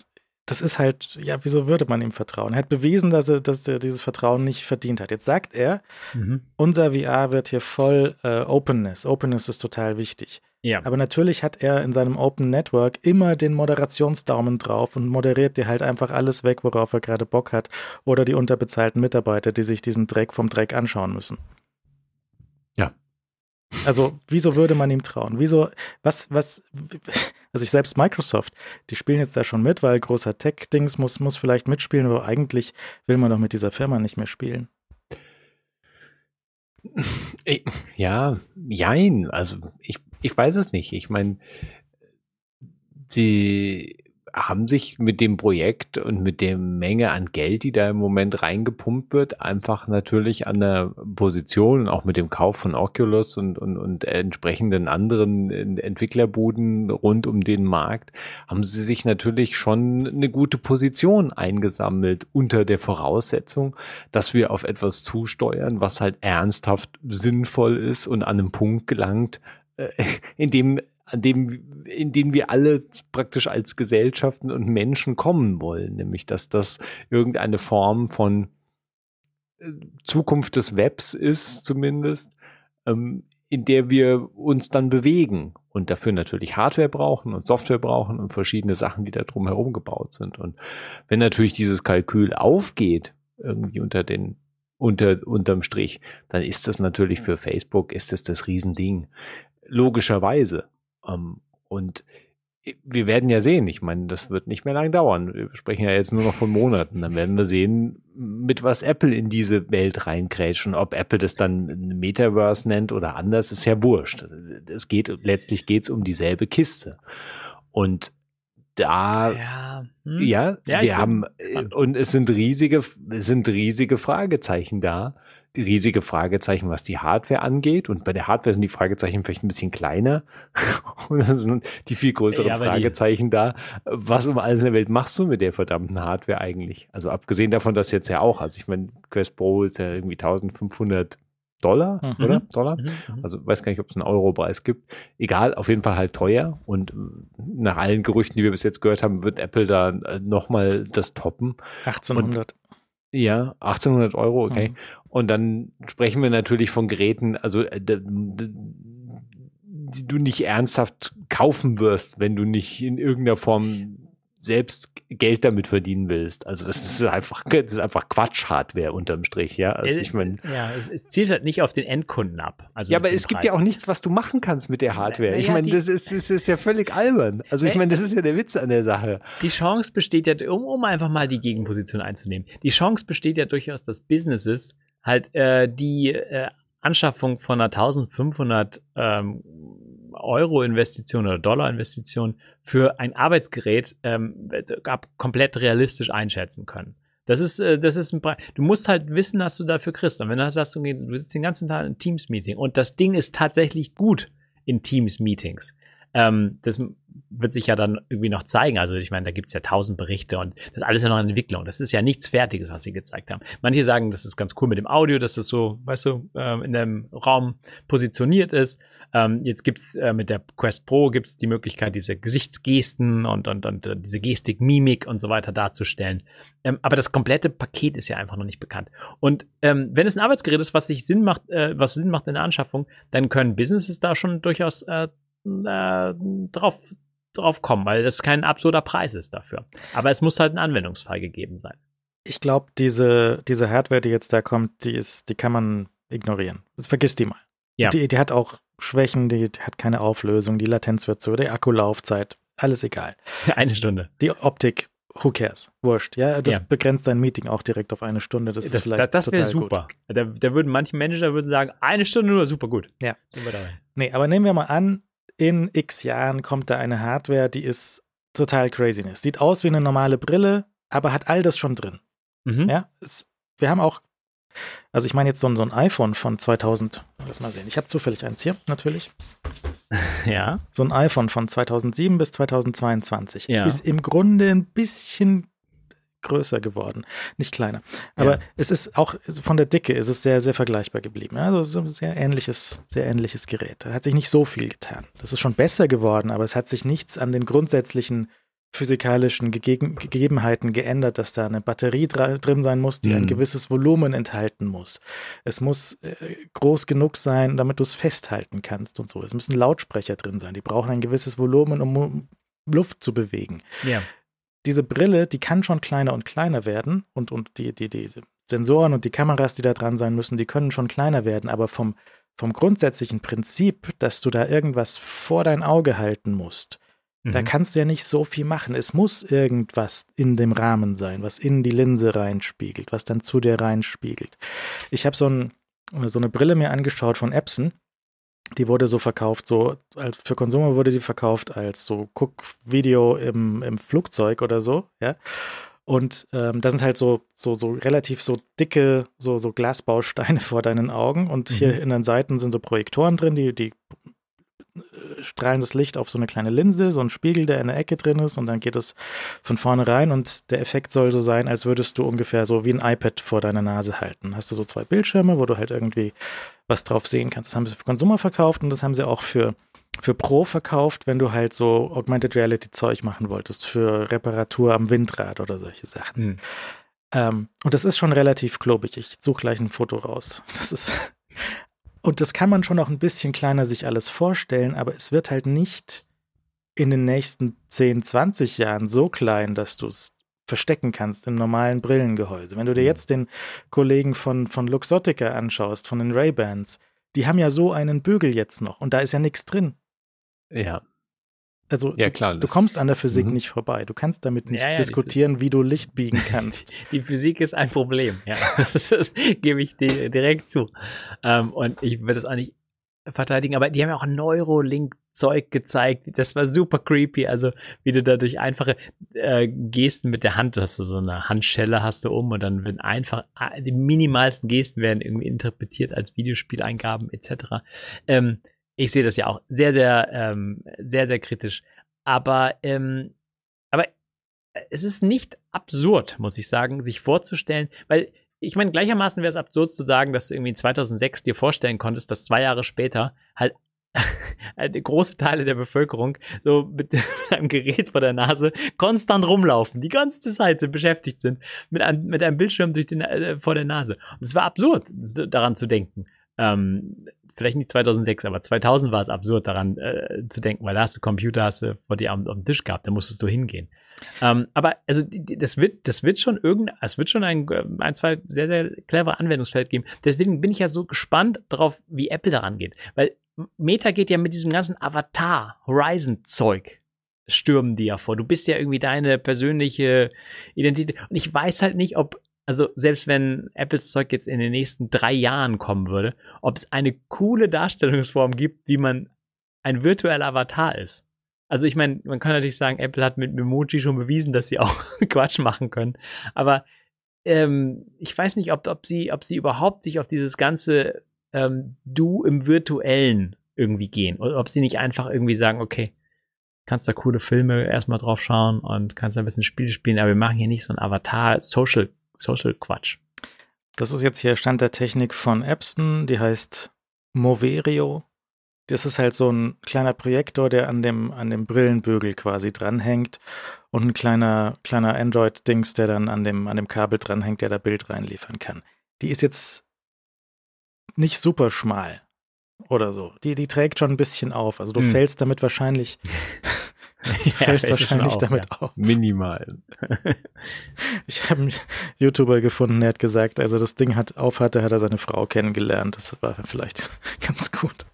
das ist halt, ja, wieso würde man ihm vertrauen? Er hat bewiesen, dass er, dass er dieses Vertrauen nicht verdient hat. Jetzt sagt er, mhm. unser VR wird hier voll äh, Openness. Openness ist total wichtig. Ja. Aber natürlich hat er in seinem Open Network immer den Moderationsdaumen drauf und moderiert dir halt einfach alles weg, worauf er gerade Bock hat. Oder die unterbezahlten Mitarbeiter, die sich diesen Dreck vom Dreck anschauen müssen. Ja. Also, wieso würde man ihm trauen? Wieso, was, was, also ich selbst Microsoft, die spielen jetzt da schon mit, weil großer Tech-Dings muss, muss vielleicht mitspielen, aber eigentlich will man doch mit dieser Firma nicht mehr spielen. Ja, jein, also ich, ich weiß es nicht. Ich meine, sie haben sich mit dem Projekt und mit der Menge an Geld, die da im Moment reingepumpt wird, einfach natürlich an der Position, auch mit dem Kauf von Oculus und, und, und entsprechenden anderen Entwicklerbuden rund um den Markt, haben sie sich natürlich schon eine gute Position eingesammelt unter der Voraussetzung, dass wir auf etwas zusteuern, was halt ernsthaft sinnvoll ist und an einem Punkt gelangt, [laughs] in dem an dem, in den wir alle praktisch als Gesellschaften und Menschen kommen wollen, nämlich dass das irgendeine Form von äh, Zukunft des Webs ist, zumindest, ähm, in der wir uns dann bewegen und dafür natürlich Hardware brauchen und Software brauchen und verschiedene Sachen, die da drumherum gebaut sind. Und wenn natürlich dieses Kalkül aufgeht, irgendwie unter den unter, unterm Strich, dann ist das natürlich für Facebook, ist das das Riesending. Logischerweise. Ähm, und wir werden ja sehen, ich meine, das wird nicht mehr lang dauern. Wir sprechen ja jetzt nur noch von Monaten. Dann werden wir sehen, mit was Apple in diese Welt reinkrätscht. Ob Apple das dann Metaverse nennt oder anders, ist ja wurscht. Es geht, letztlich geht es um dieselbe Kiste. Und da, ja, hm. ja, ja wir haben, und es sind riesige, es sind riesige Fragezeichen da riesige Fragezeichen, was die Hardware angeht. Und bei der Hardware sind die Fragezeichen vielleicht ein bisschen kleiner. [laughs] und dann sind die viel größeren ja, Fragezeichen da. Was um alles in der Welt machst du mit der verdammten Hardware eigentlich? Also abgesehen davon, dass jetzt ja auch, also ich meine, Quest Pro ist ja irgendwie 1500 Dollar, mhm. oder? Dollar? Mhm. mhm. Also weiß gar nicht, ob es einen Euro-Preis gibt. Egal, auf jeden Fall halt teuer. Und nach allen Gerüchten, die wir bis jetzt gehört haben, wird Apple da äh, nochmal das toppen. 1800. Und, ja, 1800 Euro, okay. Mhm. Und dann sprechen wir natürlich von Geräten, also äh, die du nicht ernsthaft kaufen wirst, wenn du nicht in irgendeiner Form selbst Geld damit verdienen willst. Also das ist einfach, das ist einfach Quatsch-Hardware unterm Strich, ja. Also ich meine. Ja, es, es, zielt halt nicht auf den Endkunden ab. Also ja, aber es Preis. gibt ja auch nichts, was du machen kannst mit der Hardware. ich meine, das ist, das ist ja völlig albern. Also ich meine, das ist ja der Witz an der Sache. Die Chance besteht ja, um, um einfach mal die Gegenposition einzunehmen. Die Chance besteht ja durchaus, dass Businesses halt äh, die äh, Anschaffung von einer 1500 ähm, Euro-Investition oder Dollar-Investition für ein Arbeitsgerät ähm, komplett realistisch einschätzen können. Das ist, äh, das ist ein Pre Du musst halt wissen, was du dafür kriegst. Und wenn du sagst, du sitzt den ganzen Tag in Teams-Meeting und das Ding ist tatsächlich gut in Teams-Meetings, ähm, das wird sich ja dann irgendwie noch zeigen. Also ich meine, da gibt's ja tausend Berichte und das ist alles ja noch in Entwicklung. Das ist ja nichts Fertiges, was sie gezeigt haben. Manche sagen, das ist ganz cool mit dem Audio, dass das so, weißt du, ähm, in dem Raum positioniert ist. Ähm, jetzt gibt's äh, mit der Quest Pro gibt's die Möglichkeit, diese Gesichtsgesten und, und, und äh, diese Gestik, Mimik und so weiter darzustellen. Ähm, aber das komplette Paket ist ja einfach noch nicht bekannt. Und ähm, wenn es ein Arbeitsgerät ist, was sich Sinn macht, äh, was Sinn macht in der Anschaffung, dann können Businesses da schon durchaus äh, äh, drauf, drauf kommen, weil das kein absurder Preis ist dafür. Aber es muss halt ein Anwendungsfall gegeben sein. Ich glaube, diese, diese Hardware, die jetzt da kommt, die ist, die kann man ignorieren. Vergiss die mal. Ja. Die, die hat auch Schwächen, die hat keine Auflösung, die Latenz wird so, die Akkulaufzeit, alles egal. [laughs] Eine Stunde. Die Optik, who cares? Wurscht. Ja, das ja. begrenzt dein Meeting auch direkt auf eine Stunde. Das, das ist vielleicht Das, das wäre super. Da, da, würden manche Manager würden sagen, eine Stunde nur, super gut. Ja. Nee, aber nehmen wir mal an, in x Jahren kommt da eine Hardware, die ist total craziness. Sieht aus wie eine normale Brille, aber hat all das schon drin. Mhm. Ja, es, wir haben auch, also ich meine jetzt so ein, so ein iPhone von 2000, lass mal sehen, ich habe zufällig eins hier, natürlich. [laughs] Ja. So ein iPhone von 2007 bis 2022 ja. ist im Grunde ein bisschen größer geworden, nicht kleiner. Aber ja. es ist auch von der Dicke ist es sehr, sehr vergleichbar geblieben. Also es ist ein sehr ähnliches, sehr ähnliches Gerät. Da hat sich nicht so viel getan. Das ist schon besser geworden, aber es hat sich nichts an den grundsätzlichen physikalischen Gegeben Gegebenheiten geändert, dass da eine Batterie drin sein muss, die mhm. ein gewisses Volumen enthalten muss. Es muss äh, groß genug sein, damit du es festhalten kannst und so. Es müssen Lautsprecher drin sein. Die brauchen ein gewisses Volumen, um Luft zu bewegen. Ja diese Brille, die kann schon kleiner und kleiner werden und, und die, die, die Sensoren und die Kameras, die da dran sein müssen, die können schon kleiner werden, aber vom, vom grundsätzlichen Prinzip, dass du da irgendwas vor dein Auge halten musst, mhm. da kannst du ja nicht so viel machen. Es muss irgendwas in dem Rahmen sein, was in die Linse reinspiegelt, was dann zu dir reinspiegelt. Ich habe so, ein, so eine Brille mir angeschaut von Epson die wurde so verkauft, so für Konsumer wurde die verkauft als so Guck-Video im, im Flugzeug oder so, ja. Und ähm, da sind halt so, so, so relativ so dicke, so, so Glasbausteine [laughs] vor deinen Augen. Und mhm. hier in den Seiten sind so Projektoren drin, die, die äh, strahlen das Licht auf so eine kleine Linse, so ein Spiegel, der in der Ecke drin ist. Und dann geht es von vorne rein. Und der Effekt soll so sein, als würdest du ungefähr so wie ein iPad vor deiner Nase halten. Hast du so zwei Bildschirme, wo du halt irgendwie was drauf sehen kannst. Das haben sie für Konsumer verkauft und das haben sie auch für, für Pro verkauft, wenn du halt so Augmented Reality Zeug machen wolltest, für Reparatur am Windrad oder solche Sachen. Mhm. Ähm, und das ist schon relativ klobig. Ich suche gleich ein Foto raus. Das ist. Und das kann man schon noch ein bisschen kleiner sich alles vorstellen, aber es wird halt nicht in den nächsten 10, 20 Jahren so klein, dass du es verstecken kannst im normalen Brillengehäuse. Wenn du dir mhm. jetzt den Kollegen von, von Luxottica anschaust, von den Ray-Bans, die haben ja so einen Bügel jetzt noch und da ist ja nichts drin. Ja. Also ja, klar, du, du, kommst an der Physik mhm. nicht vorbei. Du kannst damit nicht ja, ja, diskutieren, wie du Licht biegen kannst. [laughs] die Physik ist ein Problem, ja. [laughs] das, das gebe ich dir direkt zu. Ähm, und ich würde es auch nicht verteidigen, aber die haben ja auch Neurolink-Zeug gezeigt. Das war super creepy. Also, wie du da durch einfache äh, Gesten mit der Hand, hast du so eine Handschelle hast du um und dann werden einfach äh, die minimalsten Gesten werden irgendwie interpretiert als Videospieleingaben etc. Ähm, ich sehe das ja auch sehr, sehr, ähm, sehr, sehr kritisch. Aber, ähm, aber es ist nicht absurd, muss ich sagen, sich vorzustellen, weil ich meine, gleichermaßen wäre es absurd zu sagen, dass du irgendwie 2006 dir vorstellen konntest, dass zwei Jahre später halt [laughs] große Teile der Bevölkerung so [laughs] mit einem Gerät vor der Nase konstant rumlaufen, die ganze Zeit beschäftigt sind mit einem, mit einem Bildschirm durch den, äh, vor der Nase. Und es war absurd, daran zu denken. Ähm, vielleicht nicht 2006, aber 2000 war es absurd, daran äh, zu denken, weil da hast du Computer, hast du vor dir am, am Tisch gehabt, da musstest du hingehen. Ähm, aber also das wird, das wird schon irgend, es wird schon ein, ein, zwei sehr, sehr clevere Anwendungsfeld geben. Deswegen bin ich ja so gespannt darauf, wie Apple daran geht. Weil Meta geht ja mit diesem ganzen Avatar-Horizon-Zeug stürmen die ja vor. Du bist ja irgendwie deine persönliche Identität. Und ich weiß halt nicht, ob, also selbst wenn Apples Zeug jetzt in den nächsten drei Jahren kommen würde, ob es eine coole Darstellungsform gibt, wie man ein virtueller Avatar ist. Also ich meine, man kann natürlich sagen, Apple hat mit Memoji schon bewiesen, dass sie auch [laughs] Quatsch machen können. Aber ähm, ich weiß nicht, ob, ob, sie, ob sie überhaupt sich auf dieses ganze ähm, Du im Virtuellen irgendwie gehen. Oder ob sie nicht einfach irgendwie sagen, okay, kannst da coole Filme erstmal drauf schauen und kannst da ein bisschen Spiele spielen, aber wir machen hier nicht so ein Avatar-Social Social Quatsch. Das ist jetzt hier Stand der Technik von Epson, die heißt Moverio. Das ist halt so ein kleiner Projektor, der an dem, an dem Brillenbügel quasi dranhängt und ein kleiner, kleiner Android-Dings, der dann an dem, an dem Kabel dranhängt, der da Bild reinliefern kann. Die ist jetzt nicht super schmal oder so. Die, die trägt schon ein bisschen auf. Also du hm. fällst damit wahrscheinlich, [laughs] [laughs] ja, fällst wahrscheinlich auch, damit ja. auf. Minimal. [laughs] ich habe einen YouTuber gefunden, der hat gesagt, also das Ding hat auf hatte, hat er seine Frau kennengelernt. Das war vielleicht ganz gut.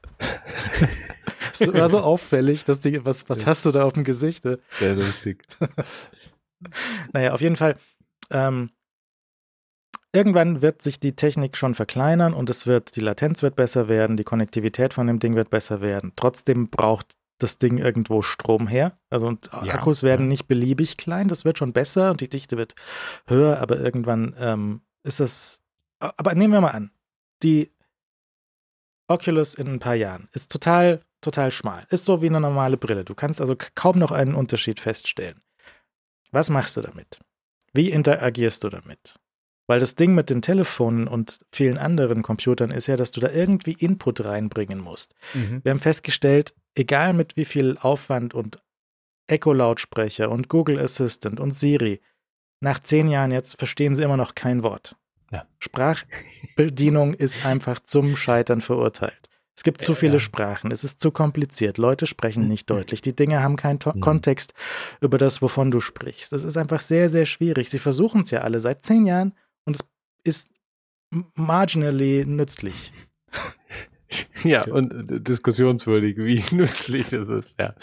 Es war so auffällig, dass die, was, was hast du da auf dem Gesicht? Ne? Sehr lustig. naja, auf jeden Fall, ähm, irgendwann wird sich die Technik schon verkleinern und es wird, die Latenz wird besser werden, die Konnektivität von dem Ding wird besser werden. Trotzdem braucht das Ding irgendwo Strom her. Also und ja, Akkus werden ja. nicht beliebig klein, das wird schon besser und die Dichte wird höher, aber irgendwann ähm, ist das. Aber nehmen wir mal an, die Oculus in ein paar Jahren ist total, total schmal. Ist so wie eine normale Brille. Du kannst also kaum noch einen Unterschied feststellen. Was machst du damit? Wie interagierst du damit? Weil das Ding mit den Telefonen und vielen anderen Computern ist ja, dass du da irgendwie Input reinbringen musst. Mhm. Wir haben festgestellt, egal mit wie viel Aufwand und Echo-Lautsprecher und Google Assistant und Siri, nach zehn Jahren jetzt verstehen sie immer noch kein Wort. Ja. Sprachbedienung [laughs] ist einfach zum Scheitern verurteilt. Es gibt zu viele ja. Sprachen, es ist zu kompliziert, Leute sprechen mhm. nicht deutlich, die Dinge haben keinen to mhm. Kontext über das, wovon du sprichst. Das ist einfach sehr, sehr schwierig. Sie versuchen es ja alle seit zehn Jahren und es ist marginally nützlich. [laughs] Ja, und äh, diskussionswürdig, wie [laughs] nützlich das ist, ja.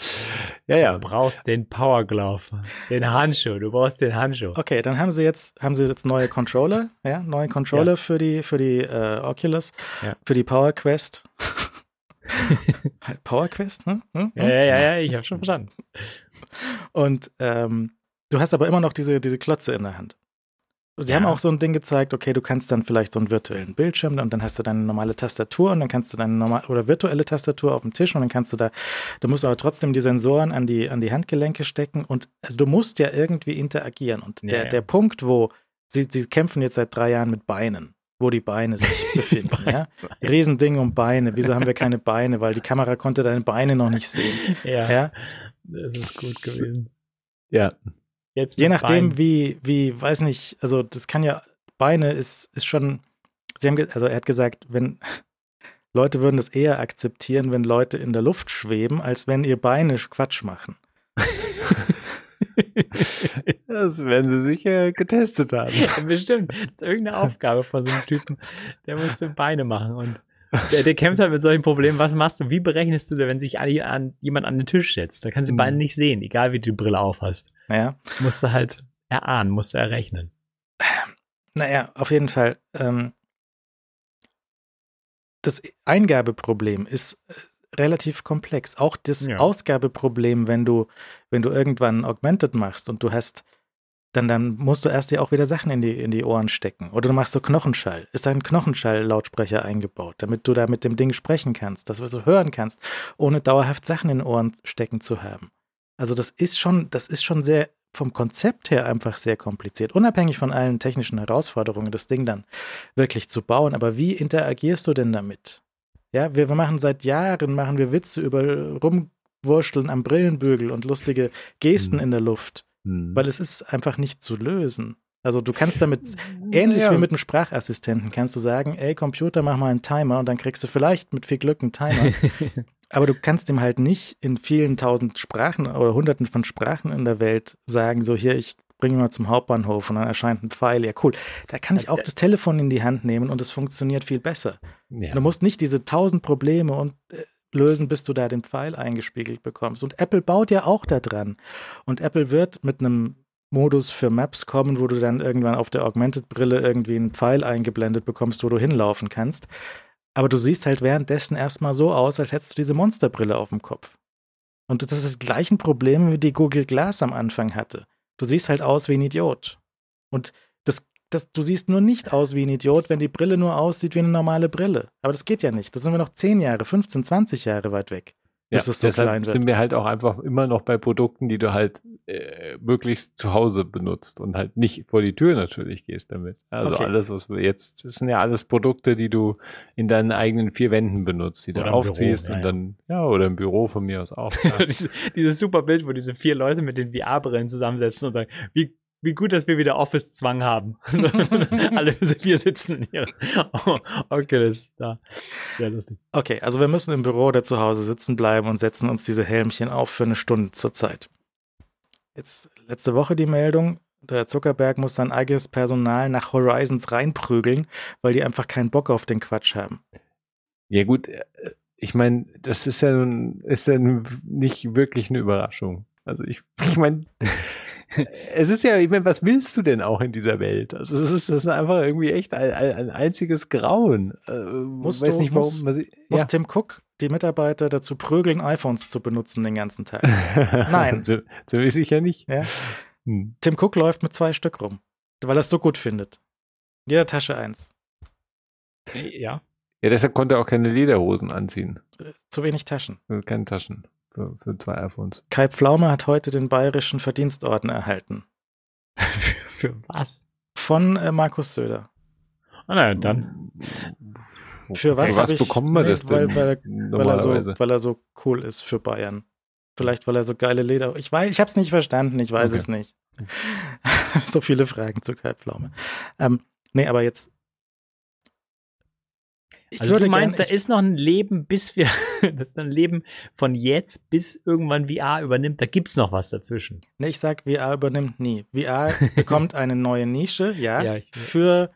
Ja, ja. Du brauchst den Power Glove, den Handschuh, du brauchst den Handschuh. Okay, dann haben sie jetzt, haben sie jetzt neue Controller, [laughs] ja, neue Controller ja. für die, für die äh, Oculus, ja. für die Power Quest. Power Quest, ne? Hm? Ja, ja, ja, ja, ich habe schon verstanden. Und ähm, du hast aber immer noch diese, diese Klotze in der Hand. Sie ja. haben auch so ein Ding gezeigt, okay, du kannst dann vielleicht so einen virtuellen Bildschirm und dann hast du deine normale Tastatur und dann kannst du deine normale oder virtuelle Tastatur auf dem Tisch und dann kannst du da, du musst aber trotzdem die Sensoren an die, an die Handgelenke stecken und also du musst ja irgendwie interagieren. Und der, ja, ja. der Punkt, wo sie, sie kämpfen jetzt seit drei Jahren mit Beinen, wo die Beine sich [laughs] befinden. ja? Riesending um Beine. Wieso haben wir keine Beine? Weil die Kamera konnte deine Beine noch nicht sehen. [laughs] Ja. ja? Das ist gut gewesen. Ja. Jetzt Je nachdem, Bein. wie, wie, weiß nicht, also das kann ja, Beine ist, ist schon, sie haben, also er hat gesagt, wenn [laughs] Leute würden das eher akzeptieren, wenn Leute in der Luft schweben, als wenn ihr Beine Quatsch machen. [laughs] das werden sie sicher getestet haben. Bestimmt. Das ist irgendeine Aufgabe von so einem Typen, der musste Beine machen und der, der kämpft halt mit solchen Problemen. Was machst du? Wie berechnest du, wenn sich alle an, jemand an den Tisch setzt? Da kannst du mhm. beide nicht sehen, egal wie du die Brille aufhast. Naja. Musst du halt erahnen, musst du errechnen. Naja, auf jeden Fall. Ähm, das Eingabeproblem ist äh, relativ komplex. Auch das ja. Ausgabeproblem, wenn du, wenn du irgendwann Augmented machst und du hast dann, dann musst du erst dir auch wieder Sachen in die, in die Ohren stecken. Oder du machst so Knochenschall. Ist da ein Knochenschall-Lautsprecher eingebaut, damit du da mit dem Ding sprechen kannst, dass du so hören kannst, ohne dauerhaft Sachen in den Ohren stecken zu haben. Also das ist schon, das ist schon sehr vom Konzept her einfach sehr kompliziert, unabhängig von allen technischen Herausforderungen, das Ding dann wirklich zu bauen. Aber wie interagierst du denn damit? Ja, wir, wir machen seit Jahren, machen wir Witze über Rumwurschteln am Brillenbügel und lustige Gesten hm. in der Luft, hm. weil es ist einfach nicht zu lösen. Also du kannst damit, ähnlich ja. wie mit einem Sprachassistenten, kannst du sagen, ey Computer, mach mal einen Timer und dann kriegst du vielleicht mit viel Glück einen Timer. [laughs] Aber du kannst ihm halt nicht in vielen tausend Sprachen oder hunderten von Sprachen in der Welt sagen, so hier, ich bringe mal zum Hauptbahnhof und dann erscheint ein Pfeil. Ja, cool. Da kann ich auch das Telefon in die Hand nehmen und es funktioniert viel besser. Ja. Du musst nicht diese tausend Probleme und äh, lösen, bis du da den Pfeil eingespiegelt bekommst. Und Apple baut ja auch da dran. Und Apple wird mit einem Modus für Maps kommen, wo du dann irgendwann auf der Augmented-Brille irgendwie einen Pfeil eingeblendet bekommst, wo du hinlaufen kannst. Aber du siehst halt währenddessen erstmal so aus, als hättest du diese Monsterbrille auf dem Kopf. Und das ist das gleiche Problem, wie die Google Glass am Anfang hatte. Du siehst halt aus wie ein Idiot. Und das, du siehst nur nicht aus wie ein Idiot, wenn die Brille nur aussieht wie eine normale Brille. Aber das geht ja nicht. Da sind wir noch 10 Jahre, 15, 20 Jahre weit weg ja, es so deshalb sind wir halt auch einfach immer noch bei Produkten, die du halt äh, möglichst zu Hause benutzt und halt nicht vor die Tür natürlich gehst damit. Also okay. alles, was wir jetzt, das sind ja alles Produkte, die du in deinen eigenen vier Wänden benutzt, die du aufziehst Büro, ja, und dann, ja, oder im Büro von mir aus auch. [laughs] dieses, dieses super Bild, wo diese vier Leute mit den VR-Brillen zusammensetzen und sagen, wie wie gut, dass wir wieder Office-Zwang haben. [laughs] Alle vier sitzen hier. Oh, okay, das ist da. Sehr lustig. Okay, also wir müssen im Büro oder zu Hause sitzen bleiben und setzen uns diese Helmchen auf für eine Stunde zur Zeit. Jetzt letzte Woche die Meldung, der Zuckerberg muss sein eigenes Personal nach Horizons reinprügeln, weil die einfach keinen Bock auf den Quatsch haben. Ja gut, äh, ich meine, das ist ja nun, ist ja nicht wirklich eine Überraschung. Also ich, [laughs] ich meine, es ist ja, ich meine, was willst du denn auch in dieser Welt? Also es ist, das ist einfach irgendwie echt ein, ein einziges Grauen. Äh, muss weiß du, nicht, warum, muss, ja. muss Tim Cook die Mitarbeiter dazu prügeln, iPhones zu benutzen den ganzen Tag? [laughs] Nein. so, so ist sicher nicht. Ja. Hm. Tim Cook läuft mit zwei Stück rum, weil er es so gut findet. In jeder Tasche eins. Ja. Ja, deshalb konnte er auch keine Lederhosen anziehen. Zu wenig Taschen. Keine Taschen für, für zwei iPhones. Kai Pflaume hat heute den Bayerischen Verdienstorden erhalten. für, [laughs] für, was? Von äh, Markus Söder. Ah, naja, dann. Für was, okay, was ich, bekommen wir nee, das denn? Weil, weil, er so, weil er so cool ist für Bayern. Vielleicht, weil er so geile Leder. Ich weiß, ich habe es nicht verstanden, ich weiß okay. es nicht. [laughs] so viele Fragen zu Kai Pflaume. Ähm, nee, aber jetzt ich also du meinst, da ist noch ein Leben, bis wir, [laughs] das ist ein Leben von jetzt bis irgendwann VR übernimmt, da gibt es noch was dazwischen. Ne, ich sag, VR übernimmt nie. VR [laughs] bekommt eine neue Nische, ja, ja für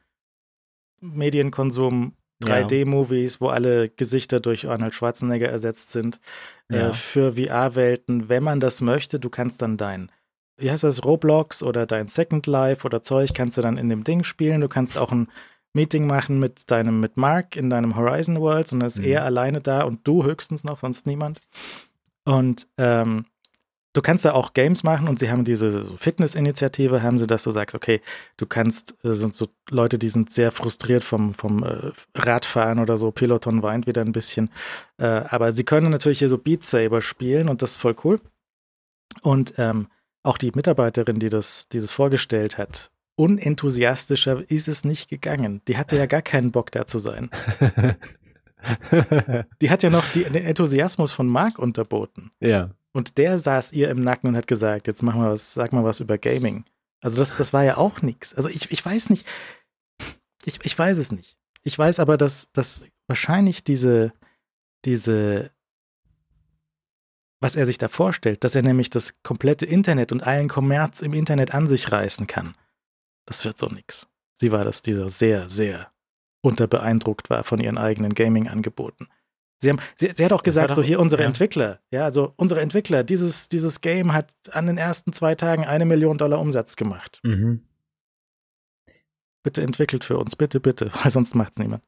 Medienkonsum, 3D-Movies, wo alle Gesichter durch Arnold Schwarzenegger ersetzt sind, äh, ja. äh, für VR-Welten, wenn man das möchte, du kannst dann dein wie heißt das, Roblox oder dein Second Life oder Zeug kannst du dann in dem Ding spielen. Du kannst auch ein Meeting machen mit deinem, mit Mark in deinem Horizon World, sondern ist mhm. er alleine da und du höchstens noch, sonst niemand. Und ähm, du kannst da auch Games machen und sie haben diese Fitness-Initiative, haben sie, dass du sagst, okay, du kannst, äh, sind so Leute, die sind sehr frustriert vom, vom äh, Radfahren oder so, Peloton weint wieder ein bisschen. Äh, aber sie können natürlich hier so Beat Saber spielen und das ist voll cool. Und ähm, auch die Mitarbeiterin, die das, dieses vorgestellt hat, unenthusiastischer ist es nicht gegangen. Die hatte ja gar keinen Bock da zu sein. [laughs] die hat ja noch die, den Enthusiasmus von Mark unterboten. Ja. Und der saß ihr im Nacken und hat gesagt, jetzt mach mal was, sag mal was über Gaming. Also das, das war ja auch nichts. Also ich, ich weiß nicht, ich, ich weiß es nicht. Ich weiß aber, dass, dass wahrscheinlich diese, diese, was er sich da vorstellt, dass er nämlich das komplette Internet und allen Kommerz im Internet an sich reißen kann das wird so nix. Sie war das, dieser sehr, sehr unterbeeindruckt war von ihren eigenen Gaming-Angeboten. Sie, haben, sie, sie hat auch gesagt, so hier unsere ja. Entwickler, ja, also unsere Entwickler, dieses, dieses Game hat an den ersten zwei Tagen eine Million Dollar Umsatz gemacht. Mhm. Bitte entwickelt für uns, bitte, bitte, [laughs] weil sonst macht es niemand.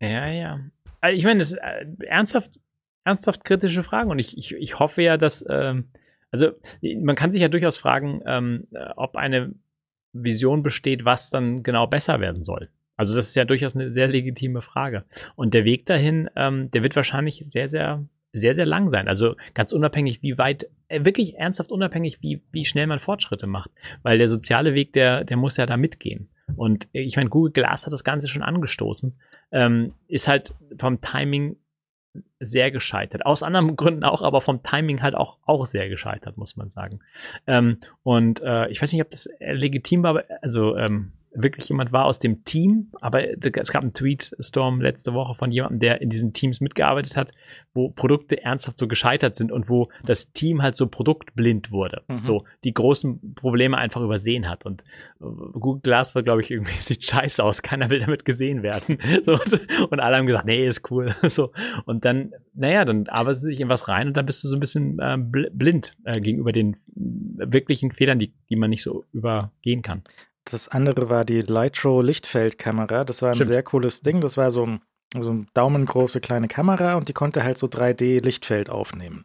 ja, ja. Also ich meine, das ist äh, ernsthaft, ernsthaft kritische Fragen und ich, ich, ich hoffe ja, dass, ähm, also man kann sich ja durchaus fragen, ähm, ob eine Vision besteht, was dann genau besser werden soll. Also das ist ja durchaus eine sehr legitime Frage. Und der Weg dahin, ähm, der wird wahrscheinlich sehr, sehr sehr, sehr lang sein. Also ganz unabhängig, wie weit, äh, wirklich ernsthaft unabhängig, wie, wie schnell man Fortschritte macht. Weil der soziale Weg, der, der muss ja da mitgehen. Und ich meine, Google Glass hat das Ganze schon angestoßen. Ähm, ist halt vom Timing sehr gescheitert. Aus anderen Gründen auch, aber vom Timing halt auch, auch sehr gescheitert, muss man sagen. Ähm, und äh, ich weiß nicht, ob das legitim war, also ähm, wirklich jemand war aus dem Team, aber es gab einen Tweet-Storm letzte Woche von jemandem, der in diesen Teams mitgearbeitet hat, wo Produkte ernsthaft so gescheitert sind und wo das Team halt so produktblind wurde. Mhm. So die großen Probleme einfach übersehen hat. Und äh, Google Glass war, glaube ich, irgendwie [laughs] sieht scheiße aus, keiner will damit gesehen werden. [laughs] So, und alle haben gesagt, nee, ist cool. [laughs] So. Und dann, naja, dann arbeitest du dich in was rein und dann bist du so ein bisschen äh, blind äh, gegenüber den wirklichen Fehlern, die, die man nicht so übergehen kann. Das andere war die Lightro Lichtfeldkamera. Das war ein Stimmt. sehr cooles Ding. Das war so ein, so ein daumengroße kleine Kamera und die konnte halt so 3D Lichtfeld aufnehmen.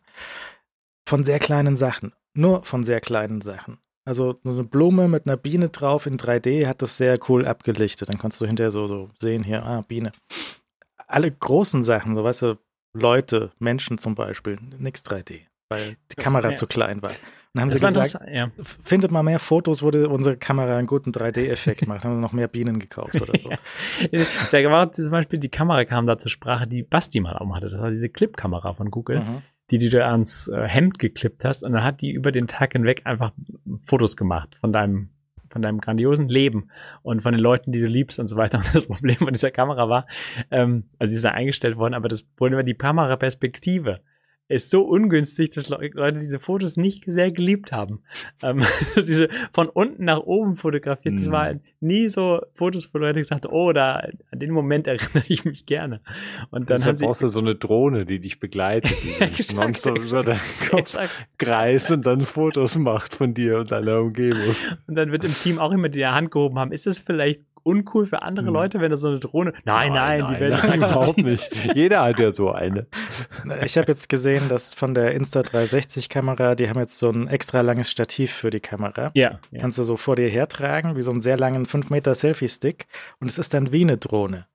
Von sehr kleinen Sachen. Nur von sehr kleinen Sachen. Also eine Blume mit einer Biene drauf in 3D hat das sehr cool abgelichtet. Dann konntest du hinterher so, so sehen, hier, ah, Biene. Alle großen Sachen, so weißt du, Leute, Menschen zum Beispiel, nix 3D, weil die Kamera ja. zu klein war. Dann haben das sie gesagt, ja. findet mal mehr Fotos, wo die, unsere Kamera einen guten 3D-Effekt macht. Haben wir noch mehr Bienen gekauft oder so. [laughs] ja. Da war zum Beispiel die Kamera kam da zur Sprache, die Basti mal um hatte. Das war diese Clip-Kamera von Google, mhm. die, die du ans äh, Hemd geklippt hast. Und dann hat die über den Tag hinweg einfach Fotos gemacht von deinem von deinem grandiosen Leben und von den Leuten, die du liebst und so weiter. [laughs] Und das Problem von dieser Kamera war, ähm, also sie ist ja eingestellt worden, aber das Problem war die Kameraperspektive ist so ungünstig, dass Leute diese Fotos nicht sehr geliebt haben. Ähm, [laughs] also diese von unten nach oben fotografiert, das war hm. nie so Fotos, wo Leute gesagt haben, oh, da, an den Moment [laughs] erinnere ich mich gerne. Und dann Deshalb brauchst du so eine Drohne, die dich begleitet, die [laughs] ja, nonstop über deinen Kopf kreist und dann Fotos macht von dir und deiner Umgebung. Und dann wird im Team auch immer die Hand gehoben haben, ist es vielleicht uncool für andere hm. Leute, wenn da so eine Drohne. Nein, nein, nein die werden nein, überhaupt nicht. Jeder hat ja so eine. Ich habe jetzt gesehen, dass von der Insta360-Kamera, die haben jetzt so ein extra langes Stativ für die Kamera. Ja. Kannst du so vor dir hertragen, wie so einen sehr langen 5 Meter Selfie-Stick. Und es ist dann wie eine Drohne.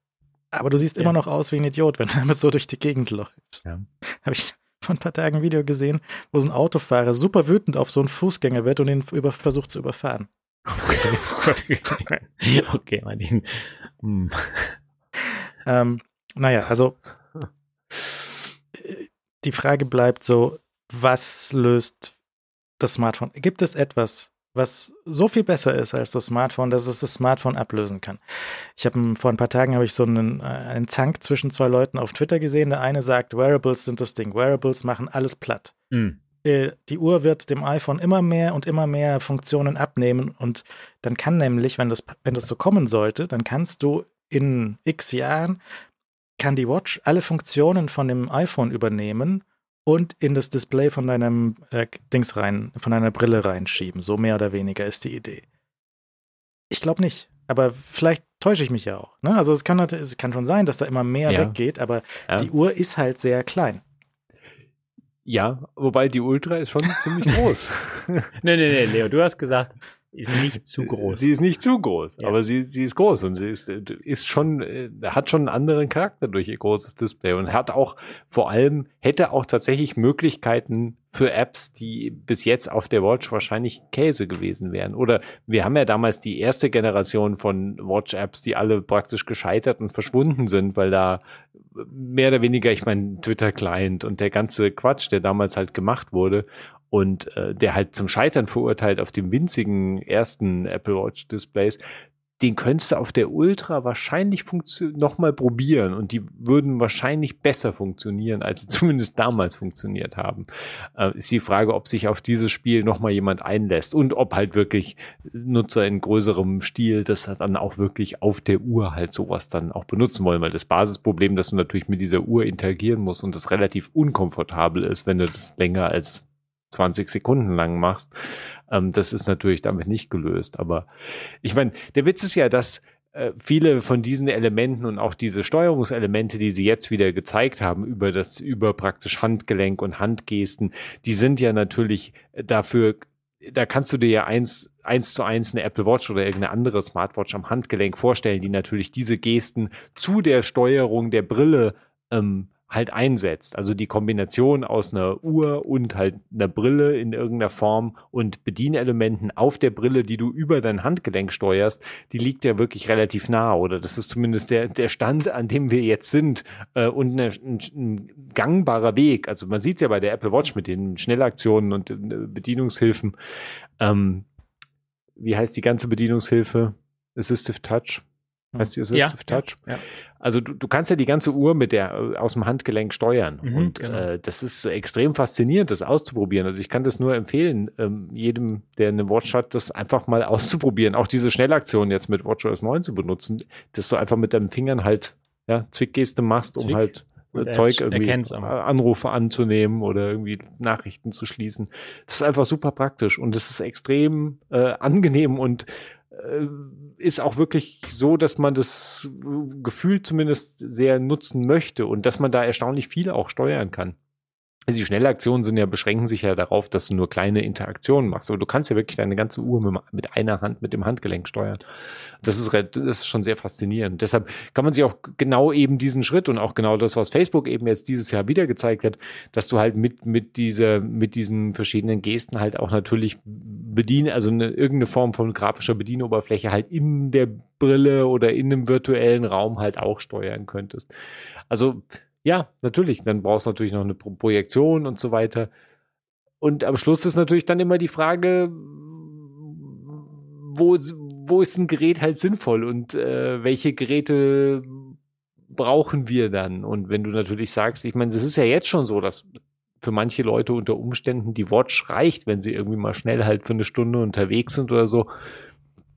Aber du siehst ja. immer noch aus wie ein Idiot, wenn du damit so durch die Gegend läufst. Ja. Habe ich vor ein paar Tagen ein Video gesehen, wo so ein Autofahrer super wütend auf so einen Fußgänger wird und ihn über, versucht zu überfahren. [laughs] okay, Martin. Hm. Ähm, naja, also die Frage bleibt so, was löst das Smartphone? Gibt es etwas, was so viel besser ist als das Smartphone, dass es das Smartphone ablösen kann? Ich habe vor ein paar Tagen habe ich so einen, äh, einen Zank zwischen zwei Leuten auf Twitter gesehen. Der eine sagt, Wearables sind das Ding. Wearables machen alles platt. Mhm. Äh, die Uhr wird dem iPhone immer mehr und immer mehr Funktionen abnehmen und dann kann nämlich, wenn das, wenn das so kommen sollte, dann kannst du in x Jahren, kann die Watch alle Funktionen von dem iPhone übernehmen und in das Display von deinem äh, Dings rein, von deiner Brille reinschieben. So mehr oder weniger ist die Idee. Ich glaube nicht, aber vielleicht täusche ich mich ja auch. Ne? Also es kann, es kann schon sein, dass da immer mehr ja. weggeht, aber ja. die Uhr ist halt sehr klein. Ja, wobei die Ultra ist schon ziemlich [laughs] groß. nee, nee, nee, Leo, du hast gesagt, ist nicht zu groß. Sie ist nicht zu groß, ja. aber sie, sie ist groß und sie ist, ist schon, äh, hat schon einen anderen Charakter durch ihr großes Display und hat auch vor allem, hätte auch tatsächlich Möglichkeiten für Apps, die bis jetzt auf der Watch wahrscheinlich Käse gewesen wären. Oder wir haben ja damals die erste Generation von Watch-Apps, die alle praktisch gescheitert und verschwunden sind, weil da mehr oder weniger, ich meine, Twitter-Client und der ganze Quatsch, der damals halt gemacht wurde und äh, der halt zum Scheitern verurteilt auf dem winzigen ersten Apple Watch Displays, den könntest du auf der Ultra wahrscheinlich nochmal probieren und die würden wahrscheinlich besser funktionieren, als sie [laughs] zumindest damals funktioniert haben. Äh, ist die Frage, ob sich auf dieses Spiel nochmal jemand einlässt und ob halt wirklich Nutzer in größerem Stil das dann auch wirklich auf der Uhr halt sowas dann auch benutzen wollen, weil das Basisproblem, dass du natürlich mit dieser Uhr interagieren musst und das relativ unkomfortabel ist, wenn du das länger als 20 Sekunden lang machst. Ähm, das ist natürlich damit nicht gelöst. Aber ich meine, der Witz ist ja, dass äh, viele von diesen Elementen und auch diese Steuerungselemente, die sie jetzt wieder gezeigt haben, über das, über praktisch Handgelenk und Handgesten, die sind ja natürlich dafür, da kannst du dir ja eins, eins zu eins eine Apple Watch oder irgendeine andere Smartwatch am Handgelenk vorstellen, die natürlich diese Gesten zu der Steuerung der Brille ähm, halt einsetzt. Also die Kombination aus einer Uhr und halt einer Brille in irgendeiner Form und Bedienelementen auf der Brille, die du über dein Handgelenk steuerst, die liegt ja wirklich relativ nah oder das ist zumindest der, der Stand, an dem wir jetzt sind äh, und eine, ein, ein, gangbarer Weg. Also man sieht es ja bei der Apple Watch mit den Schnellaktionen und äh, Bedienungshilfen. Ähm, wie heißt die ganze Bedienungshilfe? Assistive Touch. Heißt die Assistive ja, Touch? Ja, ja. Also du, du kannst ja die ganze Uhr mit der äh, aus dem Handgelenk steuern. Mhm, und genau. äh, das ist extrem faszinierend, das auszuprobieren. Also ich kann das nur empfehlen, ähm, jedem, der eine Watch hat, das einfach mal [laughs] auszuprobieren. Auch diese Schnellaktion jetzt mit WatchOS 9 zu benutzen, dass du einfach mit deinen Fingern halt ja, Zwickgeste machst, um halt und Zeug irgendwie Anrufe anzunehmen oder irgendwie Nachrichten zu schließen. Das ist einfach super praktisch und es ist extrem äh, angenehm und äh, ist auch wirklich so, dass man das Gefühl zumindest sehr nutzen möchte und dass man da erstaunlich viel auch steuern kann. Die Schnellaktionen sind ja, beschränken sich ja darauf, dass du nur kleine Interaktionen machst. Aber du kannst ja wirklich deine ganze Uhr mit, mit einer Hand, mit dem Handgelenk steuern. Das ist, das ist schon sehr faszinierend. Deshalb kann man sich auch genau eben diesen Schritt und auch genau das, was Facebook eben jetzt dieses Jahr wieder gezeigt hat, dass du halt mit, mit dieser, mit diesen verschiedenen Gesten halt auch natürlich bedienen, also eine, irgendeine Form von grafischer Bedienoberfläche halt in der Brille oder in einem virtuellen Raum halt auch steuern könntest. Also, ja, natürlich. Dann brauchst du natürlich noch eine Projektion und so weiter. Und am Schluss ist natürlich dann immer die Frage, wo, wo ist ein Gerät halt sinnvoll und äh, welche Geräte brauchen wir dann? Und wenn du natürlich sagst, ich meine, es ist ja jetzt schon so, dass für manche Leute unter Umständen die Watch reicht, wenn sie irgendwie mal schnell halt für eine Stunde unterwegs sind oder so.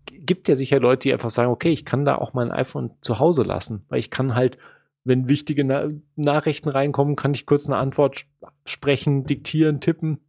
Gibt ja sicher Leute, die einfach sagen, okay, ich kann da auch mein iPhone zu Hause lassen, weil ich kann halt wenn wichtige Na Nachrichten reinkommen, kann ich kurz eine Antwort sprechen, diktieren, tippen.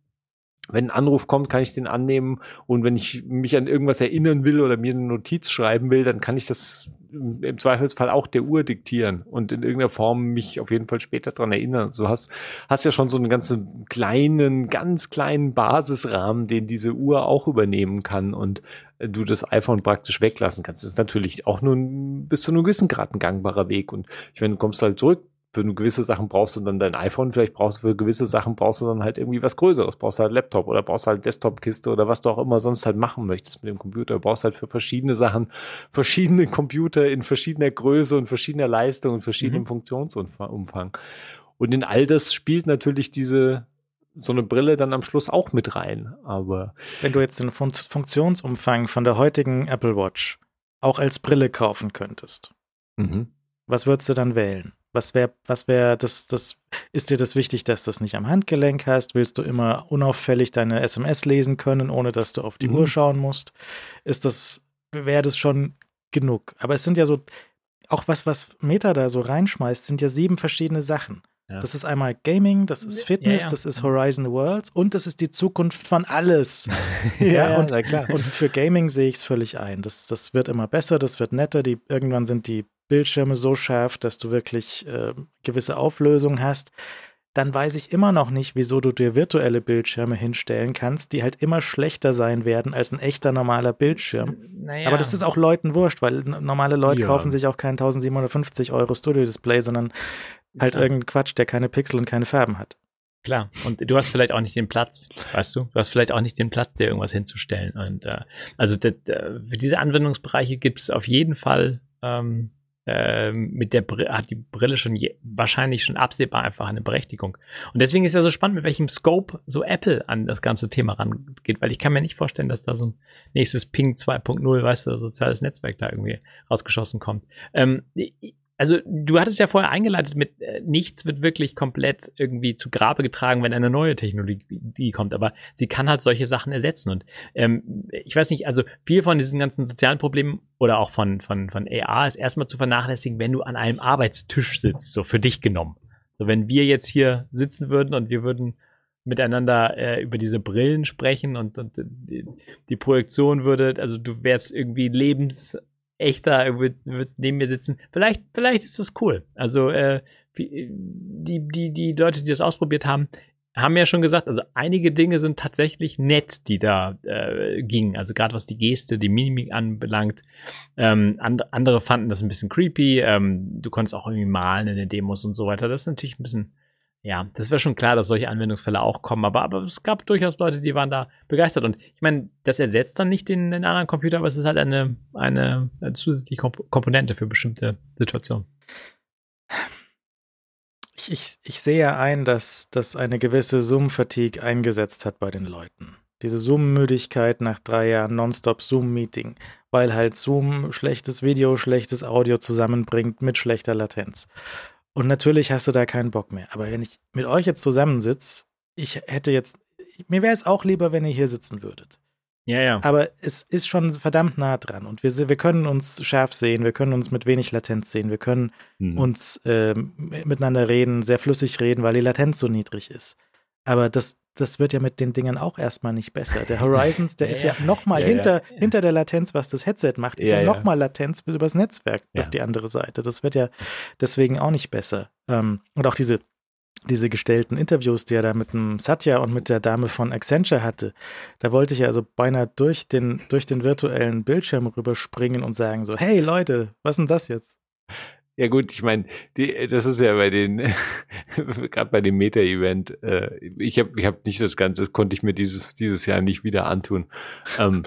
Wenn ein Anruf kommt, kann ich den annehmen. Und wenn ich mich an irgendwas erinnern will oder mir eine Notiz schreiben will, dann kann ich das im Zweifelsfall auch der Uhr diktieren und in irgendeiner Form mich auf jeden Fall später dran erinnern. Du hast, hast ja schon so einen ganzen kleinen, ganz kleinen Basisrahmen, den diese Uhr auch übernehmen kann und du das iPhone praktisch weglassen kannst. Das ist natürlich auch nur bis zu einem gewissen Grad ein gangbarer Weg. Und ich meine, du kommst halt zurück, für gewisse Sachen brauchst du dann dein iPhone, vielleicht brauchst du für gewisse Sachen brauchst du dann halt irgendwie was Größeres, brauchst halt Laptop oder brauchst halt Desktop-Kiste oder was du auch immer sonst halt machen möchtest mit dem Computer. Du brauchst halt für verschiedene Sachen [laughs] verschiedene Computer in verschiedener Größe und verschiedener Leistung und verschiedenem mhm. Funktionsumfang. Und in all das spielt natürlich diese so eine Brille dann am Schluss auch mit rein. Aber wenn du jetzt den Fun Funktionsumfang von der heutigen Apple Watch auch als Brille kaufen könntest, mhm. was würdest du dann wählen? Was wäre, was wäre, das, das, ist dir das wichtig, dass du das nicht am Handgelenk hast? Willst du immer unauffällig deine SMS lesen können, ohne dass du auf die mhm. Uhr schauen musst? Ist das, wäre das schon genug? Aber es sind ja so, auch was, was Meta da so reinschmeißt, sind ja sieben verschiedene Sachen. Ja. Das ist einmal Gaming, das ist Fitness, ja, ja. das ist Horizon Worlds und das ist die Zukunft von alles. [laughs] ja, und, und, für Gaming sehe ich es völlig ein. Das, das wird immer besser, das wird netter. Die, irgendwann sind die Bildschirme so scharf, dass du wirklich äh, gewisse Auflösung hast, dann weiß ich immer noch nicht, wieso du dir virtuelle Bildschirme hinstellen kannst, die halt immer schlechter sein werden als ein echter normaler Bildschirm. Naja. Aber das ist auch Leuten wurscht, weil normale Leute ja. kaufen sich auch kein 1750 Euro Studio-Display, sondern halt Klar. irgendeinen Quatsch, der keine Pixel und keine Farben hat. Klar, und du hast vielleicht auch nicht den Platz, weißt du? Du hast vielleicht auch nicht den Platz, dir irgendwas hinzustellen. Und äh, also für diese Anwendungsbereiche gibt es auf jeden Fall ähm, ähm, mit der Brille, hat die Brille schon je, wahrscheinlich schon absehbar einfach eine Berechtigung. Und deswegen ist ja so spannend, mit welchem Scope so Apple an das ganze Thema rangeht, weil ich kann mir nicht vorstellen, dass da so ein nächstes Ping 2.0, weißt du, soziales Netzwerk da irgendwie rausgeschossen kommt. Ähm, also du hattest ja vorher eingeleitet mit äh, nichts wird wirklich komplett irgendwie zu Grabe getragen, wenn eine neue Technologie kommt, aber sie kann halt solche Sachen ersetzen und ähm, ich weiß nicht, also viel von diesen ganzen sozialen Problemen oder auch von von von AR ist erstmal zu vernachlässigen, wenn du an einem Arbeitstisch sitzt, so für dich genommen. So wenn wir jetzt hier sitzen würden und wir würden miteinander äh, über diese Brillen sprechen und, und die, die Projektion würde, also du wärst irgendwie lebens echter, würdest neben mir sitzen. Vielleicht, vielleicht ist das cool. Also äh, die, die, die Leute, die das ausprobiert haben, haben ja schon gesagt, also einige Dinge sind tatsächlich nett, die da äh, gingen. Also gerade was die Geste, die Mimik anbelangt. Ähm, and, andere fanden das ein bisschen creepy. Ähm, du konntest auch irgendwie malen in den Demos und so weiter. Das ist natürlich ein bisschen, ja, das wäre schon klar, dass solche Anwendungsfälle auch kommen. Aber, aber es gab durchaus Leute, die waren da begeistert. Und ich meine, das ersetzt dann nicht den, den anderen Computer, aber es ist halt eine, eine, eine zusätzliche Komponente für bestimmte Situationen ich, ich, ich sehe ja ein, dass, dass eine gewisse Zoom-Fatigue eingesetzt hat bei den Leuten. Diese Zoom-Müdigkeit nach drei Jahren Nonstop Zoom-Meeting, weil halt Zoom schlechtes Video, schlechtes Audio zusammenbringt mit schlechter Latenz. Und natürlich hast du da keinen Bock mehr. Aber wenn ich mit euch jetzt zusammensitze, ich hätte jetzt, mir wäre es auch lieber, wenn ihr hier sitzen würdet. Ja, ja. Aber es ist schon verdammt nah dran und wir, wir können uns scharf sehen, wir können uns mit wenig Latenz sehen, wir können mhm. uns äh, miteinander reden, sehr flüssig reden, weil die Latenz so niedrig ist. Aber das, das wird ja mit den Dingen auch erstmal nicht besser. Der [laughs] Horizons, der ja, ist ja, ja nochmal ja, hinter, hinter der Latenz, was das Headset macht, ist ja, ja nochmal Latenz bis übers Netzwerk auf die andere Seite. Das wird ja deswegen auch nicht besser. Ähm, und auch diese diese gestellten Interviews, die er da mit dem Satya und mit der Dame von Accenture hatte, da wollte ich ja also beinahe durch den, durch den virtuellen Bildschirm rüberspringen und sagen so, hey Leute, was ist denn das jetzt? Ja gut, ich meine, das ist ja bei den, [laughs] gerade bei dem Meta-Event, äh, ich habe ich hab nicht das Ganze, das konnte ich mir dieses, dieses Jahr nicht wieder antun, ähm,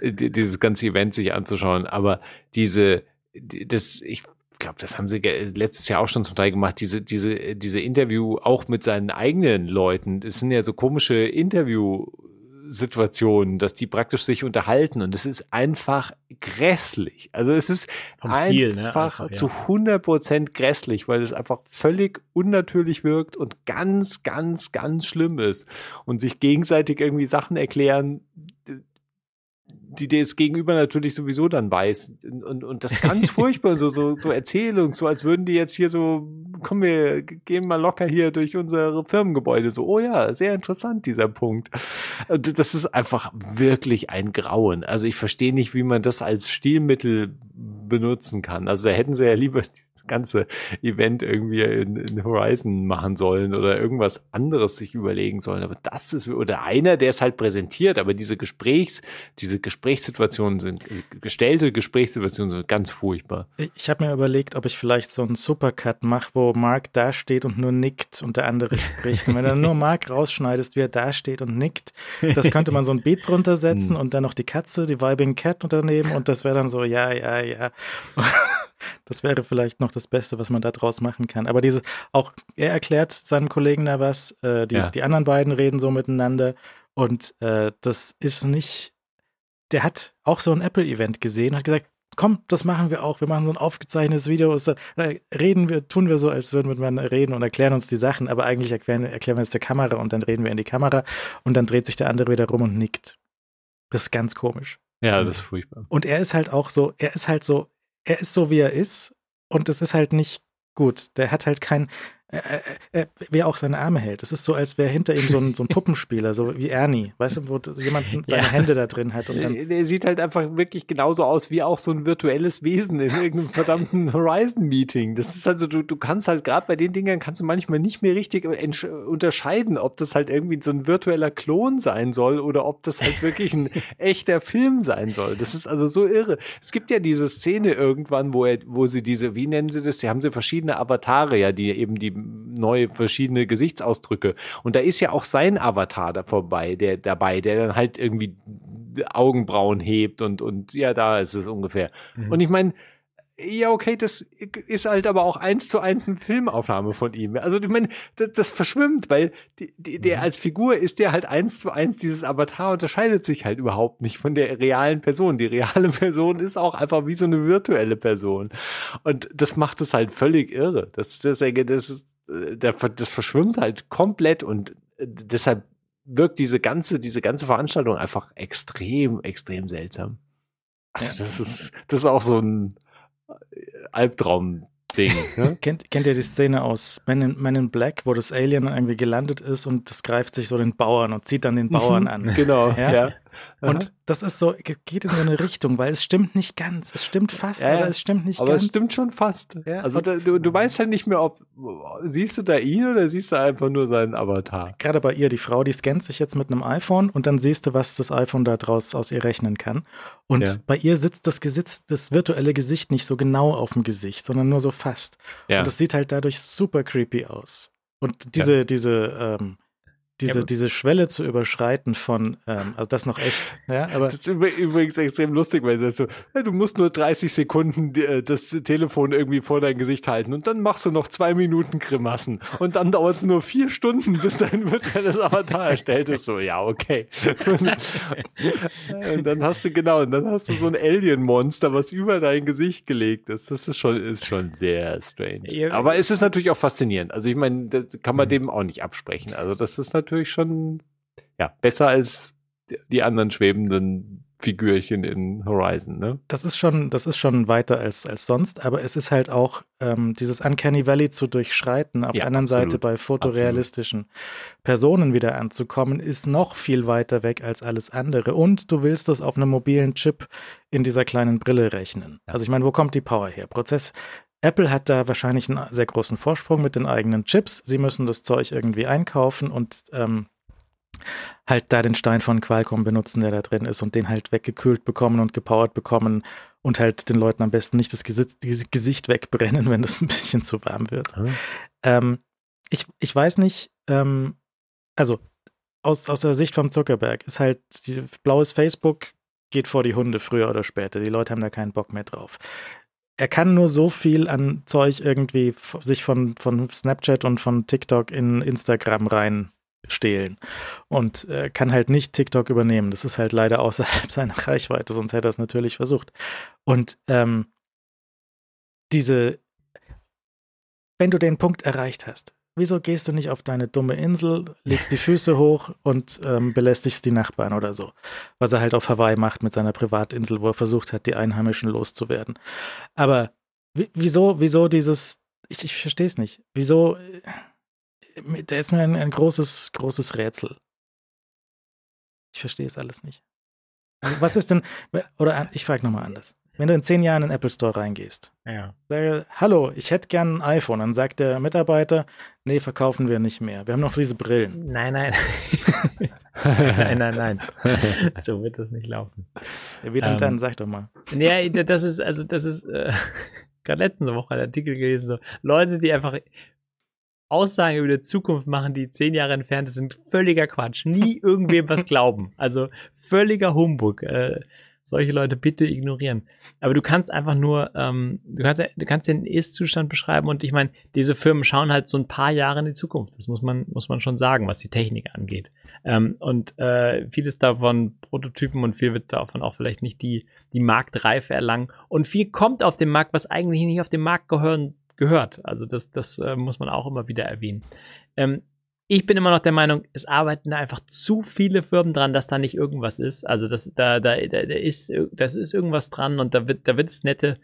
dieses ganze Event sich anzuschauen, aber diese, das, ich glaube, das haben sie letztes Jahr auch schon zum Teil gemacht, diese, diese, diese Interview auch mit seinen eigenen Leuten. Das sind ja so komische Interview-Situationen, dass die praktisch sich unterhalten und es ist einfach grässlich. Also es ist Vom einfach, Stil, ne? einfach zu 100 Prozent grässlich, weil es einfach völlig unnatürlich wirkt und ganz, ganz, ganz schlimm ist und sich gegenseitig irgendwie Sachen erklären, die das Gegenüber natürlich sowieso dann weiß. Und, und das ganz [laughs] furchtbar, so, so, so Erzählung, so als würden die jetzt hier so, kommen wir, gehen mal locker hier durch unsere Firmengebäude. So, oh ja, sehr interessant, dieser Punkt. Das ist einfach wirklich ein Grauen. Also ich verstehe nicht, wie man das als Stilmittel benutzen kann. Also da hätten sie ja lieber ganze Event irgendwie in, in, Horizon machen sollen oder irgendwas anderes sich überlegen sollen. Aber das ist, oder einer, der es halt präsentiert, aber diese Gesprächs, diese Gesprächssituationen sind, gestellte Gesprächssituationen sind ganz furchtbar. Ich habe mir überlegt, ob ich vielleicht so einen Supercut mache, wo Mark dasteht und nur nickt und der andere spricht. Und wenn du nur Mark rausschneidest, wie er dasteht und nickt, das könnte man so ein Beat drunter setzen [laughs] hm. und dann noch die Katze, die Vibing Cat daneben und das wäre dann so, ja, ja, ja. Das wäre vielleicht noch das Beste, was man da draus machen kann. Aber dieses, auch er erklärt seinem Kollegen da was, äh, die, ja. die anderen beiden reden so miteinander und äh, das ist nicht, der hat auch so ein Apple-Event gesehen und hat gesagt, komm, das machen wir auch. Wir machen so ein aufgezeichnetes Video. Da reden wir, tun wir so, als würden wir miteinander reden und erklären uns die Sachen, aber eigentlich erklären, erklären wir es der Kamera und dann reden wir in die Kamera und dann dreht sich der andere wieder rum und nickt. Das ist ganz komisch. Ja, das ist furchtbar. Und er ist halt auch so, er ist halt so, er ist so, wie er ist. Und es ist halt nicht gut. Der hat halt kein, äh, äh, wer auch seine Arme hält. Es ist so, als wäre hinter ihm so ein, so ein [laughs] Puppenspieler, so wie Ernie, weißt du, wo jemand seine ja. Hände da drin hat. Und dann der sieht halt einfach wirklich genauso aus wie auch so ein virtuelles Wesen in irgendeinem verdammten [laughs] Horizon-Meeting. Das ist also, du, du kannst halt gerade bei den Dingern kannst du manchmal nicht mehr richtig unterscheiden, ob das halt irgendwie so ein virtueller Klon sein soll oder ob das halt wirklich ein [laughs] echter Film sein soll. Das ist also so irre. Es gibt ja diese Szene irgendwann, wo er, wo sie diese, wie nennen sie das? Die haben sie verschiedene Avatare, ja, die eben die neue verschiedene Gesichtsausdrücke. Und da ist ja auch sein Avatar da vorbei, der dabei, der dann halt irgendwie Augenbrauen hebt und, und ja, da ist es ungefähr. Mhm. Und ich meine, ja, okay, das ist halt aber auch eins zu eins eine Filmaufnahme von ihm. Also, ich meine, das, das verschwimmt, weil die, die, der mhm. als Figur ist der halt eins zu eins, dieses Avatar unterscheidet sich halt überhaupt nicht von der realen Person. Die reale [laughs] Person ist auch einfach wie so eine virtuelle Person. Und das macht es halt völlig irre. Das, das, das, das, das verschwimmt halt komplett und deshalb wirkt diese ganze, diese ganze Veranstaltung einfach extrem, extrem seltsam. Also, das ist, das ist auch so ein, Albtraum. Ding. Ne? [laughs] kennt, kennt ihr die Szene aus Men in, Men in Black, wo das Alien irgendwie gelandet ist und das greift sich so den Bauern und zieht dann den Bauern an? Genau, ja. ja. Und das ist so, geht in so eine Richtung, weil es stimmt nicht ganz. Es stimmt fast, ja, aber es stimmt nicht aber ganz. Aber es stimmt schon fast. Ja, also da, du, du weißt halt nicht mehr, ob siehst du da ihn oder siehst du einfach nur seinen Avatar. Gerade bei ihr, die Frau, die scannt sich jetzt mit einem iPhone und dann siehst du, was das iPhone da draus aus ihr rechnen kann. Und ja. bei ihr sitzt das, Gesicht, das virtuelle Gesicht nicht so genau auf dem Gesicht, sondern nur so fast. Ja. Und das sieht halt dadurch super creepy aus. Und diese, diese ähm, diese, ja, diese Schwelle zu überschreiten von, ähm, also das noch echt. Ja, aber das ist übrigens extrem lustig, weil es so, ja, du musst nur 30 Sekunden äh, das Telefon irgendwie vor dein Gesicht halten und dann machst du noch zwei Minuten Grimassen und dann dauert es nur vier Stunden, bis dein virtuelles Avatar erstellt ist. So, ja, okay. und dann hast du genau, und dann hast du so ein Alien-Monster, was über dein Gesicht gelegt ist. Das ist schon, ist schon sehr strange. Ja, aber es ist natürlich auch faszinierend. Also ich meine, kann man mhm. dem auch nicht absprechen. Also das ist natürlich natürlich schon ja, besser als die anderen schwebenden Figürchen in Horizon, ne? Das ist schon, das ist schon weiter als, als sonst, aber es ist halt auch ähm, dieses Uncanny Valley zu durchschreiten, auf ja, der anderen absolut. Seite bei fotorealistischen absolut. Personen wieder anzukommen, ist noch viel weiter weg als alles andere. Und du willst das auf einem mobilen Chip in dieser kleinen Brille rechnen. Ja. Also ich meine, wo kommt die Power her? Prozess, Apple hat da wahrscheinlich einen sehr großen Vorsprung mit den eigenen Chips. Sie müssen das Zeug irgendwie einkaufen und ähm, halt da den Stein von Qualcomm benutzen, der da drin ist und den halt weggekühlt bekommen und gepowert bekommen und halt den Leuten am besten nicht das Gesicht, wegbrennen, [laughs] wenn das ein bisschen zu warm wird. Mhm. Ähm, ich, ich weiß nicht, ähm, also aus, aus der Sicht vom Zuckerberg ist halt die, blaues Facebook geht vor die Hunde früher oder später. Die Leute haben da keinen Bock mehr drauf er kann nur so viel an Zeug irgendwie sich von, von Snapchat und von TikTok in Instagram reinstehlen und äh, kann halt nicht TikTok übernehmen. Das ist halt leider außerhalb [laughs] seiner Reichweite, sonst hätte er es natürlich versucht. Und ähm, diese, wenn du den Punkt erreicht hast, wieso gehst du nicht auf deine dumme Insel, legst die Füße hoch und ähm, belästigst die Nachbarn oder so? Was er halt auf Hawaii macht mit seiner Privatinsel, wo er versucht hat, die Einheimischen loszuwerden. Aber wieso, wieso dieses, ich, ich verstehe es nicht. Wieso, äh, der ist mir ein, ein großes, großes Rätsel. Ich verstehe es alles nicht. Was ist denn, oder ich frage nochmal anders. Wenn du in zehn Jahren in den Apple Store reingehst, ja. sage, hallo, ich hätte gern ein iPhone. Dann sagt der Mitarbeiter, nee, verkaufen wir nicht mehr. Wir haben noch diese Brillen. Nein, nein. [laughs] nein, nein, nein. So wird das nicht laufen. Ja, wie denn ähm, dann? Sag doch mal. Ja, das ist, also das ist, äh, [laughs] gerade letzte Woche ein Artikel gelesen, so Leute, die einfach Aussagen über die Zukunft machen, die zehn Jahre entfernt sind, völliger Quatsch. Nie irgendwem was glauben. Also völliger Humbug. Äh, solche Leute bitte ignorieren. Aber du kannst einfach nur, ähm, du kannst, du kannst den Ist-Zustand beschreiben und ich meine, diese Firmen schauen halt so ein paar Jahre in die Zukunft. Das muss man, muss man schon sagen, was die Technik angeht. Ähm, und äh, vieles davon Prototypen und viel wird davon auch vielleicht nicht die, die Marktreife erlangen. Und viel kommt auf den Markt, was eigentlich nicht auf den Markt gehören, gehört. Also das, das äh, muss man auch immer wieder erwähnen. Ähm, ich bin immer noch der Meinung, es arbeiten einfach zu viele Firmen dran, dass da nicht irgendwas ist. Also das, da, da, da, da ist, das ist irgendwas dran und da wird, da wird es nette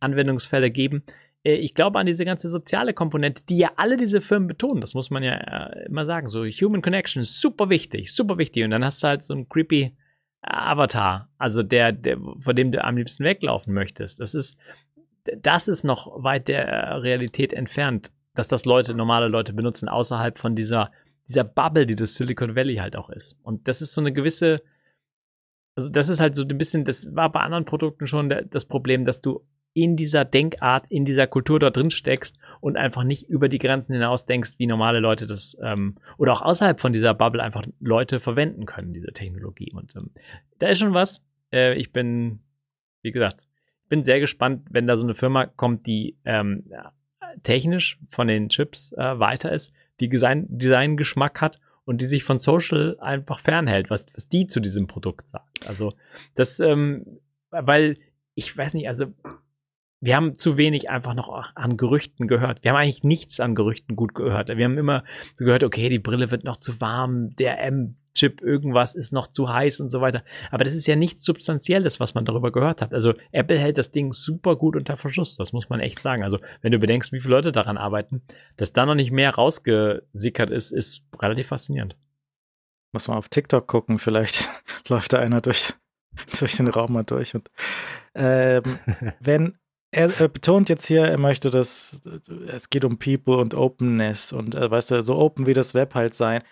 Anwendungsfälle geben. Äh, ich glaube an diese ganze soziale Komponente, die ja alle diese Firmen betonen. Das muss man ja äh, immer sagen. So Human Connection ist super wichtig, super wichtig. Und dann hast du halt so einen creepy Avatar, also der, der, vor dem du am liebsten weglaufen möchtest. Das ist, das ist noch weit der Realität entfernt dass das Leute, normale Leute benutzen, außerhalb von dieser, dieser Bubble, die das Silicon Valley halt auch ist. Und das ist so eine gewisse, also das ist halt so ein bisschen, das war bei anderen Produkten schon das Problem, dass du in dieser Denkart, in dieser Kultur dort drin steckst und einfach nicht über die Grenzen hinaus denkst, wie normale Leute das ähm, oder auch außerhalb von dieser Bubble einfach Leute verwenden können, diese Technologie. Und ähm, da ist schon was. Äh, ich bin, wie gesagt, bin sehr gespannt, wenn da so eine Firma kommt, die ähm, technisch von den Chips äh, weiter ist, die Design-Geschmack hat und die sich von Social einfach fernhält, was, was die zu diesem Produkt sagt. Also das, ähm, weil ich weiß nicht, also wir haben zu wenig einfach noch an Gerüchten gehört. Wir haben eigentlich nichts an Gerüchten gut gehört. Wir haben immer so gehört, okay, die Brille wird noch zu warm, der M Chip, irgendwas ist noch zu heiß und so weiter. Aber das ist ja nichts Substanzielles, was man darüber gehört hat. Also Apple hält das Ding super gut unter Verschluss, das muss man echt sagen. Also wenn du bedenkst, wie viele Leute daran arbeiten, dass da noch nicht mehr rausgesickert ist, ist relativ faszinierend. Muss man auf TikTok gucken, vielleicht [laughs] läuft da einer durch, durch den Raum mal durch. Und ähm, [laughs] wenn er, er, betont jetzt hier, er möchte, dass es geht um People und Openness und äh, weißt du, so open wie das Web halt sein.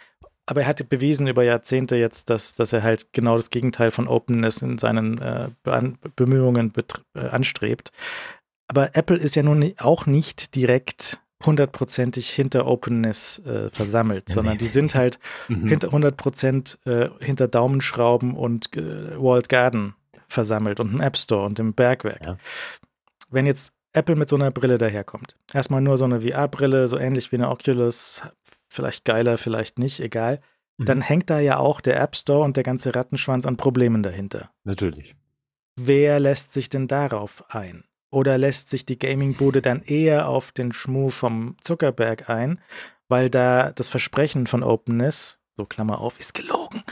Aber er hat bewiesen über Jahrzehnte jetzt, dass, dass er halt genau das Gegenteil von Openness in seinen äh, Bemühungen äh, anstrebt. Aber Apple ist ja nun auch nicht direkt hundertprozentig hinter Openness äh, versammelt, sondern die sind halt [laughs] mhm. hinter 100 äh, hinter Daumenschrauben und äh, Walled Garden versammelt und im App Store und im Bergwerk. Ja. Wenn jetzt Apple mit so einer Brille daherkommt, erstmal nur so eine VR-Brille, so ähnlich wie eine Oculus, vielleicht geiler, vielleicht nicht, egal, mhm. dann hängt da ja auch der App Store und der ganze Rattenschwanz an Problemen dahinter. Natürlich. Wer lässt sich denn darauf ein? Oder lässt sich die Gaming-Bude dann eher auf den Schmuh vom Zuckerberg ein, weil da das Versprechen von Openness, so Klammer auf, ist gelogen,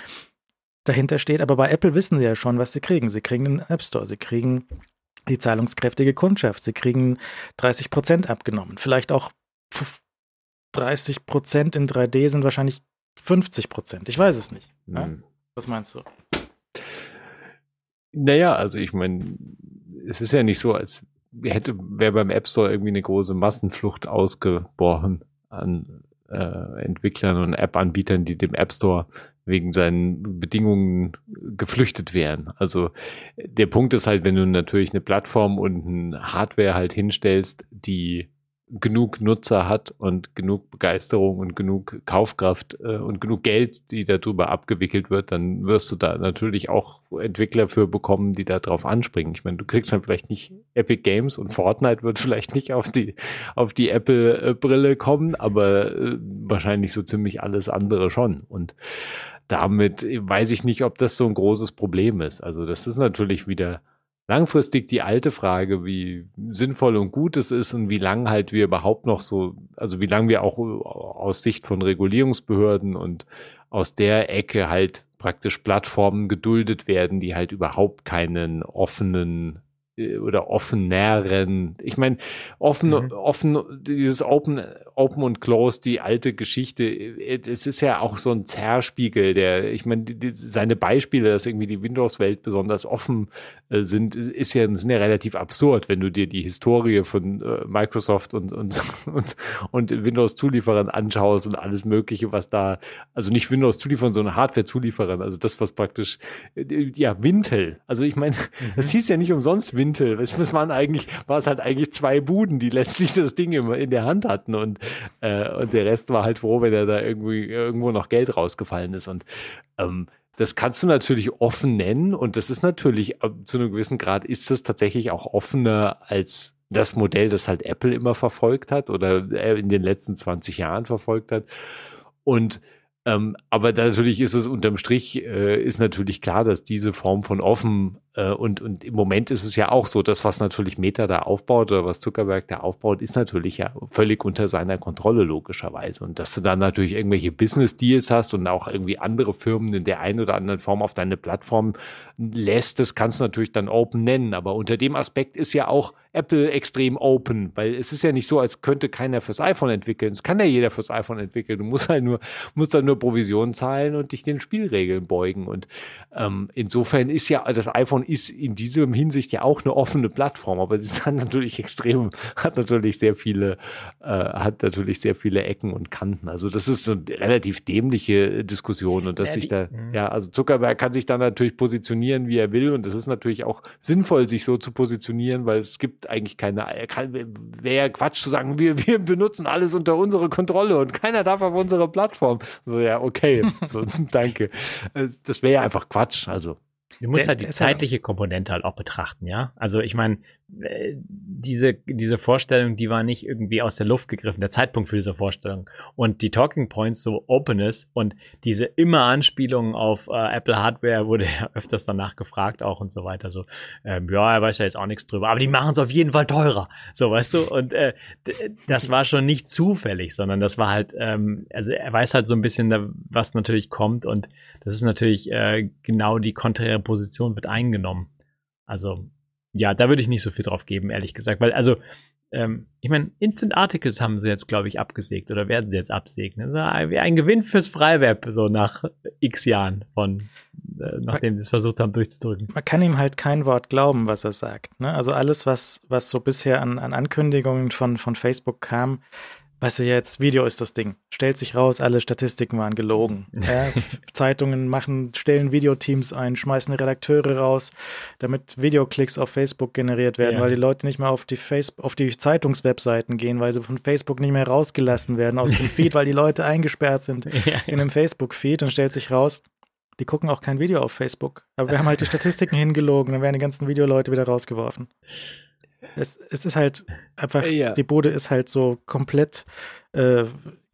dahinter steht. Aber bei Apple wissen sie ja schon, was sie kriegen. Sie kriegen den App Store, sie kriegen die zahlungskräftige Kundschaft, sie kriegen 30 Prozent abgenommen. Vielleicht auch 30 Prozent in 3D sind wahrscheinlich 50 Prozent. Ich weiß es nicht. Mhm. Was meinst du? Naja, also ich meine, es ist ja nicht so, als hätte, wäre beim App Store irgendwie eine große Massenflucht ausgebrochen an äh, Entwicklern und App-Anbietern, die dem App Store wegen seinen Bedingungen geflüchtet wären. Also der Punkt ist halt, wenn du natürlich eine Plattform und ein Hardware halt hinstellst, die genug Nutzer hat und genug Begeisterung und genug Kaufkraft äh, und genug Geld, die darüber abgewickelt wird, dann wirst du da natürlich auch Entwickler für bekommen, die da drauf anspringen. Ich meine, du kriegst dann vielleicht nicht Epic Games und Fortnite wird vielleicht nicht auf die auf die Apple Brille kommen, aber äh, wahrscheinlich so ziemlich alles andere schon und damit weiß ich nicht, ob das so ein großes Problem ist. Also das ist natürlich wieder langfristig die alte Frage, wie sinnvoll und gut es ist und wie lang halt wir überhaupt noch so, also wie lange wir auch aus Sicht von Regulierungsbehörden und aus der Ecke halt praktisch Plattformen geduldet werden, die halt überhaupt keinen offenen oder offeneren, ich meine, offen, mhm. offen, dieses Open, Open und Close, die alte Geschichte, es ist ja auch so ein Zerspiegel, der, ich meine, seine Beispiele, dass irgendwie die Windows-Welt besonders offen äh, sind, ist ja, sind ja relativ absurd, wenn du dir die Historie von äh, Microsoft und, und, [laughs] und, und Windows-Zulieferern anschaust und alles Mögliche, was da, also nicht Windows-Zulieferern, sondern Hardware-Zulieferern, also das, was praktisch, äh, ja, Wintel, also ich meine, [laughs] mhm. das hieß ja nicht umsonst Wintel, Wintel. Es waren eigentlich, war es halt eigentlich zwei Buden, die letztlich das Ding immer in der Hand hatten und, äh, und der Rest war halt froh, wenn er da irgendwie irgendwo noch Geld rausgefallen ist. Und ähm, das kannst du natürlich offen nennen und das ist natürlich äh, zu einem gewissen Grad ist das tatsächlich auch offener als das Modell, das halt Apple immer verfolgt hat oder äh, in den letzten 20 Jahren verfolgt hat. Und ähm, aber natürlich ist es unterm Strich, äh, ist natürlich klar, dass diese Form von offen und, und im Moment ist es ja auch so, das, was natürlich Meta da aufbaut oder was Zuckerberg da aufbaut, ist natürlich ja völlig unter seiner Kontrolle logischerweise. Und dass du dann natürlich irgendwelche Business Deals hast und auch irgendwie andere Firmen in der einen oder anderen Form auf deine Plattform lässt, das kannst du natürlich dann open nennen. Aber unter dem Aspekt ist ja auch Apple extrem open, weil es ist ja nicht so, als könnte keiner fürs iPhone entwickeln. Es kann ja jeder fürs iPhone entwickeln. Du musst halt nur, musst halt nur Provisionen zahlen und dich den Spielregeln beugen. Und ähm, insofern ist ja, das iPhone ist in diesem Hinsicht ja auch eine offene Plattform, aber es hat natürlich extrem, hat natürlich sehr viele, äh, hat natürlich sehr viele Ecken und Kanten. Also das ist eine relativ dämliche Diskussion und dass ja, sich da, mhm. ja, also Zuckerberg kann sich da natürlich positionieren, wie er will und das ist natürlich auch sinnvoll, sich so zu positionieren, weil es gibt eigentlich keine, wäre Quatsch zu sagen, wir, wir benutzen alles unter unsere Kontrolle und keiner darf auf unsere Plattform. So, ja, okay, [laughs] so, danke. Äh, das wäre ja einfach Quatsch, also. Du musst der, halt die zeitliche Komponente halt auch betrachten, ja. Also ich meine, diese, diese Vorstellung, die war nicht irgendwie aus der Luft gegriffen, der Zeitpunkt für diese Vorstellung. Und die Talking Points, so Openness und diese immer Anspielungen auf äh, Apple Hardware wurde ja öfters danach gefragt auch und so weiter. So, ähm, ja, er weiß ja jetzt auch nichts drüber, aber die machen es auf jeden Fall teurer. So, weißt du? Und äh, das war schon nicht zufällig, sondern das war halt, ähm, also er weiß halt so ein bisschen, was natürlich kommt und das ist natürlich äh, genau die konträre Position wird eingenommen. Also ja, da würde ich nicht so viel drauf geben, ehrlich gesagt. Weil, also, ähm, ich meine, Instant Articles haben sie jetzt, glaube ich, abgesägt oder werden sie jetzt absägen. Also ein Gewinn fürs Freiweb, so nach x Jahren von äh, nachdem sie es versucht haben durchzudrücken. Man kann ihm halt kein Wort glauben, was er sagt. Ne? Also alles, was, was so bisher an, an Ankündigungen von, von Facebook kam, weißt du jetzt, Video ist das Ding. Stellt sich raus, alle Statistiken waren gelogen. [laughs] Ja, Zeitungen machen, stellen Videoteams ein, schmeißen Redakteure raus, damit Videoklicks auf Facebook generiert werden, ja. weil die Leute nicht mehr auf die Facebook, auf die Zeitungswebseiten gehen, weil sie von Facebook nicht mehr rausgelassen werden aus dem Feed, [laughs] weil die Leute eingesperrt sind ja, in einem Facebook-Feed und stellt sich raus, die gucken auch kein Video auf Facebook. Aber wir haben halt die Statistiken hingelogen, dann werden die ganzen Videoleute wieder rausgeworfen. Es, es ist halt einfach, ja. die Bude ist halt so komplett. Äh,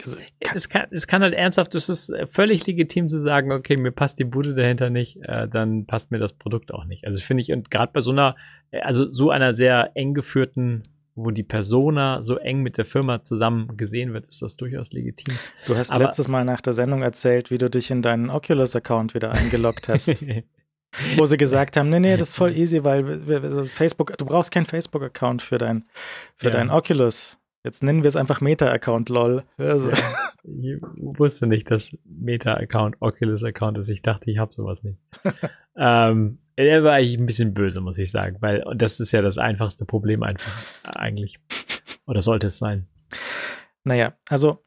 also, es, kann, es kann halt ernsthaft, es ist völlig legitim zu sagen, okay, mir passt die Bude dahinter nicht, äh, dann passt mir das Produkt auch nicht. Also finde ich, und gerade bei so einer, also so einer sehr eng geführten wo die Persona so eng mit der Firma zusammen gesehen wird, ist das durchaus legitim. Du hast Aber, letztes Mal nach der Sendung erzählt, wie du dich in deinen Oculus-Account wieder eingeloggt hast. [laughs] Wo sie gesagt haben, nee, nee, das ist voll easy, weil Facebook, du brauchst keinen Facebook-Account für dein, für ja. dein Oculus. Jetzt nennen wir es einfach Meta-Account, lol. Also. Ich wusste nicht, dass Meta-Account Oculus-Account ist. Ich dachte, ich habe sowas nicht. [laughs] ähm, er war eigentlich ein bisschen böse, muss ich sagen, weil das ist ja das einfachste Problem einfach eigentlich. Oder sollte es sein? Naja, also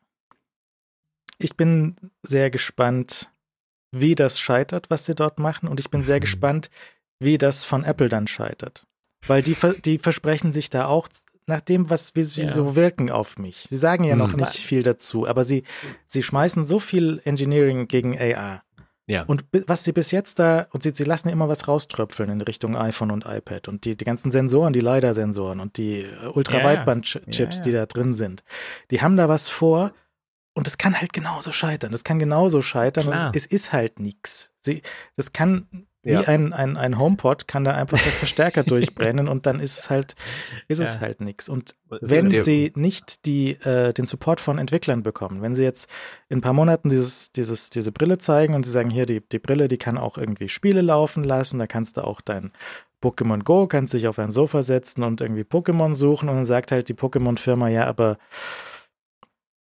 ich bin sehr gespannt, wie das scheitert, was sie dort machen. Und ich bin sehr mhm. gespannt, wie das von Apple dann scheitert. Weil die, die versprechen sich da auch nach dem, was wie sie ja. so wirken auf mich. Sie sagen ja noch mhm. nicht viel dazu, aber sie, sie schmeißen so viel Engineering gegen AR. Ja. Und was sie bis jetzt da, und sie, sie lassen immer was rauströpfeln in Richtung iPhone und iPad und die, die ganzen Sensoren, die LiDAR-Sensoren und die Ultrawideband-Chips, ja, ja. die da drin sind, die haben da was vor, und es kann halt genauso scheitern. Das kann genauso scheitern. Es, es, ist halt nichts. Das kann, wie ja. ein, ein, ein HomePod, kann da einfach der Verstärker [laughs] durchbrennen und dann ist es halt, ist ja. es halt nichts. Und wenn sie nicht die, äh, den Support von Entwicklern bekommen, wenn sie jetzt in ein paar Monaten dieses, dieses, diese Brille zeigen und sie sagen, hier, die, die Brille, die kann auch irgendwie Spiele laufen lassen, da kannst du auch dein Pokémon Go, kannst dich auf ein Sofa setzen und irgendwie Pokémon suchen und dann sagt halt die Pokémon-Firma, ja, aber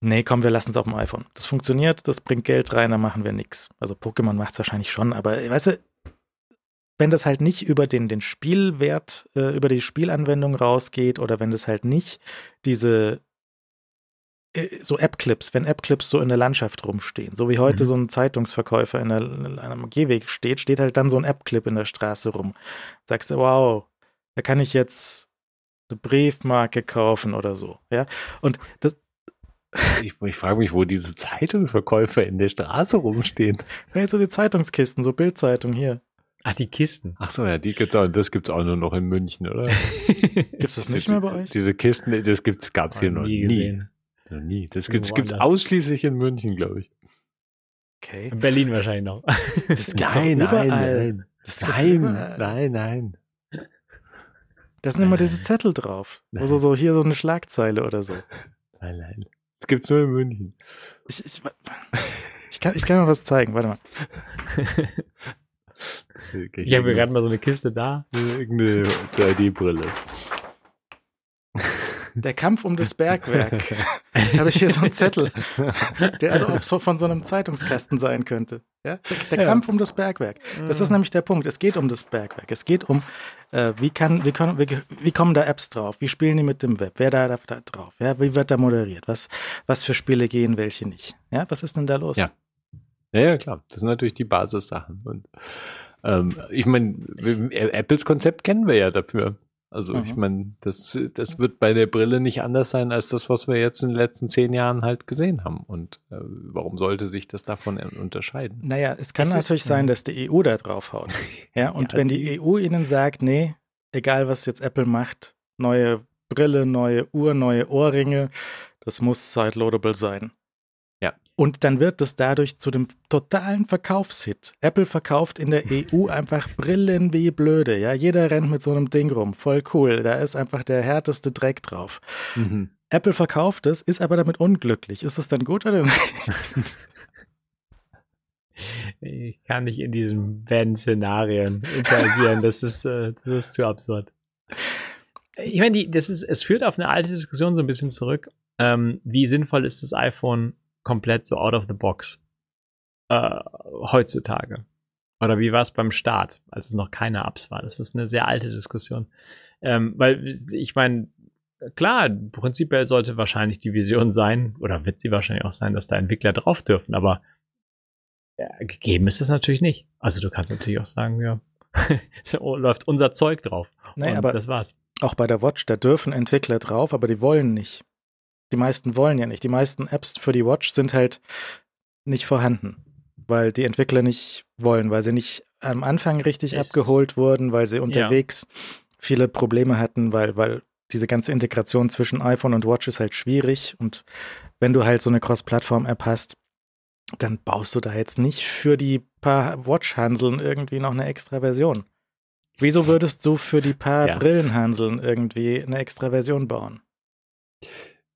Nee, komm, wir lassen es auf dem iPhone. Das funktioniert, das bringt Geld rein, dann machen wir nichts. Also Pokémon macht es wahrscheinlich schon, aber weißt du, wenn das halt nicht über den, den Spielwert, äh, über die Spielanwendung rausgeht oder wenn das halt nicht diese äh, so App-Clips, wenn App-Clips so in der Landschaft rumstehen, so wie heute mhm. so ein Zeitungsverkäufer in, der, in einem Gehweg steht, steht halt dann so ein App-Clip in der Straße rum. Sagst du, wow, da kann ich jetzt eine Briefmarke kaufen oder so, ja. Und das, ich, ich frage mich, wo diese Zeitungsverkäufer in der Straße rumstehen. Ja, so die Zeitungskisten, so Bildzeitung hier. Ach, die Kisten. Ach so, ja, die gibt's auch, das gibt's auch nur noch in München, oder? [laughs] gibt's das nicht mehr bei euch? Diese Kisten, das gibt's, gab's hier noch nie. nie. Noch nie. Das gibt's, gibt's ausschließlich in München, glaube ich. Okay. In Berlin wahrscheinlich noch. Das gibt's nein, nein, nein. Das nein, nein, nein. Da sind immer diese Zettel drauf. Wo so, so hier so eine Schlagzeile oder so. Nein, nein. Das gibt's nur in München. Ich, ich, [laughs] ich, kann, ich kann mal was zeigen, warte mal. ich habe gerade mal so eine Kiste da. Irgendeine 3D-Brille. Der Kampf um das Bergwerk. habe ich hier so einen Zettel, der also auch so von so einem Zeitungskasten sein könnte. Ja? Der, der ja. Kampf um das Bergwerk. Das ist nämlich der Punkt. Es geht um das Bergwerk. Es geht um, äh, wie, kann, wie, können, wie, wie, kommen da Apps drauf? Wie spielen die mit dem Web? Wer da, da, da drauf? Ja? Wie wird da moderiert? Was, was für Spiele gehen, welche nicht? Ja, was ist denn da los? Ja. Ja, ja, klar. Das sind natürlich die Basissachen. Und ähm, ich meine, Apples Konzept kennen wir ja dafür. Also mhm. ich meine, das, das wird bei der Brille nicht anders sein als das, was wir jetzt in den letzten zehn Jahren halt gesehen haben. Und äh, warum sollte sich das davon unterscheiden? Naja, es kann es natürlich ist, sein, dass die EU da drauf haut. [laughs] Ja, und ja, wenn die EU ihnen sagt, nee, egal was jetzt Apple macht, neue Brille, neue Uhr, neue Ohrringe, das muss sideloadable sein. Und dann wird es dadurch zu dem totalen Verkaufshit. Apple verkauft in der [laughs] EU einfach Brillen wie blöde. Ja, jeder rennt mit so einem Ding rum. Voll cool. Da ist einfach der härteste Dreck drauf. Mhm. Apple verkauft es, ist aber damit unglücklich. Ist es dann gut oder nicht? Ich kann nicht in diesen Wenn-Szenarien interagieren. Das ist, äh, das ist zu absurd. Ich meine, das ist, es führt auf eine alte Diskussion so ein bisschen zurück. Ähm, wie sinnvoll ist das iPhone komplett so out of the box äh, heutzutage. Oder wie war es beim Start, als es noch keine Apps war? Das ist eine sehr alte Diskussion. Ähm, weil ich meine, klar, prinzipiell sollte wahrscheinlich die Vision sein, oder wird sie wahrscheinlich auch sein, dass da Entwickler drauf dürfen, aber ja, gegeben ist es natürlich nicht. Also du kannst natürlich auch sagen, ja, [laughs] läuft unser Zeug drauf. Nee, aber das war's. Auch bei der Watch, da dürfen Entwickler drauf, aber die wollen nicht. Die meisten wollen ja nicht. Die meisten Apps für die Watch sind halt nicht vorhanden, weil die Entwickler nicht wollen, weil sie nicht am Anfang richtig es, abgeholt wurden, weil sie unterwegs ja. viele Probleme hatten, weil, weil diese ganze Integration zwischen iPhone und Watch ist halt schwierig und wenn du halt so eine Cross-Plattform-App hast, dann baust du da jetzt nicht für die paar Watch-Hanseln irgendwie noch eine extra Version. Wieso würdest du für die paar ja. Brillenhanseln irgendwie eine extra Version bauen?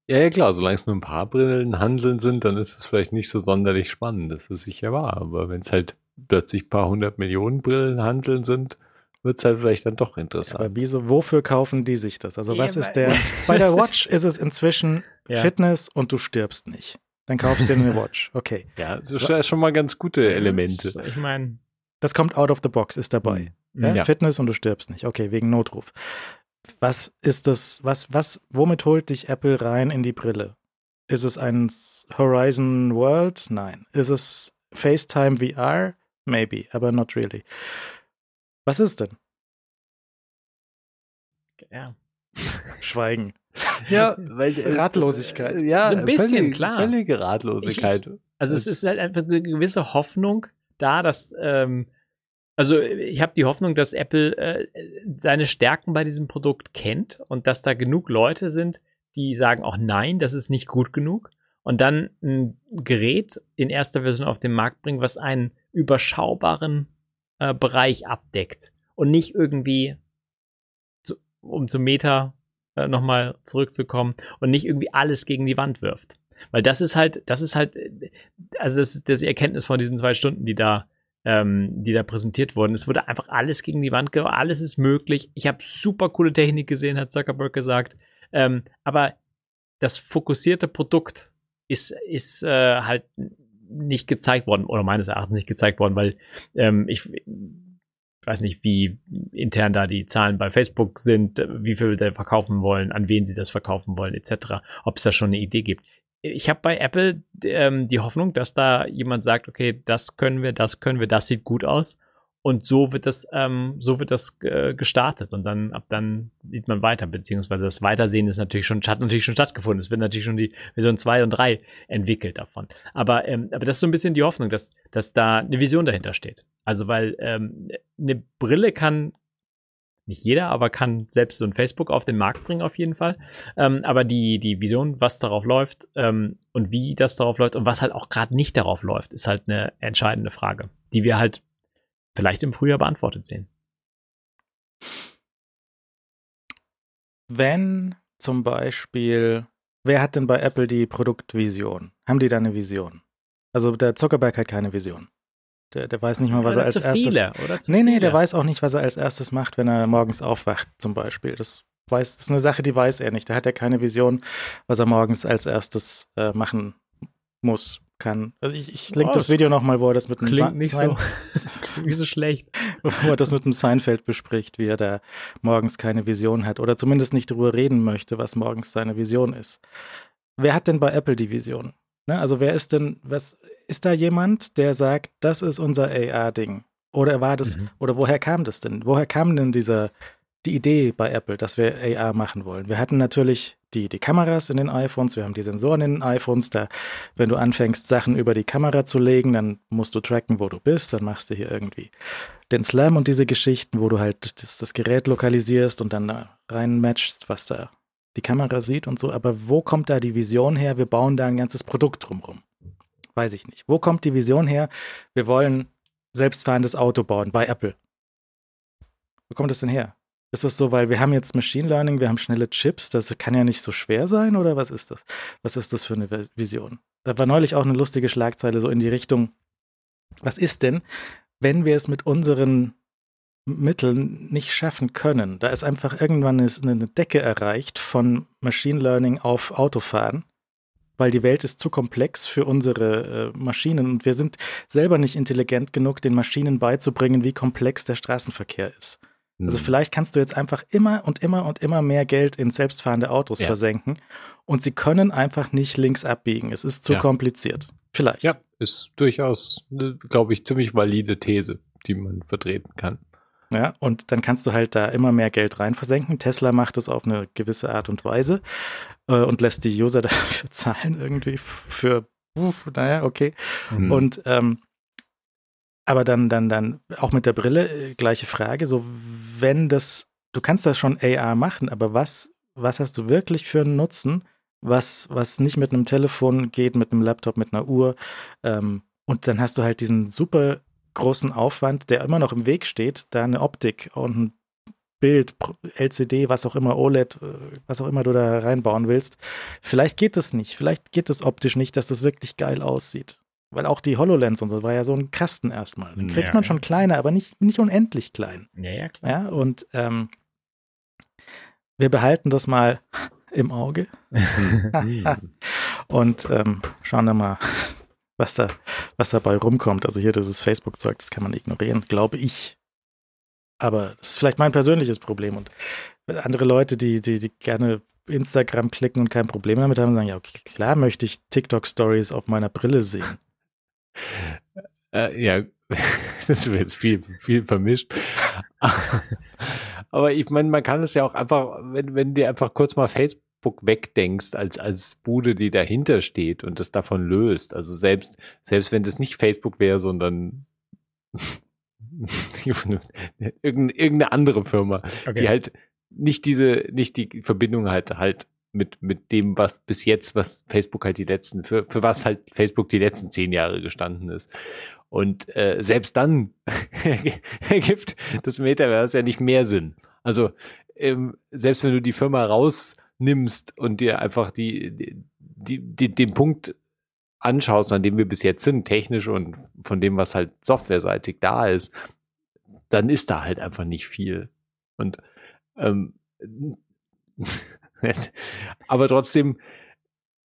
Ja, ja, klar, solange es nur ein paar Brillenhanseln sind, dann ist es vielleicht nicht so sonderlich spannend, das ist sicher wahr. Aber wenn es halt plötzlich ein paar hundert Millionen Brillenhandeln sind, wird es halt vielleicht dann doch interessant. Aber wieso, wofür kaufen die sich das? Also, was ist der. [laughs] Bei der Watch ist es inzwischen ja. Fitness und du stirbst nicht. Dann kaufst du dir eine [laughs] Watch. Okay. Ja, das ist schon mal ganz gute Elemente. Ich meine. Das kommt out of the box, ist dabei. Mhm. Ja? Ja. Fitness und du stirbst nicht. Okay, wegen Notruf. Was ist das, was, was, womit holt dich Apple rein in die Brille? Ist es ein Horizon World? Nein. Ist es FaceTime VR? Maybe, aber not really. Was ist denn? Ja. Schweigen. Ja, [laughs] weil äh, Ratlosigkeit. Ja, so ein bisschen, völlig, klar. Völlige Ratlosigkeit. Ich, also es ist halt einfach eine gewisse Hoffnung da, dass ähm, also ich habe die Hoffnung, dass Apple äh, seine Stärken bei diesem Produkt kennt und dass da genug Leute sind, die sagen auch nein, das ist nicht gut genug und dann ein Gerät in erster Version auf den Markt bringen, was einen überschaubaren äh, Bereich abdeckt und nicht irgendwie, zu, um zum Meta äh, nochmal zurückzukommen, und nicht irgendwie alles gegen die Wand wirft. Weil das ist halt, das ist halt, also das ist das Erkenntnis von diesen zwei Stunden, die da, ähm, die da präsentiert wurden. Es wurde einfach alles gegen die Wand geworfen, alles ist möglich. Ich habe super coole Technik gesehen, hat Zuckerberg gesagt. Ähm, aber das fokussierte Produkt ist, ist äh, halt nicht gezeigt worden, oder meines Erachtens nicht gezeigt worden, weil ähm, ich, weiß nicht, wie intern da die Zahlen bei Facebook sind, wie viel sie verkaufen wollen, an wen sie das verkaufen wollen, etc., ob es da schon eine Idee gibt. Ich habe bei Apple ähm, die Hoffnung, dass da jemand sagt, okay, das können wir, das können wir, das sieht gut aus. Und so wird das, ähm, so wird das äh, gestartet und dann ab dann sieht man weiter, beziehungsweise das Weitersehen ist natürlich schon, hat natürlich schon stattgefunden. Es wird natürlich schon die Version 2 und 3 entwickelt davon. Aber, ähm, aber das ist so ein bisschen die Hoffnung, dass, dass da eine Vision dahinter steht. Also weil ähm, eine Brille kann nicht jeder, aber kann selbst so ein Facebook auf den Markt bringen auf jeden Fall. Ähm, aber die, die Vision, was darauf läuft ähm, und wie das darauf läuft und was halt auch gerade nicht darauf läuft, ist halt eine entscheidende Frage, die wir halt vielleicht im Frühjahr beantwortet sehen. Wenn zum Beispiel, wer hat denn bei Apple die Produktvision? Haben die da eine Vision? Also der Zuckerberg hat keine Vision. Der, der weiß nicht mal, was oder er als erstes. Viele, oder zu nee, viele. nee, der weiß auch nicht, was er als erstes macht, wenn er morgens aufwacht, zum Beispiel. Das weiß, das ist eine Sache, die weiß er nicht. Da hat er keine Vision, was er morgens als erstes äh, machen muss kann. Also ich, ich link oh, das Video nochmal, wo er das mit dem Klingt nicht Sein so, [laughs] klingt so schlecht. [laughs] Wo er das mit dem Seinfeld bespricht, wie er da morgens keine Vision hat oder zumindest nicht darüber reden möchte, was morgens seine Vision ist. Wer hat denn bei Apple die Vision? Ne? Also wer ist denn, was ist da jemand, der sagt, das ist unser AR-Ding? Oder war das, mhm. oder woher kam das denn? Woher kam denn dieser, die Idee bei Apple, dass wir AR machen wollen? Wir hatten natürlich die, die Kameras in den iPhones, wir haben die Sensoren in den iPhones. Da, wenn du anfängst, Sachen über die Kamera zu legen, dann musst du tracken, wo du bist. Dann machst du hier irgendwie den Slam und diese Geschichten, wo du halt das, das Gerät lokalisierst und dann da rein matchst, was da die Kamera sieht und so. Aber wo kommt da die Vision her? Wir bauen da ein ganzes Produkt drumrum. Weiß ich nicht. Wo kommt die Vision her? Wir wollen selbstfahrendes Auto bauen bei Apple. Wo kommt das denn her? Ist das so, weil wir haben jetzt Machine Learning, wir haben schnelle Chips, das kann ja nicht so schwer sein oder was ist das? Was ist das für eine Vision? Da war neulich auch eine lustige Schlagzeile so in die Richtung, was ist denn, wenn wir es mit unseren Mitteln nicht schaffen können? Da ist einfach irgendwann eine Decke erreicht von Machine Learning auf Autofahren weil die Welt ist zu komplex für unsere äh, Maschinen und wir sind selber nicht intelligent genug, den Maschinen beizubringen, wie komplex der Straßenverkehr ist. Mhm. Also hm. vielleicht kannst du jetzt einfach immer und immer und immer mehr Geld in selbstfahrende Autos ja. versenken und sie können einfach nicht links abbiegen. Es ist zu ja. kompliziert. Vielleicht. Ja, ist durchaus, glaube ich, ziemlich valide These, die man vertreten kann. Ja, und dann kannst du halt da immer mehr Geld rein versenken. Tesla macht es auf eine gewisse Art und Weise äh, und lässt die User [laughs] dafür zahlen irgendwie für, uff, naja, okay. Mhm. Und ähm, aber dann, dann, dann auch mit der Brille, äh, gleiche Frage. So, wenn das, du kannst das schon AR machen, aber was, was hast du wirklich für einen Nutzen, was, was nicht mit einem Telefon geht, mit einem Laptop, mit einer Uhr? Ähm, und dann hast du halt diesen super großen Aufwand, der immer noch im Weg steht, da eine Optik und ein Bild, LCD, was auch immer, OLED, äh, was auch immer du da reinbauen willst. Vielleicht geht das nicht. Vielleicht geht es optisch nicht, dass das wirklich geil aussieht. Weil auch die HoloLens und so war ja so ein Kasten erstmal. Den kriegt ja, man schon kleiner, aber nicht, nicht unendlich klein. Ja, ja, klar. Ja, und ähm, wir behalten das mal im Auge [laughs] [laughs] und ähm, schauen dann mal, was da, was dabei rumkommt. Also hier dieses Facebook-Zeug, das kann man ignorieren, glaube ich. Aber das ist vielleicht mein persönliches Problem. Und andere Leute, die, die, die gerne Instagram klicken und kein Problem damit haben, sagen, ja, okay, klar möchte ich TikTok-Stories auf meiner Brille sehen. Äh, ja, [laughs] das wird jetzt viel, viel vermischt. [laughs] Aber ich meine, man kann es ja auch einfach, wenn, wenn dir einfach kurz mal Facebook wegdenkst als, als Bude, die dahinter steht und das davon löst. Also selbst, selbst wenn das nicht Facebook wäre, sondern [laughs] irgendeine andere Firma, okay. die halt nicht diese, nicht die Verbindung halt, halt mit, mit dem, was bis jetzt, was Facebook halt die letzten, für, für was halt Facebook die letzten zehn Jahre gestanden ist. Und äh, selbst dann [laughs] ergibt das Metaverse ja nicht mehr Sinn. Also ähm, selbst wenn du die Firma rausnimmst und dir einfach die, die, die, den Punkt anschaust, an dem wir bis jetzt sind, technisch und von dem, was halt softwareseitig da ist, dann ist da halt einfach nicht viel. Und ähm, [laughs] Aber trotzdem,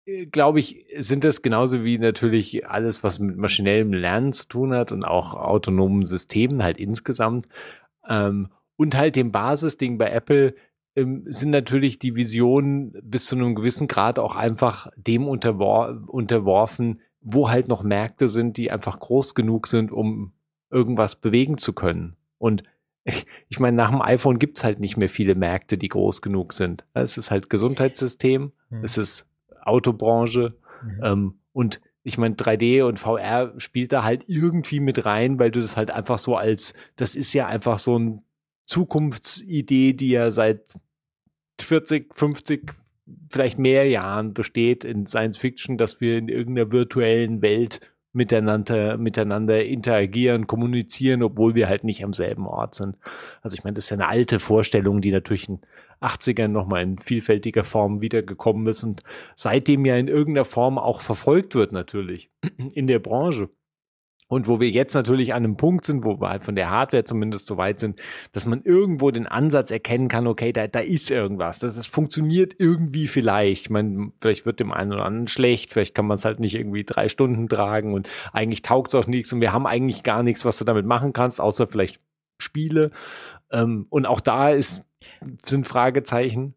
äh, glaube ich, sind das genauso wie natürlich alles, was mit maschinellem Lernen zu tun hat und auch autonomen Systemen halt insgesamt. Ähm, und halt dem Basisding bei Apple ähm, sind natürlich die Visionen bis zu einem gewissen Grad auch einfach dem unterwor unterworfen, wo halt noch Märkte sind, die einfach groß genug sind, um irgendwas bewegen zu können. Und [laughs] ich meine, nach dem iPhone gibt es halt nicht mehr viele Märkte, die groß genug sind. Es ist halt Gesundheitssystem, mhm. es ist Autobranche mhm. ähm, und ich meine, 3D und VR spielt da halt irgendwie mit rein, weil du das halt einfach so als, das ist ja einfach so eine Zukunftsidee, die ja seit 40, 50, vielleicht mehr Jahren besteht in Science Fiction, dass wir in irgendeiner virtuellen Welt miteinander, miteinander interagieren, kommunizieren, obwohl wir halt nicht am selben Ort sind. Also ich meine, das ist ja eine alte Vorstellung, die natürlich in 80ern nochmal in vielfältiger Form wiedergekommen ist und seitdem ja in irgendeiner Form auch verfolgt wird natürlich in der Branche. Und wo wir jetzt natürlich an einem Punkt sind, wo wir halt von der Hardware zumindest so weit sind, dass man irgendwo den Ansatz erkennen kann, okay, da, da ist irgendwas. Das, das funktioniert irgendwie vielleicht. Ich meine, vielleicht wird dem einen oder anderen schlecht, vielleicht kann man es halt nicht irgendwie drei Stunden tragen und eigentlich taugt es auch nichts und wir haben eigentlich gar nichts, was du damit machen kannst, außer vielleicht Spiele. Ähm, und auch da ist, sind Fragezeichen.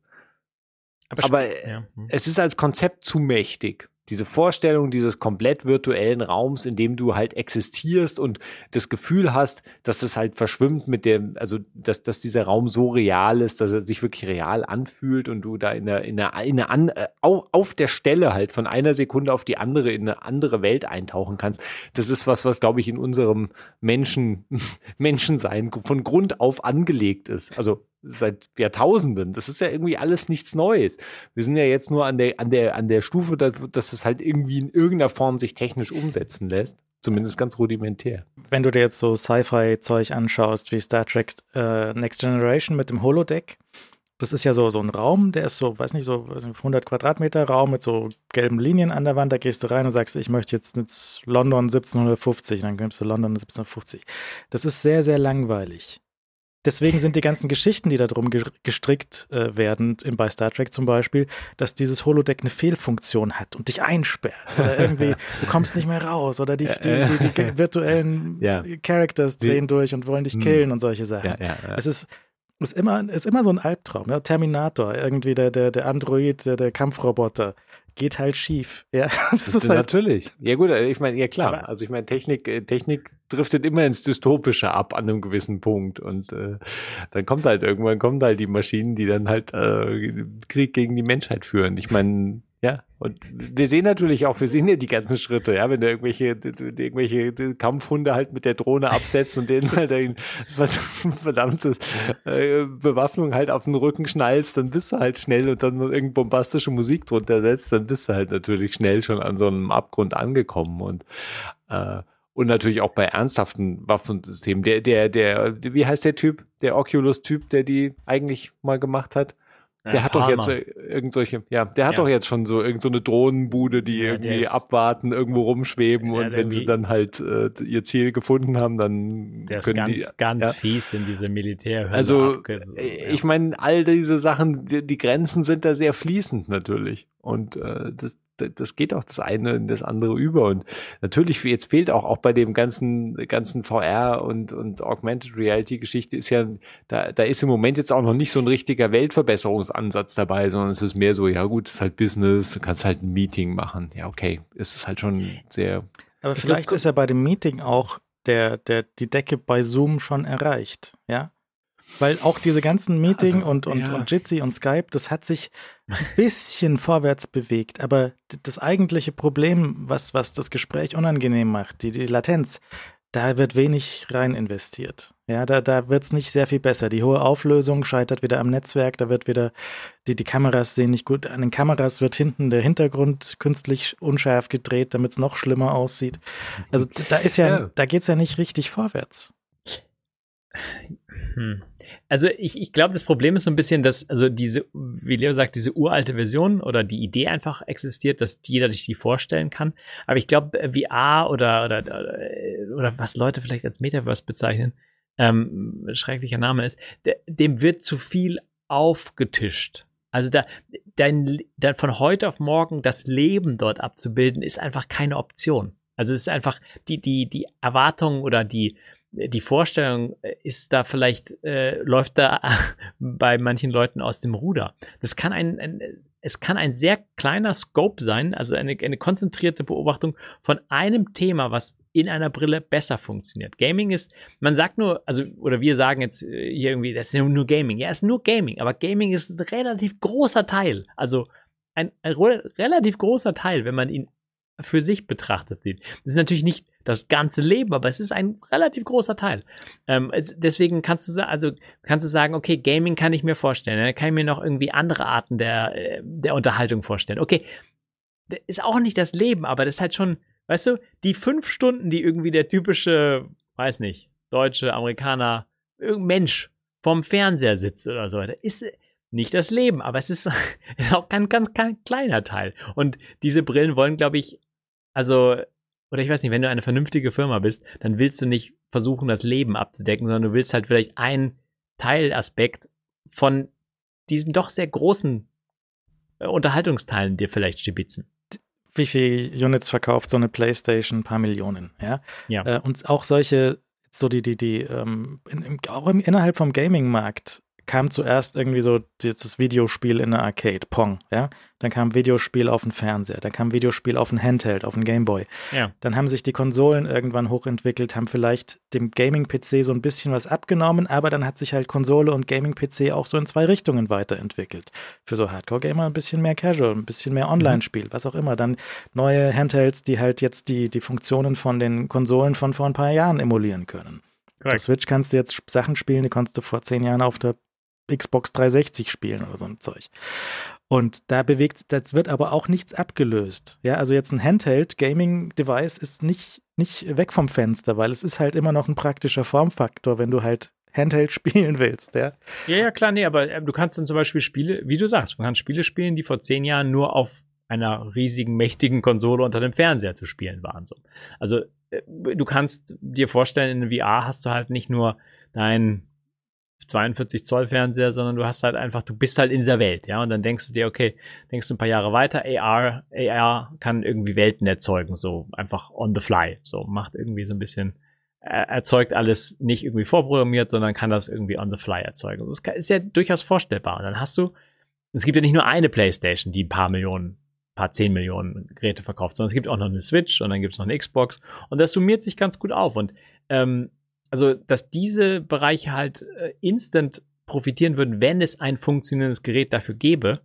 Aber, Aber ja. Hm. es ist als Konzept zu mächtig diese Vorstellung dieses komplett virtuellen Raums, in dem du halt existierst und das Gefühl hast, dass es halt verschwimmt mit dem, also dass, dass dieser Raum so real ist, dass er sich wirklich real anfühlt und du da in der, in der, in der an, äh, auf, auf der Stelle halt von einer Sekunde auf die andere in eine andere Welt eintauchen kannst. Das ist was, was glaube ich in unserem Menschen, [laughs] Menschensein von Grund auf angelegt ist. Also seit Jahrtausenden. Das ist ja irgendwie alles nichts Neues. Wir sind ja jetzt nur an der, an der, an der Stufe, dass es halt irgendwie in irgendeiner Form sich technisch umsetzen lässt. Zumindest ganz rudimentär. Wenn du dir jetzt so Sci-Fi-Zeug anschaust, wie Star Trek äh, Next Generation mit dem Holodeck, das ist ja so, so ein Raum, der ist so, weiß nicht, so 100 Quadratmeter Raum mit so gelben Linien an der Wand. Da gehst du rein und sagst, ich möchte jetzt, jetzt London 1750. Dann kommst du London 1750. Das ist sehr, sehr langweilig. Deswegen sind die ganzen Geschichten, die da drum gestrickt äh, werden, in, bei Star Trek zum Beispiel, dass dieses Holodeck eine Fehlfunktion hat und dich einsperrt oder [laughs] irgendwie du kommst nicht mehr raus oder die, die, die, die virtuellen [laughs] ja. Characters drehen durch und wollen dich hm. killen und solche Sachen. Ja, ja, es ist ist immer, ist immer so ein Albtraum. Ja? Terminator, irgendwie der, der, der Android, der, der Kampfroboter, geht halt schief. Ja, [laughs] das ist halt natürlich. Ja gut, ich meine, ja klar. Also ich meine, Technik, äh, Technik driftet immer ins Dystopische ab an einem gewissen Punkt und äh, dann kommt halt irgendwann kommen halt die Maschinen, die dann halt äh, Krieg gegen die Menschheit führen. Ich meine, ja, und wir sehen natürlich auch, wir sehen ja die ganzen Schritte, ja, wenn du irgendwelche, irgendwelche Kampfhunde halt mit der Drohne absetzt und denen halt verdammte äh, Bewaffnung halt auf den Rücken schnallst, dann bist du halt schnell und dann irgendeine bombastische Musik drunter setzt, dann bist du halt natürlich schnell schon an so einem Abgrund angekommen und äh, und natürlich auch bei ernsthaften Waffensystemen. Der, der, der, wie heißt der Typ? Der Oculus-Typ, der die eigentlich mal gemacht hat? Der hat Palmer. doch jetzt äh, irgendwelche, ja, der hat ja. doch jetzt schon so irgendeine so Drohnenbude, die ja, irgendwie abwarten, irgendwo rumschweben und wenn sie dann halt äh, ihr Ziel gefunden haben, dann der können ist ganz, die, ganz fies in diese Militärhölle. Also äh, ich meine, all diese Sachen, die, die, Grenzen sind da sehr fließend natürlich und äh, das das geht auch das eine in das andere über. Und natürlich, jetzt fehlt auch, auch bei dem ganzen, ganzen VR und, und Augmented Reality Geschichte ist ja, da, da ist im Moment jetzt auch noch nicht so ein richtiger Weltverbesserungsansatz dabei, sondern es ist mehr so, ja gut, es ist halt Business, du kannst halt ein Meeting machen. Ja, okay. Es ist halt schon sehr. Aber vielleicht ist ja bei dem Meeting auch der, der, die Decke bei Zoom schon erreicht, ja? Weil auch diese ganzen Meeting also, und, und, ja. und Jitsi und Skype, das hat sich ein bisschen vorwärts bewegt. Aber das eigentliche Problem, was, was das Gespräch unangenehm macht, die, die Latenz, da wird wenig rein investiert. Ja, da, da wird es nicht sehr viel besser. Die hohe Auflösung scheitert wieder am Netzwerk, da wird wieder, die, die Kameras sehen nicht gut. An den Kameras wird hinten der Hintergrund künstlich unscharf gedreht, damit es noch schlimmer aussieht. Also da ist ja, ja. da geht es ja nicht richtig vorwärts. Hm. Also ich, ich glaube, das Problem ist so ein bisschen, dass, also diese, wie Leo sagt, diese uralte Version oder die Idee einfach existiert, dass jeder sich die vorstellen kann. Aber ich glaube, VR oder, oder, oder was Leute vielleicht als Metaverse bezeichnen, ähm, schrecklicher Name ist, de, dem wird zu viel aufgetischt. Also da, dein, dein, von heute auf morgen das Leben dort abzubilden, ist einfach keine Option. Also es ist einfach die, die, die Erwartung oder die, die Vorstellung äh, ist da vielleicht, äh, läuft da [laughs] bei manchen Leuten aus dem Ruder. Das kann ein, ein, es kann ein sehr kleiner Scope sein, also eine, eine konzentrierte Beobachtung von einem Thema, was in einer Brille besser funktioniert. Gaming ist, man sagt nur, also, oder wir sagen jetzt äh, hier irgendwie, das ist nur Gaming. Ja, es ist nur Gaming, aber Gaming ist ein relativ großer Teil. Also ein, ein relativ großer Teil, wenn man ihn für sich betrachtet sieht. Das ist natürlich nicht das ganze Leben, aber es ist ein relativ großer Teil. Ähm, es, deswegen kannst du also kannst du sagen, okay, Gaming kann ich mir vorstellen, dann kann ich mir noch irgendwie andere Arten der äh, der Unterhaltung vorstellen. Okay, ist auch nicht das Leben, aber das ist halt schon, weißt du, die fünf Stunden, die irgendwie der typische, weiß nicht, deutsche Amerikaner, irgendein Mensch vorm Fernseher sitzt oder so weiter, ist nicht das Leben, aber es ist, [laughs] ist auch ein ganz, ganz kleiner Teil. Und diese Brillen wollen, glaube ich, also, oder ich weiß nicht, wenn du eine vernünftige Firma bist, dann willst du nicht versuchen, das Leben abzudecken, sondern du willst halt vielleicht einen Teilaspekt von diesen doch sehr großen äh, Unterhaltungsteilen dir vielleicht stibitzen. Wie viel Units verkauft so eine PlayStation? Ein paar Millionen, ja. ja. Äh, und auch solche, so die, die, die, ähm, in, auch im, innerhalb vom Gaming-Markt kam zuerst irgendwie so das Videospiel in der Arcade, Pong, ja. Dann kam Videospiel auf den Fernseher, dann kam Videospiel auf den Handheld, auf den Gameboy. Ja. Dann haben sich die Konsolen irgendwann hochentwickelt, haben vielleicht dem Gaming-PC so ein bisschen was abgenommen, aber dann hat sich halt Konsole und Gaming-PC auch so in zwei Richtungen weiterentwickelt. Für so Hardcore-Gamer ein bisschen mehr Casual, ein bisschen mehr Online-Spiel, was auch immer. Dann neue Handhelds, die halt jetzt die, die Funktionen von den Konsolen von vor ein paar Jahren emulieren können. Auf der Switch kannst du jetzt Sachen spielen, die konntest du vor zehn Jahren auf der Xbox 360 spielen oder so ein Zeug. Und da bewegt, das wird aber auch nichts abgelöst. Ja, also jetzt ein Handheld-Gaming-Device ist nicht, nicht weg vom Fenster, weil es ist halt immer noch ein praktischer Formfaktor, wenn du halt Handheld [laughs] spielen willst, ja. Ja, ja, klar, nee, aber äh, du kannst dann zum Beispiel Spiele, wie du sagst, man kann Spiele spielen, die vor zehn Jahren nur auf einer riesigen, mächtigen Konsole unter dem Fernseher zu spielen waren. So. Also äh, du kannst dir vorstellen, in VR hast du halt nicht nur dein 42 Zoll Fernseher, sondern du hast halt einfach, du bist halt in dieser Welt, ja, und dann denkst du dir, okay, denkst du ein paar Jahre weiter, AR, AR kann irgendwie Welten erzeugen, so einfach on the fly, so macht irgendwie so ein bisschen, erzeugt alles nicht irgendwie vorprogrammiert, sondern kann das irgendwie on the fly erzeugen. Das ist ja durchaus vorstellbar. Und dann hast du, es gibt ja nicht nur eine PlayStation, die ein paar Millionen paar zehn Millionen Geräte verkauft, sondern es gibt auch noch eine Switch und dann gibt es noch eine Xbox und das summiert sich ganz gut auf. Und ähm, also, dass diese Bereiche halt äh, instant profitieren würden, wenn es ein funktionierendes Gerät dafür gäbe,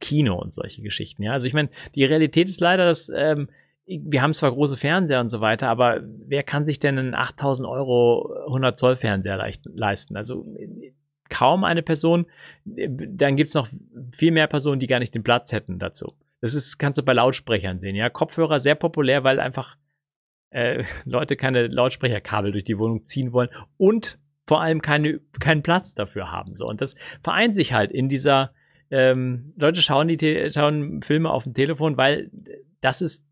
Kino und solche Geschichten. Ja, also ich meine, die Realität ist leider, dass ähm, wir haben zwar große Fernseher und so weiter, aber wer kann sich denn einen 8000 Euro 100 Zoll Fernseher leisten? Also kaum eine Person. Dann gibt's noch viel mehr Personen, die gar nicht den Platz hätten dazu. Das ist, kannst du bei Lautsprechern sehen, ja. Kopfhörer sehr populär, weil einfach äh, [laughs] Leute keine Lautsprecherkabel durch die Wohnung ziehen wollen und vor allem keine, keinen Platz dafür haben. So. Und das vereint sich halt in dieser, ähm, Leute schauen die schauen Filme auf dem Telefon, weil das ist,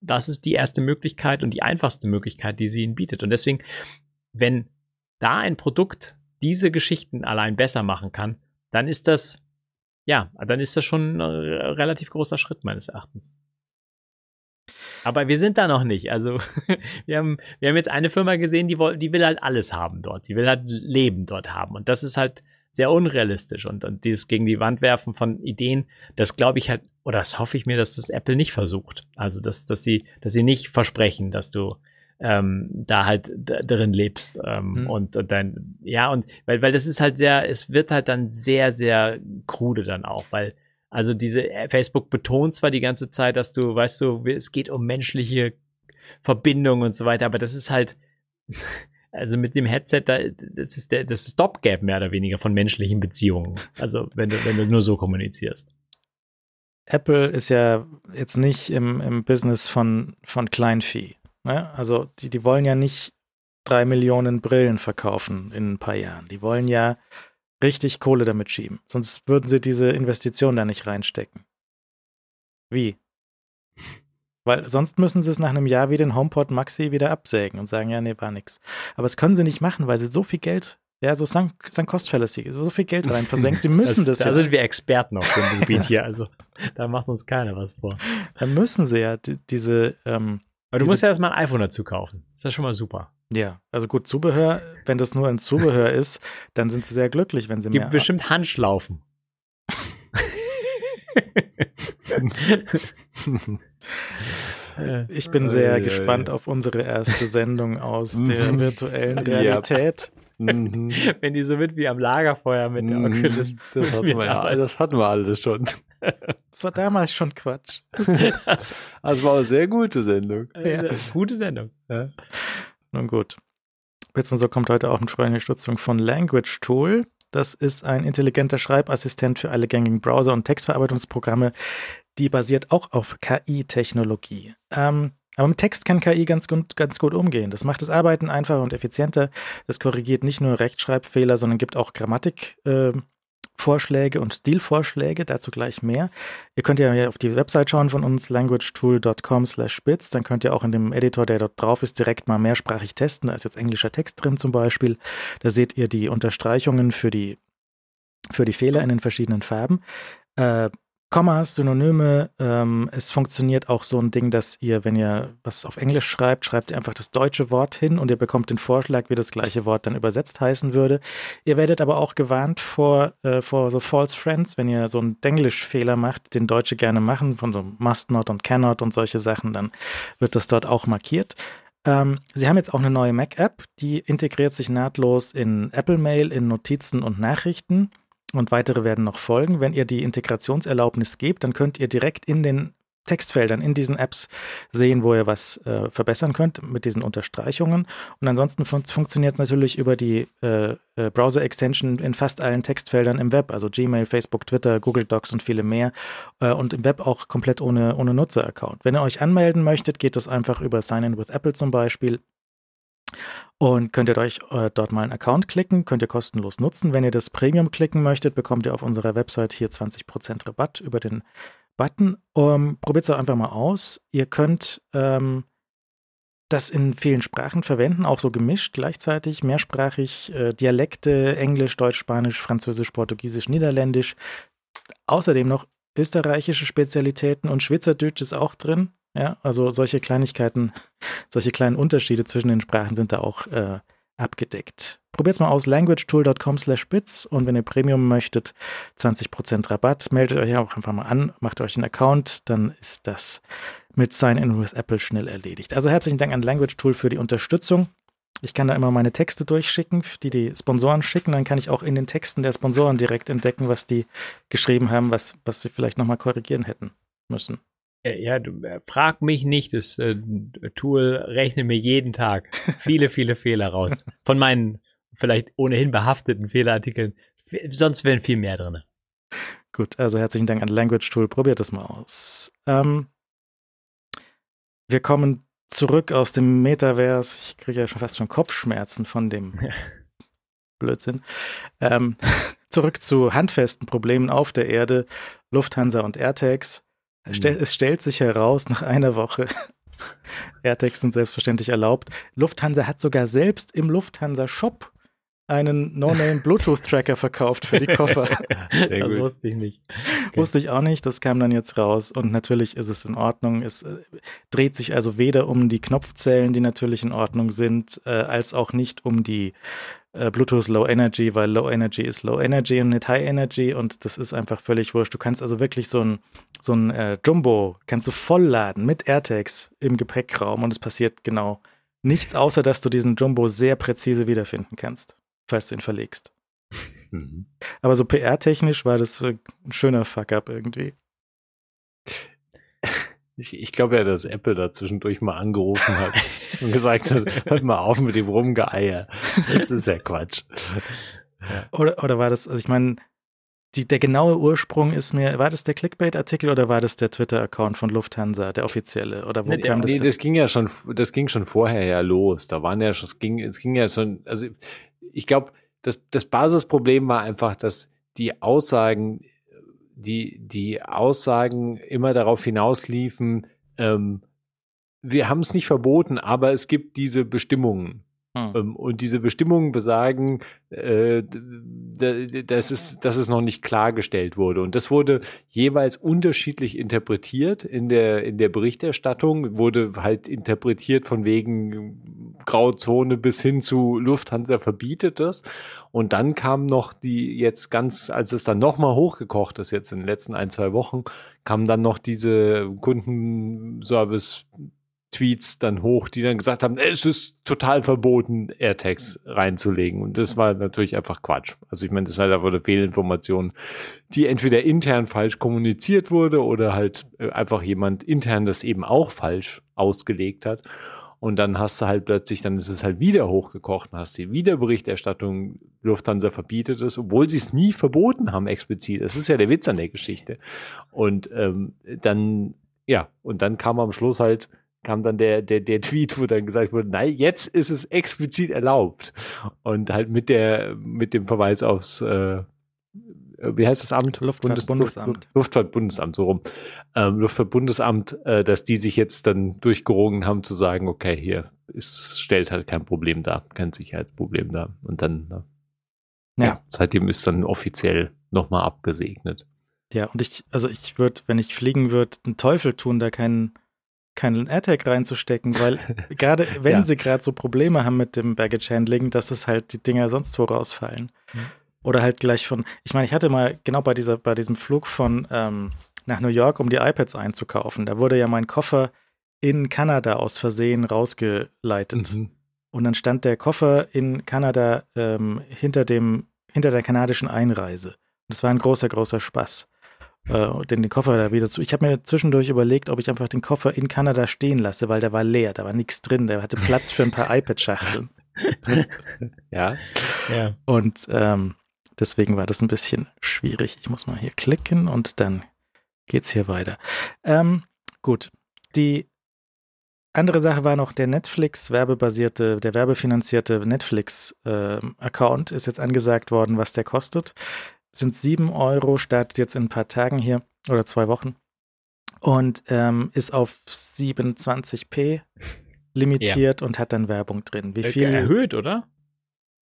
das ist die erste Möglichkeit und die einfachste Möglichkeit, die sie ihnen bietet. Und deswegen, wenn da ein Produkt diese Geschichten allein besser machen kann, dann ist das ja, dann ist das schon ein relativ großer Schritt meines Erachtens. Aber wir sind da noch nicht. Also [laughs] wir haben, wir haben jetzt eine Firma gesehen, die, will, die will halt alles haben dort. Die will halt Leben dort haben. Und das ist halt sehr unrealistisch. Und, und dieses gegen die Wand werfen von Ideen, das glaube ich halt, oder das hoffe ich mir, dass das Apple nicht versucht. Also dass, dass sie, dass sie nicht versprechen, dass du ähm, da halt drin lebst ähm, mhm. und, und dann ja und weil weil das ist halt sehr es wird halt dann sehr sehr krude dann auch weil also diese äh, Facebook betont zwar die ganze Zeit dass du weißt du es geht um menschliche Verbindung und so weiter aber das ist halt [laughs] also mit dem Headset da das ist der das Stopgap mehr oder weniger von menschlichen Beziehungen also wenn du wenn du nur so kommunizierst Apple ist ja jetzt nicht im, im Business von, von Kleinvieh. Ne? Also die, die wollen ja nicht drei Millionen Brillen verkaufen in ein paar Jahren. Die wollen ja richtig Kohle damit schieben. Sonst würden sie diese Investition da nicht reinstecken. Wie? Weil sonst müssen sie es nach einem Jahr wie den HomePod Maxi wieder absägen und sagen, ja, nee, war nix. Aber das können sie nicht machen, weil sie so viel Geld, ja, so Sunk, Cost Fallacy, so viel Geld rein versenkt. Sie [laughs] müssen das, das Da jetzt. sind wir Experten auf dem Gebiet hier, also da macht uns keiner was vor. Da müssen sie ja die, diese, ähm, aber du musst ja erstmal ein iPhone dazu kaufen. Ist das schon mal super. Ja, also gut, Zubehör, wenn das nur ein Zubehör [laughs] ist, dann sind sie sehr glücklich, wenn sie Gibt mehr. bestimmt Handschlaufen. [laughs] ich bin sehr äh, gespannt auf unsere erste Sendung aus der virtuellen Realität. Mhm. [laughs] Wenn die so mit wie am Lagerfeuer mit der mhm. Oculus. Das hatten, wir, ja, das hatten wir alles schon. Das war damals schon Quatsch. Das, das war eine sehr gute Sendung. Ja. Gute Sendung. Ja. Nun gut. Jetzt und so kommt heute auch eine freundliche Stützung von Language Tool. Das ist ein intelligenter Schreibassistent für alle gängigen Browser- und Textverarbeitungsprogramme. Die basiert auch auf KI-Technologie. Ähm, aber mit Text kann KI ganz gut, ganz gut umgehen. Das macht das Arbeiten einfacher und effizienter. Das korrigiert nicht nur Rechtschreibfehler, sondern gibt auch Grammatikvorschläge äh, und Stilvorschläge. Dazu gleich mehr. Ihr könnt ja auf die Website schauen von uns, languagetool.com slash spitz. Dann könnt ihr auch in dem Editor, der dort drauf ist, direkt mal mehrsprachig testen. Da ist jetzt englischer Text drin zum Beispiel. Da seht ihr die Unterstreichungen für die, für die Fehler in den verschiedenen Farben. Äh, Kommas, Synonyme. Ähm, es funktioniert auch so ein Ding, dass ihr, wenn ihr was auf Englisch schreibt, schreibt ihr einfach das deutsche Wort hin und ihr bekommt den Vorschlag, wie das gleiche Wort dann übersetzt heißen würde. Ihr werdet aber auch gewarnt vor, äh, vor so False Friends, wenn ihr so einen Denglisch-Fehler macht, den Deutsche gerne machen, von so Must Not und Cannot und solche Sachen, dann wird das dort auch markiert. Ähm, sie haben jetzt auch eine neue Mac-App, die integriert sich nahtlos in Apple Mail, in Notizen und Nachrichten und weitere werden noch folgen. Wenn ihr die Integrationserlaubnis gebt, dann könnt ihr direkt in den Textfeldern in diesen Apps sehen, wo ihr was äh, verbessern könnt mit diesen Unterstreichungen. Und ansonsten fun funktioniert es natürlich über die äh, äh, Browser-Extension in fast allen Textfeldern im Web, also Gmail, Facebook, Twitter, Google Docs und viele mehr. Äh, und im Web auch komplett ohne, ohne Nutzer-Account. Wenn ihr euch anmelden möchtet, geht das einfach über Sign-in with Apple zum Beispiel. Und könnt ihr euch äh, dort mal einen Account klicken, könnt ihr kostenlos nutzen. Wenn ihr das Premium klicken möchtet, bekommt ihr auf unserer Website hier 20% Rabatt über den Button. Um, Probiert es einfach mal aus. Ihr könnt ähm, das in vielen Sprachen verwenden, auch so gemischt gleichzeitig, mehrsprachig, äh, Dialekte, Englisch, Deutsch, Spanisch, Französisch, Portugiesisch, Niederländisch. Außerdem noch österreichische Spezialitäten und Schweizerdeutsch ist auch drin. Ja, also solche Kleinigkeiten, solche kleinen Unterschiede zwischen den Sprachen sind da auch äh, abgedeckt. Probiert es mal aus, languagetool.com slash bits und wenn ihr Premium möchtet, 20% Rabatt, meldet euch auch einfach mal an, macht euch einen Account, dann ist das mit Sign-In with Apple schnell erledigt. Also herzlichen Dank an Language Tool für die Unterstützung. Ich kann da immer meine Texte durchschicken, die die Sponsoren schicken. Dann kann ich auch in den Texten der Sponsoren direkt entdecken, was die geschrieben haben, was, was sie vielleicht nochmal korrigieren hätten müssen. Ja, du äh, frag mich nicht, das äh, Tool rechnet mir jeden Tag viele, viele Fehler raus. [laughs] Von meinen vielleicht ohnehin behafteten Fehlerartikeln. Sonst wären viel mehr drin. Gut, also herzlichen Dank an Language Tool. Probiert das mal aus. Ähm, wir kommen zurück aus dem Metaverse. Ich kriege ja schon fast schon Kopfschmerzen von dem [laughs] Blödsinn. Ähm, [laughs] zurück zu handfesten Problemen auf der Erde, Lufthansa und AirTags. Mhm. Es stellt sich heraus, nach einer Woche, [laughs] AirTags sind selbstverständlich erlaubt. Lufthansa hat sogar selbst im Lufthansa-Shop einen No-Name-Bluetooth-Tracker verkauft für die Koffer. [laughs] das gut. wusste ich nicht. Okay. Wusste ich auch nicht, das kam dann jetzt raus. Und natürlich ist es in Ordnung. Es äh, dreht sich also weder um die Knopfzellen, die natürlich in Ordnung sind, äh, als auch nicht um die äh, Bluetooth Low Energy, weil Low Energy ist Low Energy und nicht High Energy und das ist einfach völlig wurscht. Du kannst also wirklich so ein, so ein äh, Jumbo, kannst du vollladen mit AirTags im Gepäckraum und es passiert genau nichts, außer dass du diesen Jumbo sehr präzise wiederfinden kannst falls du ihn verlegst. [laughs] Mhm. Aber so PR-technisch war das ein schöner Fuck-up irgendwie. Ich, ich glaube ja, dass Apple da zwischendurch mal angerufen hat [laughs] und gesagt hat, hört mal auf mit dem Rumgeeier. Das ist ja Quatsch. Ja. Oder, oder war das, also ich meine, der genaue Ursprung ist mir, war das der Clickbait-Artikel oder war das der Twitter-Account von Lufthansa, der offizielle? Oder wo nee, kam das? Nee, das ging ja schon, das ging schon vorher ja los. Da waren ja schon, es ging, es ging ja schon, also ich glaube, das, das Basisproblem war einfach, dass die Aussagen, die, die Aussagen immer darauf hinausliefen, ähm, wir haben es nicht verboten, aber es gibt diese Bestimmungen. Hm. Und diese Bestimmungen besagen, äh, dass, es, dass es noch nicht klargestellt wurde. Und das wurde jeweils unterschiedlich interpretiert in der, in der Berichterstattung, wurde halt interpretiert von wegen Grauzone bis hin zu Lufthansa verbietet das. Und dann kam noch die jetzt ganz, als es dann nochmal hochgekocht ist, jetzt in den letzten ein, zwei Wochen, kam dann noch diese Kundenservice Tweets dann hoch, die dann gesagt haben, es ist total verboten, AirTags reinzulegen. Und das war natürlich einfach Quatsch. Also ich meine, das ist halt einfach eine Fehlinformation, die entweder intern falsch kommuniziert wurde oder halt äh, einfach jemand intern das eben auch falsch ausgelegt hat. Und dann hast du halt plötzlich, dann ist es halt wieder hochgekocht, hast du wieder Berichterstattung, Lufthansa verbietet es, obwohl sie es nie verboten haben explizit. Das ist ja der Witz an der Geschichte. Und ähm, dann, ja, und dann kam am Schluss halt, kam dann der, der, der [laughs] Tweet, wo dann gesagt wurde, nein, jetzt ist es explizit erlaubt. Und halt mit der, mit dem Verweis aufs, äh, wie heißt das Amt? Luftfahrtbundesamt. Luftfahrtbundesamt, so rum. Ähm, Luftfahrtbundesamt, äh, dass die sich jetzt dann durchgerungen haben zu sagen, okay, hier, es stellt halt kein Problem dar, kein Sicherheitsproblem dar. Und dann, äh, ja. ja, seitdem ist dann offiziell nochmal abgesegnet. Ja, und ich, also ich würde, wenn ich fliegen würde, einen Teufel tun, da keinen keinen AirTag reinzustecken, weil [laughs] gerade wenn ja. sie gerade so Probleme haben mit dem Baggage Handling, dass es halt die Dinger sonst wo rausfallen. Mhm. Oder halt gleich von, ich meine, ich hatte mal genau bei dieser, bei diesem Flug von ähm, nach New York, um die iPads einzukaufen, da wurde ja mein Koffer in Kanada aus Versehen rausgeleitet. Mhm. Und dann stand der Koffer in Kanada ähm, hinter dem, hinter der kanadischen Einreise. Und das war ein großer, großer Spaß äh, den, den Koffer da wieder zu. Ich habe mir zwischendurch überlegt, ob ich einfach den Koffer in Kanada stehen lasse, weil der war leer, da war nichts drin, der hatte Platz für ein paar [laughs] iPad-Schachteln. ja. ja. Und ähm, deswegen war das ein bisschen schwierig. Ich muss mal hier klicken und dann geht's hier weiter. Ähm, gut. Die andere Sache war noch der Netflix werbebasierte, der werbefinanzierte Netflix-Account äh, ist jetzt angesagt worden, was der kostet sind 7 Euro, startet jetzt in ein paar Tagen hier oder zwei Wochen und ähm, ist auf 27p [laughs] limitiert ja. und hat dann Werbung drin. Wie viel? Erhöht, oder?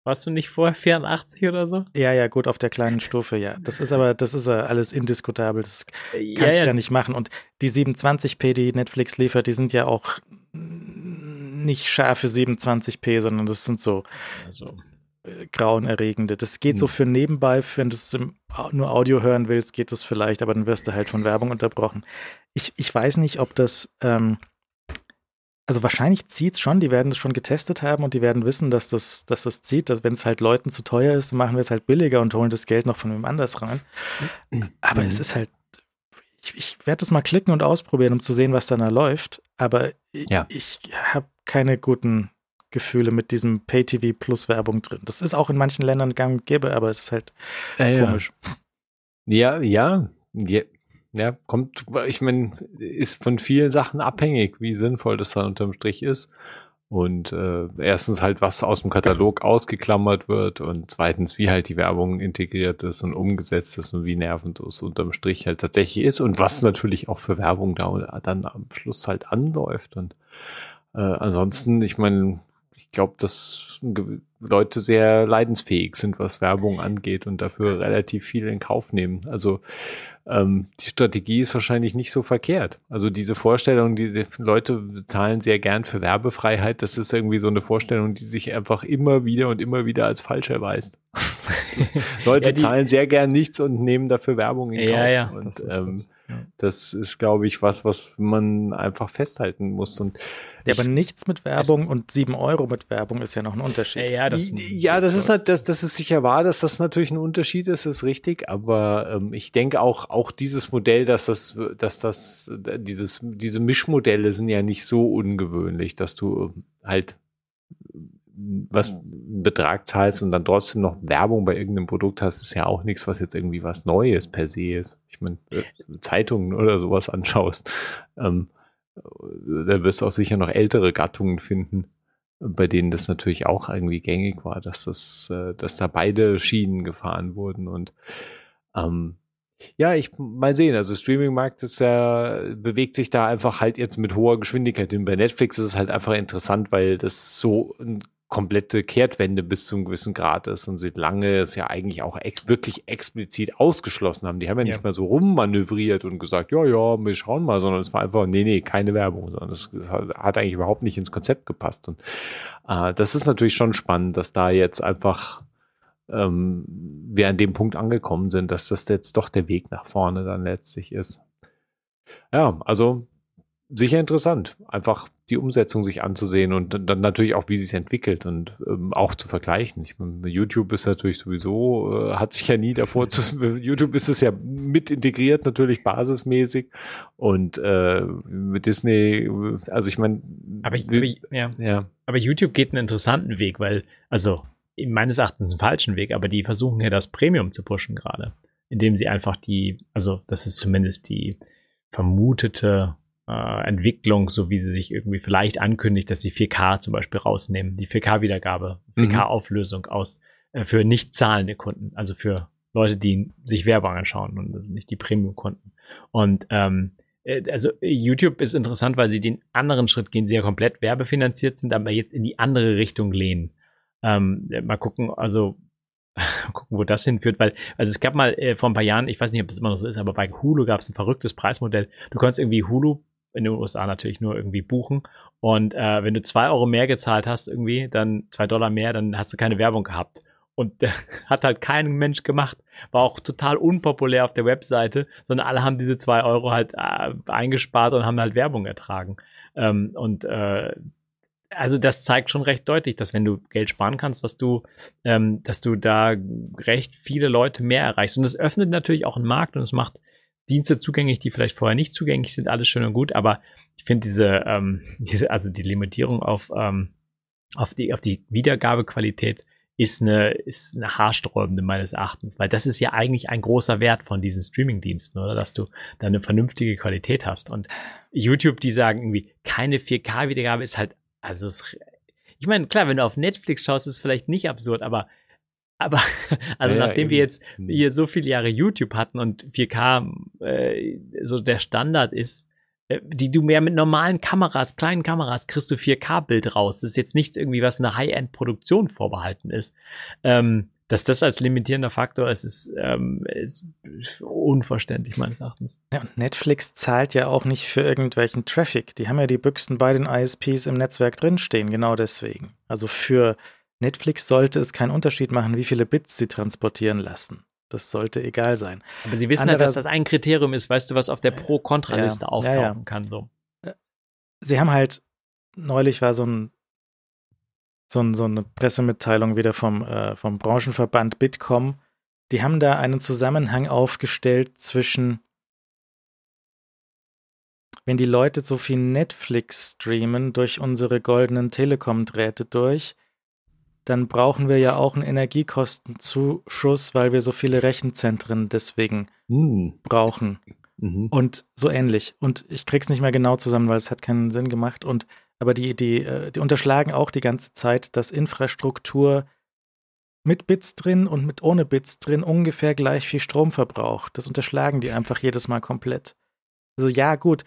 Warst du nicht vorher 84 oder so? Ja, ja, gut, auf der kleinen Stufe, ja. Das ist aber, das ist alles indiskutabel. Das kannst du ja, ja. ja nicht machen. Und die 27p, die Netflix liefert, die sind ja auch nicht scharfe 27p, sondern das sind so also. Grauenerregende. Das geht hm. so für nebenbei, wenn du es nur Audio hören willst, geht das vielleicht, aber dann wirst du halt von Werbung unterbrochen. Ich, ich weiß nicht, ob das ähm, also wahrscheinlich zieht es schon, die werden es schon getestet haben und die werden wissen, dass das, dass das zieht. Dass wenn es halt Leuten zu teuer ist, dann machen wir es halt billiger und holen das Geld noch von wem anders rein. [clears throat] Aber mhm. es ist halt, ich, ich werde das mal klicken und ausprobieren, um zu sehen, was dann da läuft. Aber ja. ich, ich habe keine guten Gefühle mit diesem Pay-TV plus Werbung drin. Das ist auch in manchen Ländern gang und gäbe, aber es ist halt ja, komisch. Ja, ja. ja. Ja, kommt, ich meine, ist von vielen Sachen abhängig, wie sinnvoll das dann unterm Strich ist. Und äh, erstens halt, was aus dem Katalog ausgeklammert wird und zweitens, wie halt die Werbung integriert ist und umgesetzt ist und wie nervend es unterm Strich halt tatsächlich ist und was natürlich auch für Werbung da dann am Schluss halt anläuft. Und äh, ansonsten, ich meine, ich glaube, dass Leute sehr leidensfähig sind, was Werbung angeht und dafür relativ viel in Kauf nehmen. Also ähm, die Strategie ist wahrscheinlich nicht so verkehrt. Also diese Vorstellung, die, die Leute zahlen sehr gern für Werbefreiheit, das ist irgendwie so eine Vorstellung, die sich einfach immer wieder und immer wieder als falsch erweist. [laughs] [laughs] Leute ja, zahlen sehr gern nichts und nehmen dafür Werbung in Kauf. Ja, ja, und, das, ist ähm, das. Ja. das ist, glaube ich, was, was man einfach festhalten muss. Und ja, aber nichts mit Werbung und sieben Euro mit Werbung ist ja noch ein Unterschied. Ja, das, ja, das ist das, das ist sicher wahr, dass das natürlich ein Unterschied ist, ist richtig. Aber ähm, ich denke auch, auch dieses Modell, dass das, dass das, dieses, diese Mischmodelle sind ja nicht so ungewöhnlich, dass du halt was einen Betrag zahlst und dann trotzdem noch Werbung bei irgendeinem Produkt hast, ist ja auch nichts, was jetzt irgendwie was Neues per se ist. Ich meine, äh, Zeitungen oder sowas [laughs] anschaust. Ähm, da wirst du auch sicher noch ältere Gattungen finden, bei denen das natürlich auch irgendwie gängig war, dass das, äh, dass da beide Schienen gefahren wurden und ähm, ja, ich mal sehen. Also Streaming-Markt ist ja, bewegt sich da einfach halt jetzt mit hoher Geschwindigkeit hin. Bei Netflix ist es halt einfach interessant, weil das so ein komplette Kehrtwende bis zu einem gewissen Grad ist und sie lange es ja eigentlich auch ex wirklich explizit ausgeschlossen haben. Die haben ja, ja, nicht mehr so rummanövriert und gesagt, ja, ja, wir schauen mal, sondern es war einfach, nee, nee, keine Werbung, sondern es hat eigentlich überhaupt nicht ins Konzept gepasst. Und äh, das ist natürlich schon spannend, dass da jetzt einfach ähm, wir an dem Punkt angekommen sind, dass das jetzt doch der Weg nach vorne dann letztlich ist. Ja, also sicher interessant, einfach die Umsetzung sich anzusehen und dann natürlich auch, wie sie es entwickelt und ähm, auch zu vergleichen. Ich meine, YouTube ist natürlich sowieso, äh, hat sich ja nie davor zu, [laughs] YouTube ist es ja mit integriert, natürlich basismäßig und äh, mit Disney, also ich meine, aber, aber, ja. ja. aber YouTube geht einen interessanten Weg, weil, also meines Erachtens einen falschen Weg, aber die versuchen ja das Premium zu pushen gerade, indem sie einfach die, also das ist zumindest die vermutete äh, Entwicklung, so wie sie sich irgendwie vielleicht ankündigt, dass sie 4K zum Beispiel rausnehmen, die 4K-Wiedergabe, 4K-Auflösung aus äh, für nicht zahlende Kunden, also für Leute, die sich Werbung anschauen und nicht die Premium-Kunden. Und ähm, äh, also YouTube ist interessant, weil sie den anderen Schritt gehen, sie ja komplett werbefinanziert sind, aber jetzt in die andere Richtung lehnen. Ähm, mal gucken, also [laughs] gucken, wo das hinführt, weil, also es gab mal äh, vor ein paar Jahren, ich weiß nicht, ob das immer noch so ist, aber bei Hulu gab es ein verrücktes Preismodell. Du konntest irgendwie Hulu in den USA natürlich nur irgendwie buchen. Und äh, wenn du zwei Euro mehr gezahlt hast, irgendwie, dann zwei Dollar mehr, dann hast du keine Werbung gehabt. Und [laughs] äh, hat halt kein Mensch gemacht. War auch total unpopulär auf der Webseite, sondern alle haben diese zwei Euro halt äh, eingespart und haben halt Werbung ertragen. Ähm, und äh, also das zeigt schon recht deutlich, dass wenn du Geld sparen kannst, dass du, ähm, dass du da recht viele Leute mehr erreichst. Und das öffnet natürlich auch einen Markt und es macht Dienste zugänglich, die vielleicht vorher nicht zugänglich sind, alles schön und gut, aber ich finde diese, ähm, [laughs] diese, also die Limitierung auf, ähm, auf die, auf die Wiedergabequalität ist eine, ist eine haarsträubende meines Erachtens, weil das ist ja eigentlich ein großer Wert von diesen Streaming-Diensten, oder? Dass du da eine vernünftige Qualität hast. Und YouTube, die sagen irgendwie, keine 4K-Wiedergabe ist halt, also es, ich meine, klar, wenn du auf Netflix schaust, ist es vielleicht nicht absurd, aber aber [laughs] also ja, nachdem ja, wir jetzt hier so viele Jahre YouTube hatten und 4K äh, so der Standard ist, äh, die du mehr mit normalen Kameras, kleinen Kameras, kriegst du 4K-Bild raus. Das ist jetzt nichts irgendwie, was eine High-End-Produktion vorbehalten ist. Ähm, dass das als limitierender Faktor ist, ist, ähm, ist unverständlich meines Erachtens. Ja, und Netflix zahlt ja auch nicht für irgendwelchen Traffic. Die haben ja die Büchsen bei den ISPs im Netzwerk drinstehen, genau deswegen. Also für Netflix sollte es keinen Unterschied machen, wie viele Bits sie transportieren lassen. Das sollte egal sein. Aber sie wissen ja, dass das ein Kriterium ist, weißt du, was auf der Pro-Kontra-Liste ja, auftauchen ja, ja. kann. So. Äh, sie haben halt, neulich war so ein so, so eine Pressemitteilung wieder vom, äh, vom Branchenverband Bitkom. Die haben da einen Zusammenhang aufgestellt zwischen, wenn die Leute so viel Netflix streamen durch unsere goldenen Telekom-Drähte durch, dann brauchen wir ja auch einen Energiekostenzuschuss, weil wir so viele Rechenzentren deswegen mhm. brauchen. Mhm. Und so ähnlich. Und ich krieg's nicht mehr genau zusammen, weil es hat keinen Sinn gemacht. Und aber die, die, äh, die unterschlagen auch die ganze Zeit, dass Infrastruktur mit Bits drin und mit ohne Bits drin ungefähr gleich viel Strom verbraucht. Das unterschlagen die einfach jedes Mal komplett. Also ja, gut,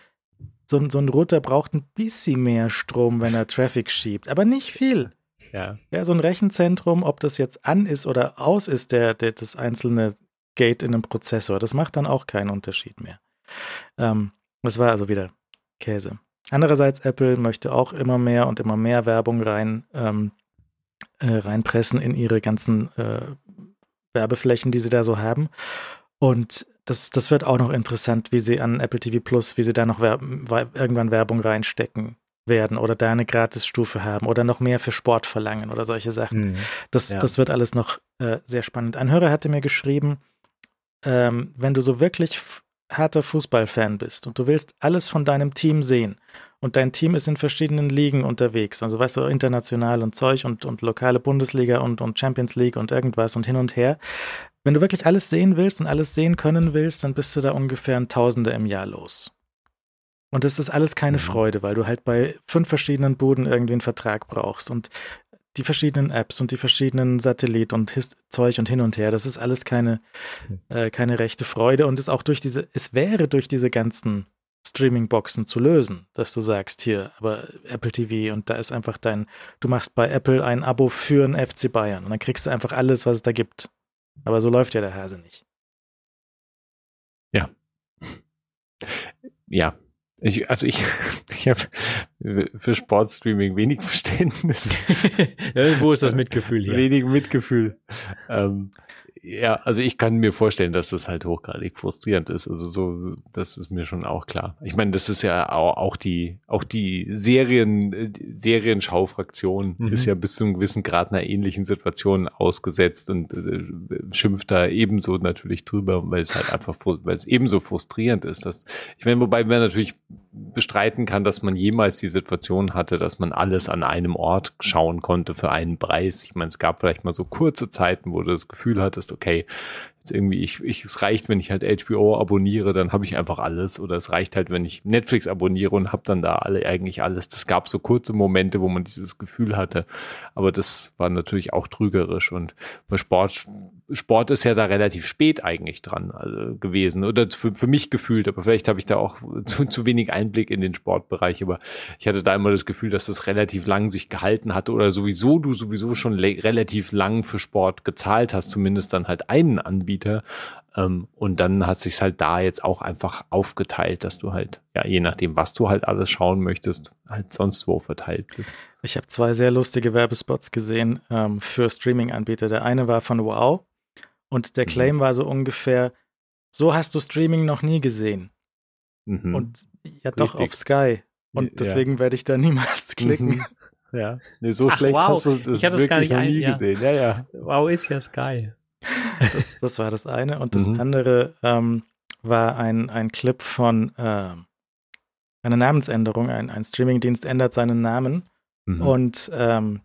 so, so ein Router braucht ein bisschen mehr Strom, wenn er Traffic schiebt, aber nicht viel. Ja. ja, so ein Rechenzentrum, ob das jetzt an ist oder aus ist, der, der das einzelne Gate in einem Prozessor, das macht dann auch keinen Unterschied mehr. Ähm, das war also wieder Käse. Andererseits, Apple möchte auch immer mehr und immer mehr Werbung rein, ähm, äh, reinpressen in ihre ganzen äh, Werbeflächen, die sie da so haben. Und das, das wird auch noch interessant, wie sie an Apple TV Plus, wie sie da noch Werb irgendwann Werbung reinstecken werden oder da eine Gratisstufe haben oder noch mehr für Sport verlangen oder solche Sachen. Mhm. Das, ja. das wird alles noch äh, sehr spannend. Ein Hörer hatte mir geschrieben, ähm, wenn du so wirklich harter Fußballfan bist und du willst alles von deinem Team sehen und dein Team ist in verschiedenen Ligen unterwegs, also weißt du, international und Zeug und, und lokale Bundesliga und, und Champions League und irgendwas und hin und her. Wenn du wirklich alles sehen willst und alles sehen können willst, dann bist du da ungefähr ein Tausender im Jahr los. Und das ist alles keine mhm. Freude, weil du halt bei fünf verschiedenen Buden irgendwie einen Vertrag brauchst und die verschiedenen Apps und die verschiedenen Satellit und Hist Zeug und hin und her, das ist alles keine, hm. äh, keine rechte Freude und ist auch durch diese, es wäre durch diese ganzen Streaming-Boxen zu lösen, dass du sagst, hier, aber Apple TV und da ist einfach dein, du machst bei Apple ein Abo für einen FC Bayern und dann kriegst du einfach alles, was es da gibt. Aber so läuft ja der Hase nicht. Ja. Ja, ich, also ich, [laughs] ich habe für Sportstreaming wenig Verständnis. [laughs] Wo ist das Mitgefühl hier? Wenig Mitgefühl. Ähm, ja, also ich kann mir vorstellen, dass das halt hochgradig frustrierend ist. Also so, das ist mir schon auch klar. Ich meine, das ist ja auch, die, auch die Serien, Serienschaufraktion mhm. ist ja bis zu einem gewissen Grad einer ähnlichen Situation ausgesetzt und äh, schimpft da ebenso natürlich drüber, weil es halt einfach, weil es ebenso frustrierend ist. Dass, ich meine, wobei man natürlich bestreiten kann, dass man jemals die Situation hatte, dass man alles an einem Ort schauen konnte für einen Preis. Ich meine, es gab vielleicht mal so kurze Zeiten, wo du das Gefühl hattest, okay, jetzt irgendwie, ich, ich, es reicht, wenn ich halt HBO abonniere, dann habe ich einfach alles. Oder es reicht halt, wenn ich Netflix abonniere und habe dann da alle eigentlich alles. Das gab so kurze Momente, wo man dieses Gefühl hatte. Aber das war natürlich auch trügerisch. Und bei Sport, Sport ist ja da relativ spät eigentlich dran also, gewesen. Oder für, für mich gefühlt, aber vielleicht habe ich da auch [laughs] zu, zu wenig Einblick in den Sportbereich. Aber ich hatte da immer das Gefühl, dass das relativ lang sich gehalten hatte oder sowieso du sowieso schon relativ lang für Sport gezahlt hast, zumindest dann halt einen Anbieter. Ähm, und dann hat sich halt da jetzt auch einfach aufgeteilt, dass du halt, ja, je nachdem, was du halt alles schauen möchtest, halt sonst wo verteilt bist. Ich habe zwei sehr lustige Werbespots gesehen ähm, für Streaming-Anbieter. Der eine war von Wow und der mhm. Claim mhm. war so ungefähr, so hast du Streaming noch nie gesehen. Mhm. Und ja, doch Richtig. auf Sky. Und deswegen ja. werde ich da [laughs] niemals klicken. Mhm. [laughs] Ja, nee, so Ach, schlecht wow. hast du das ich wirklich das noch nie ein, gesehen. Ja, ja. Wow ist ja Sky. [laughs] Das, das war das eine. Und das mhm. andere ähm, war ein, ein Clip von äh, einer Namensänderung. Ein, ein Streamingdienst ändert seinen Namen. Mhm. Und ähm,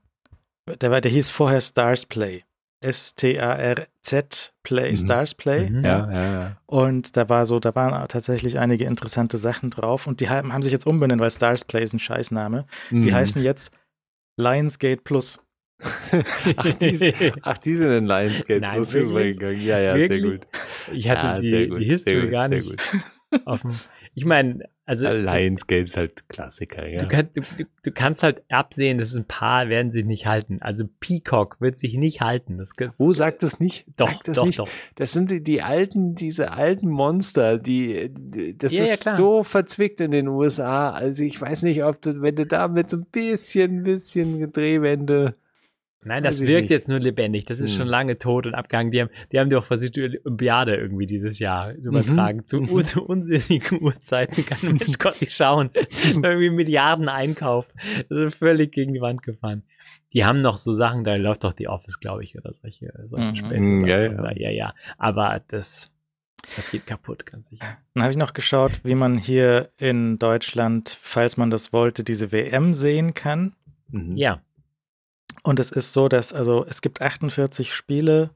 der, war, der hieß vorher Stars Play. S-T-A-R-Z Play, mhm. Stars Play. Mhm. Ja, ja, ja. Und da war so, da waren tatsächlich einige interessante Sachen drauf. Und die haben, haben sich jetzt umbenannt, weil Stars Play ist ein Scheißname. Die mhm. heißen jetzt Lionsgate Plus. [laughs] ach, die, ach, die sind in Lionsgate Nein, Plus übergegangen. Ja, ja, wirklich? sehr gut. Ich hatte ja, die, gut, die History gut, gar nicht. Offen. ich meine, also. Lionsgate ist halt Klassiker, ja. Du, kann, du, du, du, kannst halt absehen, dass ein paar werden sich nicht halten. Also Peacock wird sich nicht halten. Das, das Wo sagt das nicht? Doch, das doch, nicht. doch. Das sind die, die alten, diese alten Monster, die, das ja, ist ja, so verzwickt in den USA. Also ich weiß nicht, ob du, wenn du da mit so ein bisschen, bisschen Drehwände Nein, das wirkt nicht. jetzt nur lebendig. Das ist hm. schon lange tot und abgegangen. Die haben, die haben doch versucht, die Olympiade irgendwie dieses Jahr zu übertragen. Mhm. Zu, mhm. zu unsinnigen [laughs] Uhrzeiten. Kein Mensch [laughs] konnte nicht schauen. [laughs] irgendwie Milliarden Einkauf. Das ist völlig gegen die Wand gefahren. Die haben noch so Sachen, da läuft doch die Office, glaube ich, oder solche, solche mhm. Späße. Mhm, ja, ja. ja, ja. Aber das, das geht kaputt, ganz sicher. Dann habe ich noch geschaut, wie man hier in Deutschland, falls man das wollte, diese WM sehen kann. Mhm. Ja. Und es ist so, dass also es gibt 48 Spiele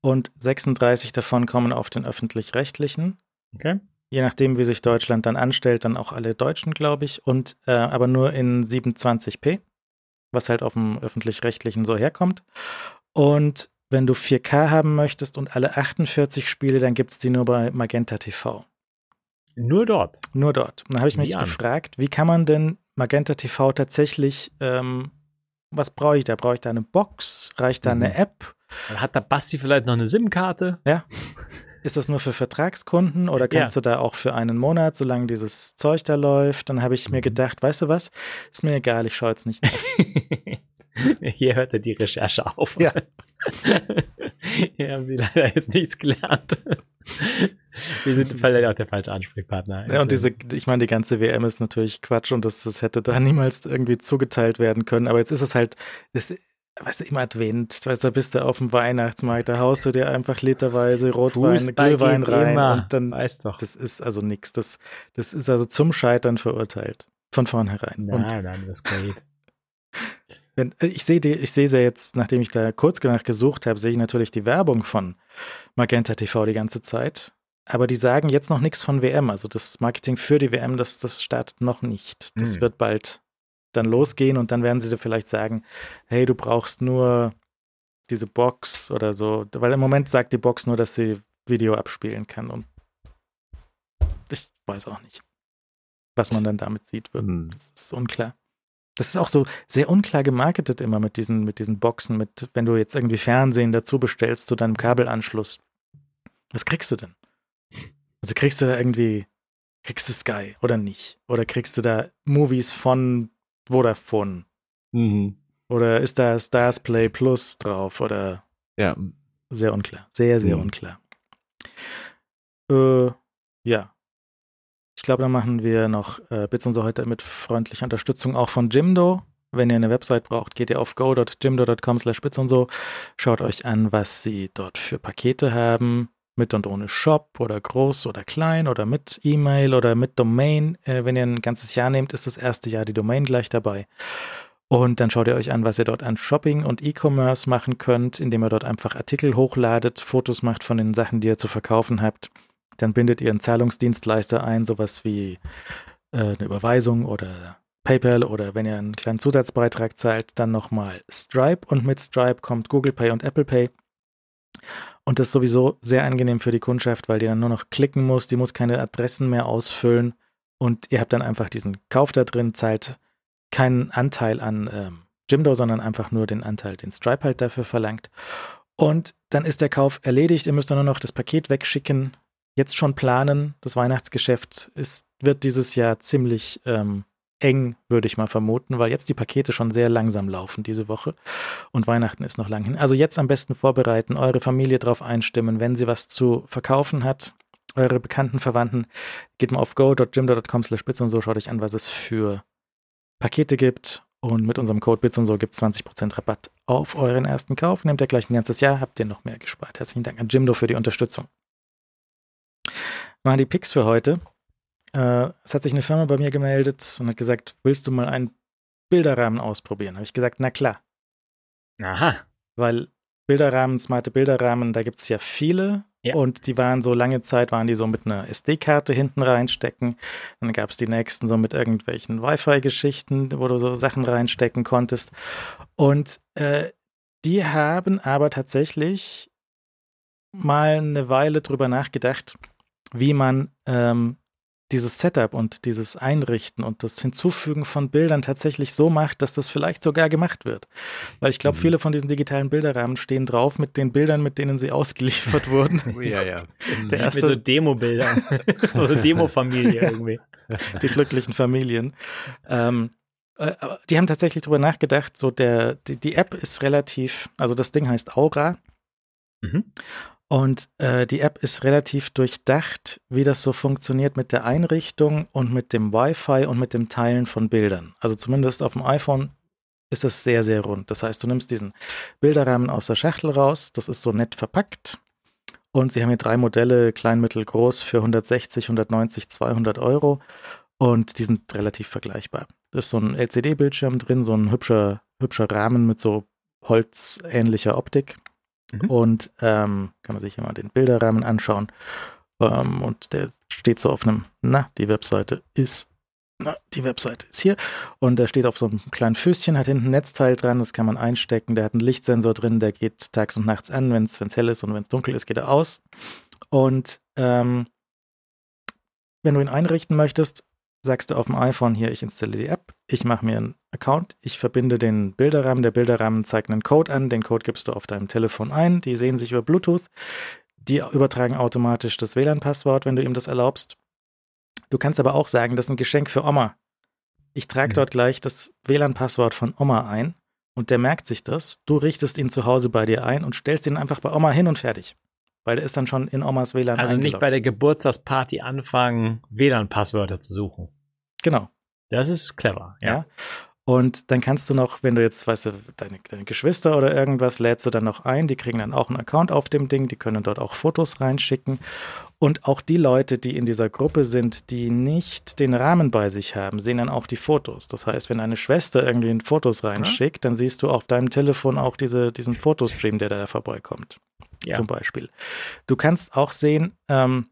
und 36 davon kommen auf den öffentlich-rechtlichen. Okay. Je nachdem, wie sich Deutschland dann anstellt, dann auch alle Deutschen, glaube ich, und äh, aber nur in 27p, was halt auf dem öffentlich-rechtlichen so herkommt. Und wenn du 4K haben möchtest und alle 48 Spiele, dann gibt es die nur bei Magenta TV. Nur dort? Nur dort. Und dann habe ich mich gefragt, wie kann man denn Magenta TV tatsächlich ähm, was brauche ich da? Brauche ich da eine Box? Reicht da mhm. eine App? Hat da Basti vielleicht noch eine SIM-Karte? Ja. Ist das nur für Vertragskunden oder kannst ja. du da auch für einen Monat, solange dieses Zeug da läuft? Dann habe ich mir mhm. gedacht, weißt du was? Ist mir egal, ich schaue jetzt nicht. [laughs] Hier hört er die Recherche auf. Ja. [laughs] Hier haben sie leider jetzt nichts gelernt. Wir sind vielleicht auch der falsche Ansprechpartner. Ja, und diese, ich meine, die ganze WM ist natürlich Quatsch und das, das hätte da [laughs] niemals irgendwie zugeteilt werden können. Aber jetzt ist es halt, das, weißt du, im Advent, weißt du, da bist du auf dem Weihnachtsmarkt, da haust du dir einfach literweise Rotwein, Fußball Glühwein rein immer. und dann, weißt doch. das ist also nichts. Das, das ist also zum Scheitern verurteilt. Von vornherein. Nein, und, nein, das geht. [laughs] Wenn, ich sehe ich sehe ja jetzt, nachdem ich da kurz danach gesucht habe, sehe ich natürlich die Werbung von Magenta TV die ganze Zeit. Aber die sagen jetzt noch nichts von WM. Also das Marketing für die WM, das, das startet noch nicht. Das hm. wird bald dann losgehen und dann werden sie dir vielleicht sagen, hey, du brauchst nur diese Box oder so. Weil im Moment sagt die Box nur, dass sie Video abspielen kann. Und ich weiß auch nicht, was man dann damit sieht. Hm. Das ist unklar. Das ist auch so sehr unklar gemarketet immer mit diesen, mit diesen Boxen, mit, wenn du jetzt irgendwie Fernsehen dazu bestellst zu deinem Kabelanschluss. Was kriegst du denn? Also kriegst du da irgendwie, kriegst du Sky oder nicht? Oder kriegst du da Movies von Vodafone? Mhm. Oder ist da Stars Play Plus drauf? Oder? Ja. Sehr unklar. Sehr, sehr mhm. unklar. Äh, ja. Ich glaube, dann machen wir noch äh, Bits und so heute mit freundlicher Unterstützung auch von Jimdo. Wenn ihr eine Website braucht, geht ihr auf go.jimdo.com slash bits und so. Schaut euch an, was sie dort für Pakete haben mit und ohne Shop oder groß oder klein oder mit E-Mail oder mit Domain. Äh, wenn ihr ein ganzes Jahr nehmt, ist das erste Jahr die Domain gleich dabei. Und dann schaut ihr euch an, was ihr dort an Shopping und E-Commerce machen könnt, indem ihr dort einfach Artikel hochladet, Fotos macht von den Sachen, die ihr zu verkaufen habt. Dann bindet ihr einen Zahlungsdienstleister ein, sowas wie äh, eine Überweisung oder PayPal oder wenn ihr einen kleinen Zusatzbeitrag zahlt, dann nochmal Stripe und mit Stripe kommt Google Pay und Apple Pay. Und das ist sowieso sehr angenehm für die Kundschaft, weil die dann nur noch klicken muss, die muss keine Adressen mehr ausfüllen und ihr habt dann einfach diesen Kauf da drin, zahlt keinen Anteil an ähm, Jimdo, sondern einfach nur den Anteil, den Stripe halt dafür verlangt. Und dann ist der Kauf erledigt. Ihr müsst dann nur noch das Paket wegschicken. Jetzt schon planen. Das Weihnachtsgeschäft ist, wird dieses Jahr ziemlich ähm, eng, würde ich mal vermuten, weil jetzt die Pakete schon sehr langsam laufen diese Woche und Weihnachten ist noch lang hin. Also jetzt am besten vorbereiten, eure Familie darauf einstimmen, wenn sie was zu verkaufen hat, eure bekannten Verwandten, geht mal auf go.jimdo.com slash bits und so, schaut euch an, was es für Pakete gibt und mit unserem Code bits und so gibt es 20% Rabatt auf euren ersten Kauf. Nehmt ihr gleich ein ganzes Jahr, habt ihr noch mehr gespart. Herzlichen Dank an Jimdo für die Unterstützung. Waren die Picks für heute. Äh, es hat sich eine Firma bei mir gemeldet und hat gesagt, willst du mal einen Bilderrahmen ausprobieren? Habe ich gesagt, na klar. Aha. Weil Bilderrahmen, smarte Bilderrahmen, da gibt es ja viele. Ja. Und die waren so lange Zeit, waren die so mit einer SD-Karte hinten reinstecken. Dann gab es die nächsten so mit irgendwelchen Wi-Fi-Geschichten, wo du so Sachen reinstecken konntest. Und äh, die haben aber tatsächlich mal eine Weile drüber nachgedacht, wie man ähm, dieses Setup und dieses Einrichten und das Hinzufügen von Bildern tatsächlich so macht, dass das vielleicht sogar gemacht wird. Weil ich glaube, mhm. viele von diesen digitalen Bilderrahmen stehen drauf mit den Bildern, mit denen sie ausgeliefert [laughs] wurden. Oh, ja, ja. Der erste, mit so Demo-Bilder. [laughs] also Demo-Familie irgendwie. Die glücklichen Familien. Ähm, äh, die haben tatsächlich darüber nachgedacht, so der, die, die App ist relativ, also das Ding heißt Aura. Mhm. Und äh, die App ist relativ durchdacht, wie das so funktioniert mit der Einrichtung und mit dem Wi-Fi und mit dem Teilen von Bildern. Also zumindest auf dem iPhone ist es sehr, sehr rund. Das heißt, du nimmst diesen Bilderrahmen aus der Schachtel raus, das ist so nett verpackt. Und sie haben hier drei Modelle, klein, mittel, groß, für 160, 190, 200 Euro. Und die sind relativ vergleichbar. Da ist so ein LCD-Bildschirm drin, so ein hübscher, hübscher Rahmen mit so holzähnlicher Optik. Mhm. Und ähm, kann man sich hier mal den Bilderrahmen anschauen. Ähm, und der steht so auf einem, na, die Webseite ist, na, die Webseite ist hier. Und der steht auf so einem kleinen Füßchen, hat hinten ein Netzteil dran, das kann man einstecken. Der hat einen Lichtsensor drin, der geht tags und nachts an. Wenn es hell ist und wenn es dunkel ist, geht er aus. Und ähm, wenn du ihn einrichten möchtest, sagst du auf dem iPhone hier, ich installiere die App, ich mache mir einen Account, ich verbinde den Bilderrahmen, der Bilderrahmen zeigt einen Code an, den Code gibst du auf deinem Telefon ein, die sehen sich über Bluetooth, die übertragen automatisch das WLAN-Passwort, wenn du ihm das erlaubst. Du kannst aber auch sagen, das ist ein Geschenk für Oma. Ich trage mhm. dort gleich das WLAN-Passwort von Oma ein und der merkt sich das. Du richtest ihn zu Hause bei dir ein und stellst ihn einfach bei Oma hin und fertig. Weil der ist dann schon in Omas WLAN Also nicht bei der Geburtstagsparty anfangen, WLAN-Passwörter zu suchen. Genau. Das ist clever, ja. ja. Und dann kannst du noch, wenn du jetzt, weißt du, deine, deine, Geschwister oder irgendwas lädst du dann noch ein, die kriegen dann auch einen Account auf dem Ding, die können dort auch Fotos reinschicken. Und auch die Leute, die in dieser Gruppe sind, die nicht den Rahmen bei sich haben, sehen dann auch die Fotos. Das heißt, wenn eine Schwester irgendwie Fotos reinschickt, dann siehst du auf deinem Telefon auch diese, diesen Fotostream, der da vorbeikommt ja. zum Beispiel. Du kannst auch sehen, ähm,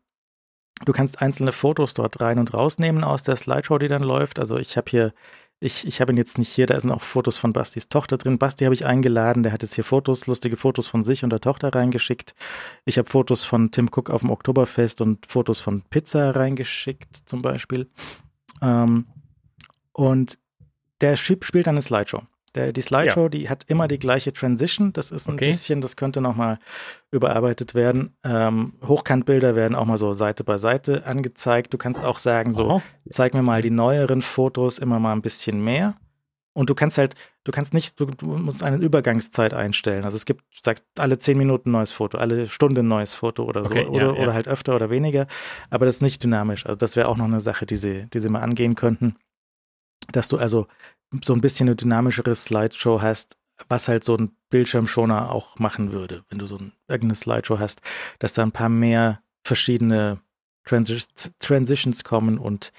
du kannst einzelne Fotos dort rein und rausnehmen aus der Slideshow, die dann läuft. Also ich habe hier, ich, ich habe ihn jetzt nicht hier, da sind auch Fotos von Bastis Tochter drin. Basti habe ich eingeladen, der hat jetzt hier Fotos, lustige Fotos von sich und der Tochter reingeschickt. Ich habe Fotos von Tim Cook auf dem Oktoberfest und Fotos von Pizza reingeschickt zum Beispiel. Ähm, und der spielt dann eine Slideshow. Der, die Slideshow, ja. die hat immer die gleiche Transition. Das ist ein okay. bisschen, das könnte nochmal überarbeitet werden. Ähm, Hochkantbilder werden auch mal so Seite bei Seite angezeigt. Du kannst auch sagen, so, Aha. zeig mir mal die neueren Fotos immer mal ein bisschen mehr. Und du kannst halt, du kannst nicht, du, du musst eine Übergangszeit einstellen. Also es gibt, sagst, alle zehn Minuten ein neues Foto, alle Stunde ein neues Foto oder so. Okay, oder, ja, ja. oder halt öfter oder weniger. Aber das ist nicht dynamisch. Also das wäre auch noch eine Sache, die sie, die sie mal angehen könnten. Dass du also so ein bisschen eine dynamischere Slideshow hast, was halt so ein Bildschirmschoner auch machen würde, wenn du so ein, irgendeine Slideshow hast, dass da ein paar mehr verschiedene Transi Transitions kommen und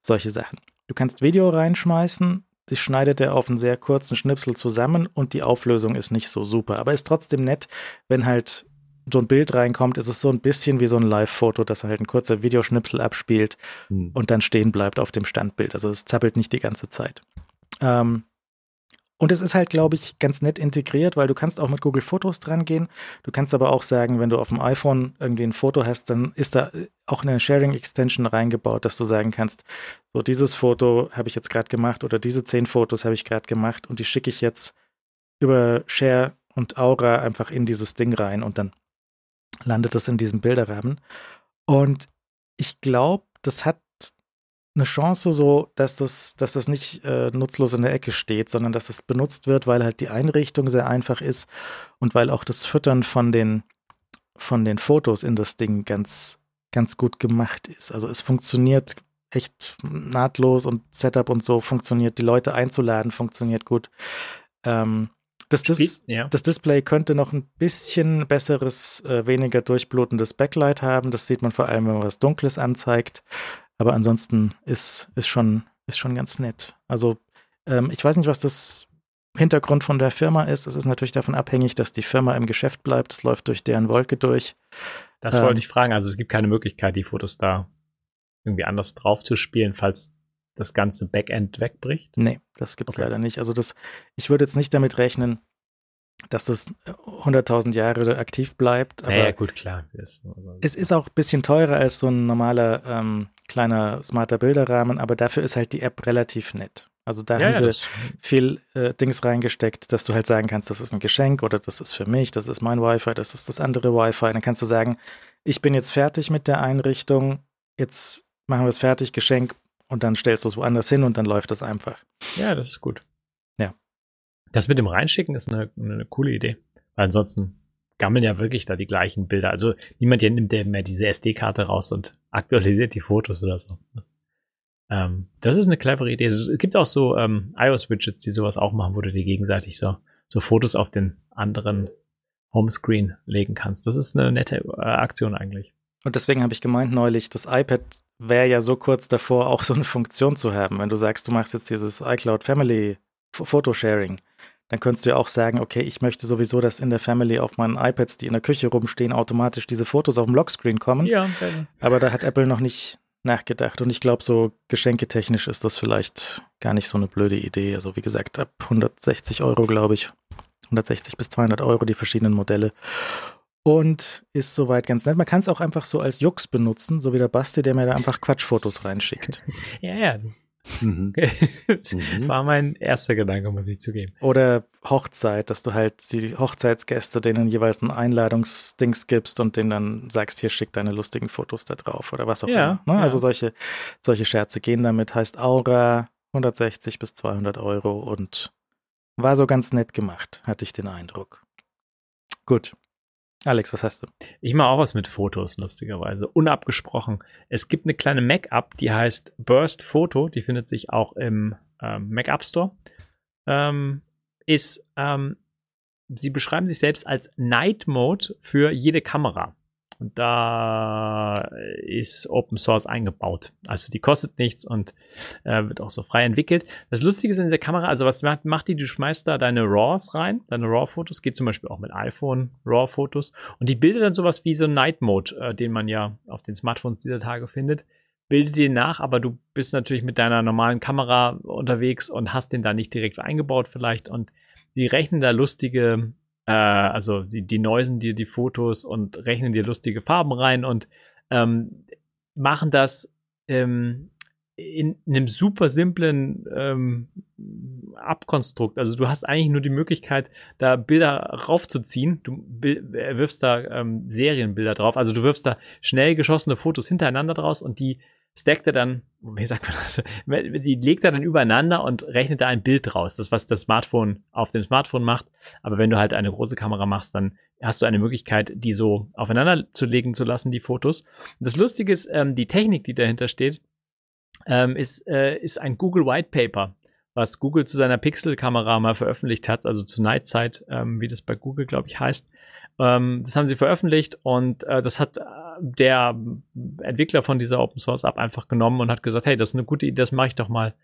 solche Sachen. Du kannst Video reinschmeißen, das schneidet er auf einen sehr kurzen Schnipsel zusammen und die Auflösung ist nicht so super, aber ist trotzdem nett, wenn halt so ein Bild reinkommt, ist es so ein bisschen wie so ein Live-Foto, dass er halt ein kurzer Videoschnipsel abspielt hm. und dann stehen bleibt auf dem Standbild. Also es zappelt nicht die ganze Zeit. Ähm, und es ist halt, glaube ich, ganz nett integriert, weil du kannst auch mit Google Fotos dran gehen. Du kannst aber auch sagen, wenn du auf dem iPhone irgendwie ein Foto hast, dann ist da auch eine Sharing Extension reingebaut, dass du sagen kannst, so dieses Foto habe ich jetzt gerade gemacht oder diese zehn Fotos habe ich gerade gemacht und die schicke ich jetzt über Share und Aura einfach in dieses Ding rein und dann landet das in diesem Bilderrahmen. Und ich glaube, das hat eine Chance so, dass das, dass das nicht äh, nutzlos in der Ecke steht, sondern dass es benutzt wird, weil halt die Einrichtung sehr einfach ist und weil auch das Füttern von den, von den Fotos in das Ding ganz, ganz gut gemacht ist. Also es funktioniert echt nahtlos und Setup und so funktioniert. Die Leute einzuladen funktioniert gut. Ähm, das, Dis ja. das, Display könnte noch ein bisschen besseres, äh, weniger durchblutendes Backlight haben. Das sieht man vor allem, wenn man was Dunkles anzeigt. Aber ansonsten ist, ist, schon, ist schon ganz nett. Also ähm, ich weiß nicht, was das Hintergrund von der Firma ist. Es ist natürlich davon abhängig, dass die Firma im Geschäft bleibt. Es läuft durch deren Wolke durch. Das ähm, wollte ich fragen. Also es gibt keine Möglichkeit, die Fotos da irgendwie anders drauf zu spielen, falls das ganze Backend wegbricht? Nee, das gibt es okay. leider nicht. Also das, ich würde jetzt nicht damit rechnen, dass das 100.000 Jahre aktiv bleibt. Aber ja, gut, klar. Es ist auch ein bisschen teurer als so ein normaler ähm, kleiner smarter Bilderrahmen, aber dafür ist halt die App relativ nett. Also da ja, haben sie viel äh, Dings reingesteckt, dass du halt sagen kannst, das ist ein Geschenk oder das ist für mich, das ist mein Wi-Fi, das ist das andere Wi-Fi. Dann kannst du sagen, ich bin jetzt fertig mit der Einrichtung, jetzt machen wir es fertig, Geschenk und dann stellst du es woanders hin und dann läuft das einfach. Ja, das ist gut. Ja. Das mit dem Reinschicken ist eine, eine coole Idee. Ansonsten gammeln ja wirklich da die gleichen Bilder. Also niemand hier nimmt ja mehr diese SD-Karte raus und aktualisiert die Fotos oder so. Das, ähm, das ist eine clevere Idee. Es gibt auch so ähm, iOS-Widgets, die sowas auch machen, wo du dir gegenseitig so, so Fotos auf den anderen Homescreen legen kannst. Das ist eine nette äh, Aktion eigentlich. Und deswegen habe ich gemeint neulich, das iPad wäre ja so kurz davor, auch so eine Funktion zu haben. Wenn du sagst, du machst jetzt dieses iCloud Family Photosharing, dann könntest du ja auch sagen, okay, ich möchte sowieso, dass in der Family auf meinen iPads, die in der Küche rumstehen, automatisch diese Fotos auf dem Lockscreen kommen. Ja, gerne. Aber da hat Apple noch nicht nachgedacht. Und ich glaube, so geschenketechnisch ist das vielleicht gar nicht so eine blöde Idee. Also wie gesagt, ab 160 Euro, glaube ich. 160 bis 200 Euro die verschiedenen Modelle. Und ist soweit ganz nett. Man kann es auch einfach so als Jux benutzen, so wie der Basti, der mir da einfach Quatschfotos reinschickt. [laughs] ja, ja. Mhm. [laughs] mhm. War mein erster Gedanke, muss ich zugeben. Oder Hochzeit, dass du halt die Hochzeitsgäste denen jeweils ein Einladungsdings gibst und denen dann sagst, hier schick deine lustigen Fotos da drauf oder was auch ja, immer. Ne? Ja. Also solche, solche Scherze gehen damit. Heißt Aura 160 bis 200 Euro und war so ganz nett gemacht, hatte ich den Eindruck. Gut. Alex, was hast du? Ich mache auch was mit Fotos, lustigerweise. Unabgesprochen. Es gibt eine kleine Mac-App, die heißt Burst Photo. Die findet sich auch im ähm, Mac App Store. Ähm, ist, ähm, sie beschreiben sich selbst als Night Mode für jede Kamera. Und da ist Open Source eingebaut. Also die kostet nichts und äh, wird auch so frei entwickelt. Das Lustige ist in der Kamera, also was macht, macht die? Du schmeißt da deine RAWs rein, deine RAW-Fotos, geht zum Beispiel auch mit iPhone RAW-Fotos und die bildet dann sowas wie so Night Mode, äh, den man ja auf den Smartphones dieser Tage findet. Bildet den nach, aber du bist natürlich mit deiner normalen Kamera unterwegs und hast den da nicht direkt eingebaut vielleicht und die rechnen da lustige äh, also sie die neusen dir die Fotos und rechnen dir lustige Farben rein und ähm, machen das ähm, in, in einem super simplen ähm, Abkonstrukt. Also du hast eigentlich nur die Möglichkeit, da Bilder raufzuziehen. Du wirfst da ähm, Serienbilder drauf. Also du wirfst da schnell geschossene Fotos hintereinander draus und die stackt er dann, wie sagt man das, die legt er dann übereinander und rechnet da ein Bild raus. Das, was das Smartphone auf dem Smartphone macht. Aber wenn du halt eine große Kamera machst, dann hast du eine Möglichkeit, die so aufeinander zu legen zu lassen, die Fotos. Das Lustige ist, ähm, die Technik, die dahinter steht, ähm, ist, äh, ist ein Google White Paper, was Google zu seiner Pixel-Kamera mal veröffentlicht hat, also zu Nightzeit, ähm, wie das bei Google, glaube ich, heißt. Ähm, das haben sie veröffentlicht und äh, das hat äh, der Entwickler von dieser Open Source App einfach genommen und hat gesagt, hey, das ist eine gute Idee, das mache ich doch mal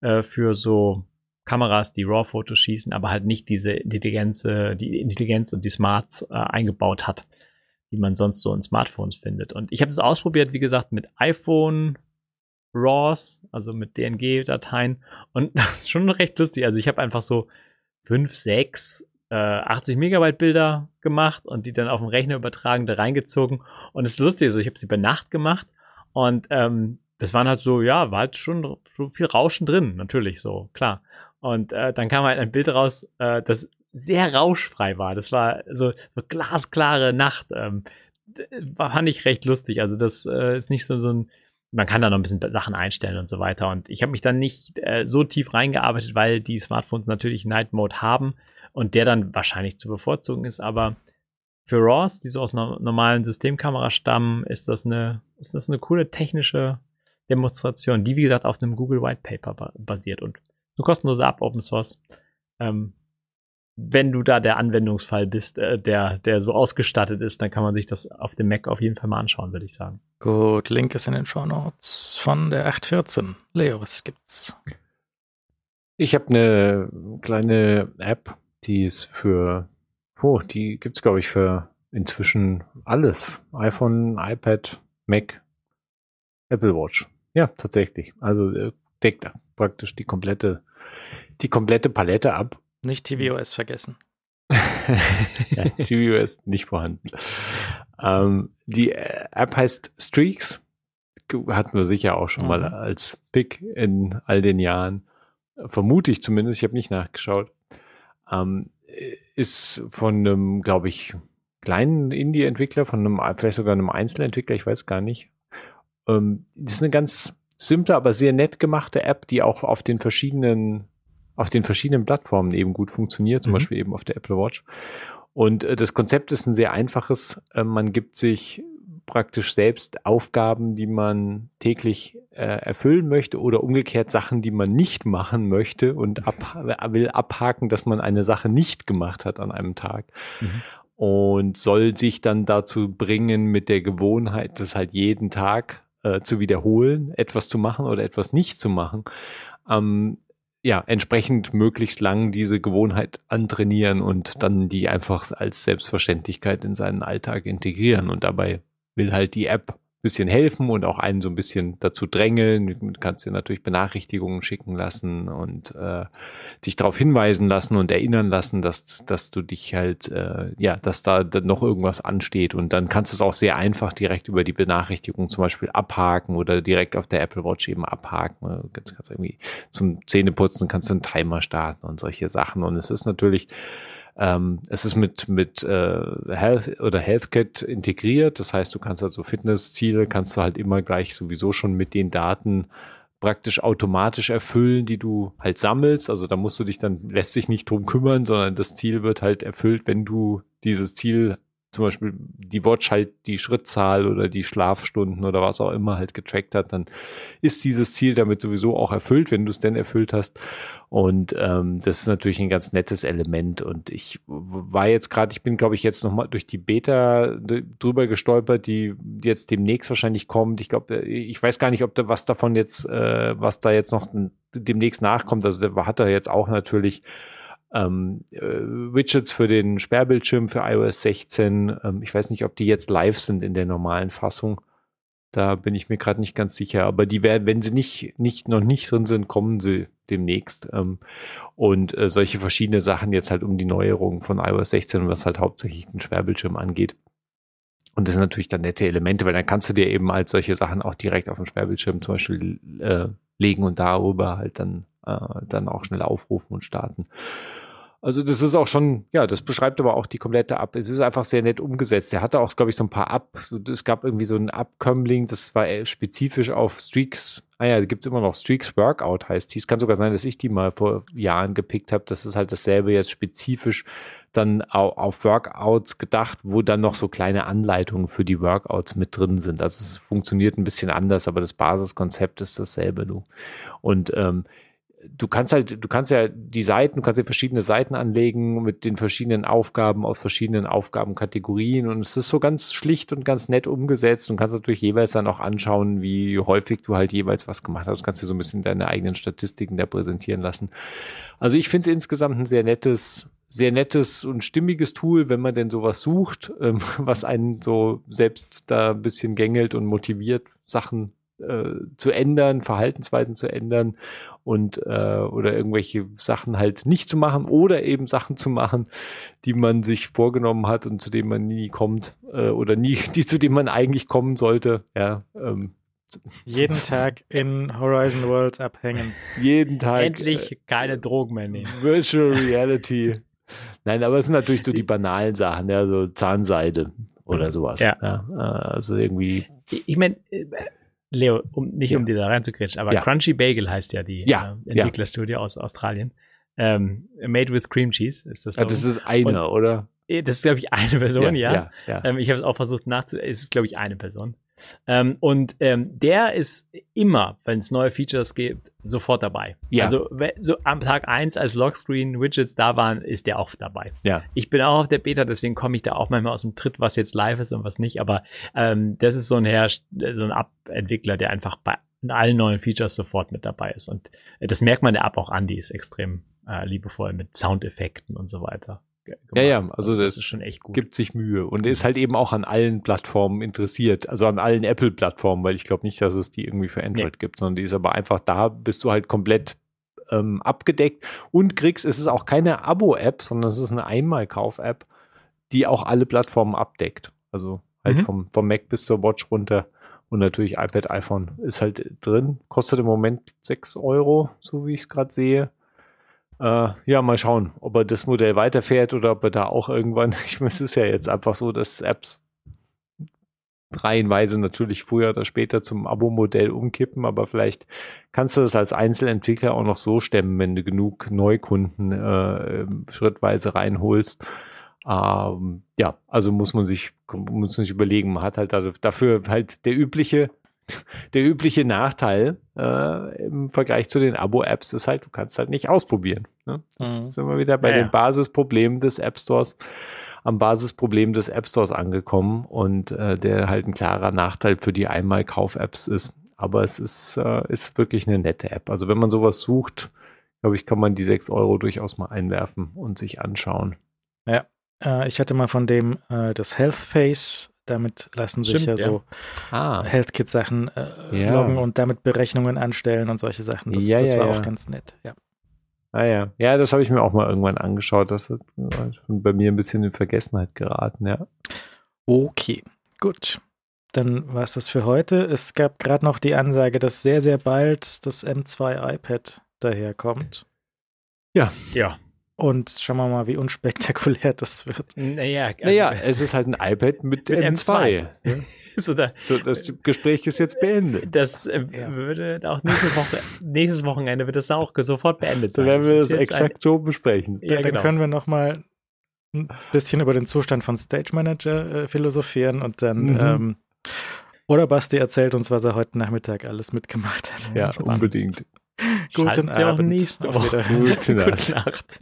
äh, für so Kameras, die RAW-Fotos schießen, aber halt nicht diese Intelligenz, äh, die Intelligenz und die Smarts äh, eingebaut hat, die man sonst so in Smartphones findet. Und ich habe es ausprobiert, wie gesagt, mit iPhone, RAWs, also mit DNG-Dateien. Und [laughs] das ist schon recht lustig. Also ich habe einfach so fünf, sechs äh, 80 Megabyte Bilder gemacht und die dann auf dem Rechner übertragen, da reingezogen. Und das ist lustig, also ich habe sie bei Nacht gemacht und ähm, das waren halt so, ja, war halt schon, schon viel Rauschen drin, natürlich, so, klar. Und äh, dann kam halt ein Bild raus, äh, das sehr rauschfrei war. Das war so, so glasklare Nacht. Ähm, fand ich recht lustig. Also das äh, ist nicht so, so ein, man kann da noch ein bisschen Sachen einstellen und so weiter. Und ich habe mich dann nicht äh, so tief reingearbeitet, weil die Smartphones natürlich Night Mode haben und der dann wahrscheinlich zu bevorzugen ist. Aber für RAWs, die so aus einer normalen Systemkamera stammen, ist das eine, ist das eine coole technische Demonstration, die wie gesagt auf einem Google White Paper basiert und eine kostenlose App, Open Source. Ähm, wenn du da der Anwendungsfall bist, äh, der, der so ausgestattet ist, dann kann man sich das auf dem Mac auf jeden Fall mal anschauen, würde ich sagen. Gut, Link ist in den Show Notes von der 814. Leo, was gibt's? Ich habe eine kleine App, die ist für, oh, die gibt's glaube ich für inzwischen alles. iPhone, iPad, Mac, Apple Watch. Ja, tatsächlich. Also äh, deckt praktisch die komplette, die komplette Palette ab. Nicht tvOS vergessen. [laughs] ja, tvOS nicht vorhanden. Ähm, die App heißt Streaks. hatten wir sicher auch schon mhm. mal als Pick in all den Jahren. Vermute ich zumindest, ich habe nicht nachgeschaut. Ähm, ist von einem, glaube ich, kleinen Indie-Entwickler, von einem, vielleicht sogar einem Einzelentwickler, ich weiß gar nicht. Ähm, das ist eine ganz simple, aber sehr nett gemachte App, die auch auf den verschiedenen, auf den verschiedenen Plattformen eben gut funktioniert, zum mhm. Beispiel eben auf der Apple Watch. Und äh, das Konzept ist ein sehr einfaches. Äh, man gibt sich praktisch selbst Aufgaben, die man täglich äh, erfüllen möchte oder umgekehrt Sachen, die man nicht machen möchte und ab, will abhaken, dass man eine Sache nicht gemacht hat an einem Tag. Mhm. Und soll sich dann dazu bringen, mit der Gewohnheit, das halt jeden Tag äh, zu wiederholen, etwas zu machen oder etwas nicht zu machen. Ähm, ja, entsprechend möglichst lang diese Gewohnheit antrainieren und dann die einfach als Selbstverständlichkeit in seinen Alltag integrieren. Und dabei will halt die App bisschen helfen und auch einen so ein bisschen dazu drängeln. Du kannst dir natürlich Benachrichtigungen schicken lassen und äh, dich darauf hinweisen lassen und erinnern lassen, dass, dass du dich halt, äh, ja, dass da noch irgendwas ansteht. Und dann kannst du es auch sehr einfach direkt über die Benachrichtigung zum Beispiel abhaken oder direkt auf der Apple Watch eben abhaken. Du kannst, kannst irgendwie zum Zähneputzen kannst du einen Timer starten und solche Sachen. Und es ist natürlich ähm, es ist mit, mit äh, Health oder HealthKit integriert. Das heißt, du kannst also Fitnessziele, kannst du halt immer gleich sowieso schon mit den Daten praktisch automatisch erfüllen, die du halt sammelst. Also da musst du dich dann, lässt sich nicht drum kümmern, sondern das Ziel wird halt erfüllt, wenn du dieses Ziel zum Beispiel die Watch halt die Schrittzahl oder die Schlafstunden oder was auch immer halt getrackt hat, dann ist dieses Ziel damit sowieso auch erfüllt, wenn du es denn erfüllt hast. Und ähm, das ist natürlich ein ganz nettes Element. Und ich war jetzt gerade, ich bin, glaube ich, jetzt nochmal durch die Beta drüber gestolpert, die jetzt demnächst wahrscheinlich kommt. Ich glaube, ich weiß gar nicht, ob da was davon jetzt, äh, was da jetzt noch demnächst nachkommt. Also der hat da jetzt auch natürlich ähm, äh, Widgets für den Sperrbildschirm für iOS 16. Ähm, ich weiß nicht, ob die jetzt live sind in der normalen Fassung. Da bin ich mir gerade nicht ganz sicher. Aber die werden, wenn sie nicht, nicht, noch nicht drin sind, kommen sie demnächst. Ähm, und äh, solche verschiedene Sachen jetzt halt um die Neuerung von iOS 16, was halt hauptsächlich den Sperrbildschirm angeht. Und das sind natürlich dann nette Elemente, weil dann kannst du dir eben halt solche Sachen auch direkt auf dem Sperrbildschirm zum Beispiel äh, legen und darüber halt dann, äh, dann auch schnell aufrufen und starten. Also das ist auch schon, ja, das beschreibt aber auch die komplette App. Es ist einfach sehr nett umgesetzt. Er hatte auch, glaube ich, so ein paar Ab, es gab irgendwie so ein Abkömmling, das war spezifisch auf Streaks. Ah ja, da gibt es immer noch Streaks Workout heißt die. Es kann sogar sein, dass ich die mal vor Jahren gepickt habe. Das ist halt dasselbe jetzt spezifisch dann auf Workouts gedacht, wo dann noch so kleine Anleitungen für die Workouts mit drin sind. Also es funktioniert ein bisschen anders, aber das Basiskonzept ist dasselbe. Du. Und ähm, du kannst halt, du kannst ja die Seiten, du kannst ja verschiedene Seiten anlegen mit den verschiedenen Aufgaben aus verschiedenen Aufgabenkategorien und es ist so ganz schlicht und ganz nett umgesetzt und kannst natürlich jeweils dann auch anschauen, wie häufig du halt jeweils was gemacht hast. Kannst du so ein bisschen deine eigenen Statistiken da präsentieren lassen. Also ich finde es insgesamt ein sehr nettes, sehr nettes und stimmiges Tool, wenn man denn sowas sucht, ähm, [laughs] was einen so selbst da ein bisschen gängelt und motiviert, Sachen äh, zu ändern, Verhaltensweisen zu ändern und äh, oder irgendwelche Sachen halt nicht zu machen oder eben Sachen zu machen, die man sich vorgenommen hat und zu denen man nie kommt äh, oder nie, [laughs] die zu denen man eigentlich kommen sollte. Ja, ähm, jeden [laughs] Tag in Horizon Worlds abhängen. Jeden Tag. Endlich äh, keine Drogen mehr nehmen. Virtual [laughs] Reality. Nein, aber es sind natürlich so die banalen Sachen, ja, so Zahnseide oder sowas. Ja. ja also irgendwie. Ich meine, äh, Leo, um, nicht ja. um dir da reinzukritschen, aber ja. Crunchy Bagel heißt ja die ja. äh, Entwicklerstudio aus Australien. Ähm, made with Cream Cheese ist das. Ja, das ist eine, Und, oder? Äh, das ist, glaube ich, eine Person, ja. Ähm, ich habe es auch versucht nachzu... Es ist, glaube ich, eine Person. Ähm, und ähm, der ist immer, wenn es neue Features gibt, sofort dabei. Ja. Also so am Tag eins als Lockscreen-Widgets da waren, ist der auch dabei. Ja. Ich bin auch auf der Beta, deswegen komme ich da auch manchmal aus dem Tritt, was jetzt live ist und was nicht. Aber ähm, das ist so ein Herr, so ein App-Entwickler, der einfach bei allen neuen Features sofort mit dabei ist. Und äh, das merkt man der App auch an, die ist extrem äh, liebevoll mit Soundeffekten und so weiter. Gemacht. Ja, ja, also, also das, das, ist schon echt gut. Gibt sich Mühe und ist halt eben auch an allen Plattformen interessiert, also an allen Apple-Plattformen, weil ich glaube nicht, dass es die irgendwie für Android nee. gibt, sondern die ist aber einfach da, bist du halt komplett ähm, abgedeckt und kriegst, es ist auch keine Abo-App, sondern es ist eine Einmalkauf-App, die auch alle Plattformen abdeckt. Also halt mhm. vom, vom Mac bis zur Watch runter Und natürlich iPad, iPhone ist halt drin. Kostet im Moment 6 Euro, so wie ich es gerade sehe. Äh, ja, mal schauen, ob er das Modell weiterfährt oder ob er da auch irgendwann, [laughs] ich meine, es ist ja jetzt einfach so, dass Apps reihenweise natürlich früher oder später zum Abo-Modell umkippen, aber vielleicht kannst du das als Einzelentwickler auch noch so stemmen, wenn du genug Neukunden äh, schrittweise reinholst. Ähm, ja, also muss man sich muss man sich überlegen, man hat halt dafür halt der übliche der übliche Nachteil äh, im Vergleich zu den Abo-Apps ist halt, du kannst halt nicht ausprobieren. Ne? Das mhm. sind wir wieder bei ja, den Basisproblemen des App Stores am Basisproblem des App Stores angekommen und äh, der halt ein klarer Nachteil für die Einmal-Kauf-Apps ist. Aber es ist, äh, ist wirklich eine nette App. Also wenn man sowas sucht, glaube ich, kann man die 6 Euro durchaus mal einwerfen und sich anschauen. Ja, äh, ich hatte mal von dem äh, das Health Face. Damit lassen sich Stimmt, ja, ja, so ah. HealthKit-Sachen äh, ja. loggen und damit Berechnungen anstellen und solche Sachen. Das, ja, das war auch ganz nett, ja. Ah ja, ja, das habe ich mir auch mal irgendwann angeschaut. Das hat bei mir ein bisschen in Vergessenheit geraten, ja. Okay, gut. Dann war es das für heute. Es gab gerade noch die Ansage, dass sehr, sehr bald das M2 iPad daherkommt. Ja. Ja. Und schauen wir mal, wie unspektakulär das wird. Naja, also, naja es ist halt ein iPad mit, mit M2. M2. [laughs] so, da, so, das Gespräch ist jetzt beendet. Das äh, ja. würde auch nächste Woche, nächstes Wochenende wird das auch sofort beendet sein. So werden wir das, das exakt ein, so besprechen. Ja, dann genau. können wir noch mal ein bisschen über den Zustand von Stage Manager äh, philosophieren und dann mhm. ähm, oder Basti erzählt uns, was er heute Nachmittag alles mitgemacht hat. Ja, unbedingt. Guten Abend. Nächste [laughs] Woche. [laughs] Gute Nacht. Gute Nacht.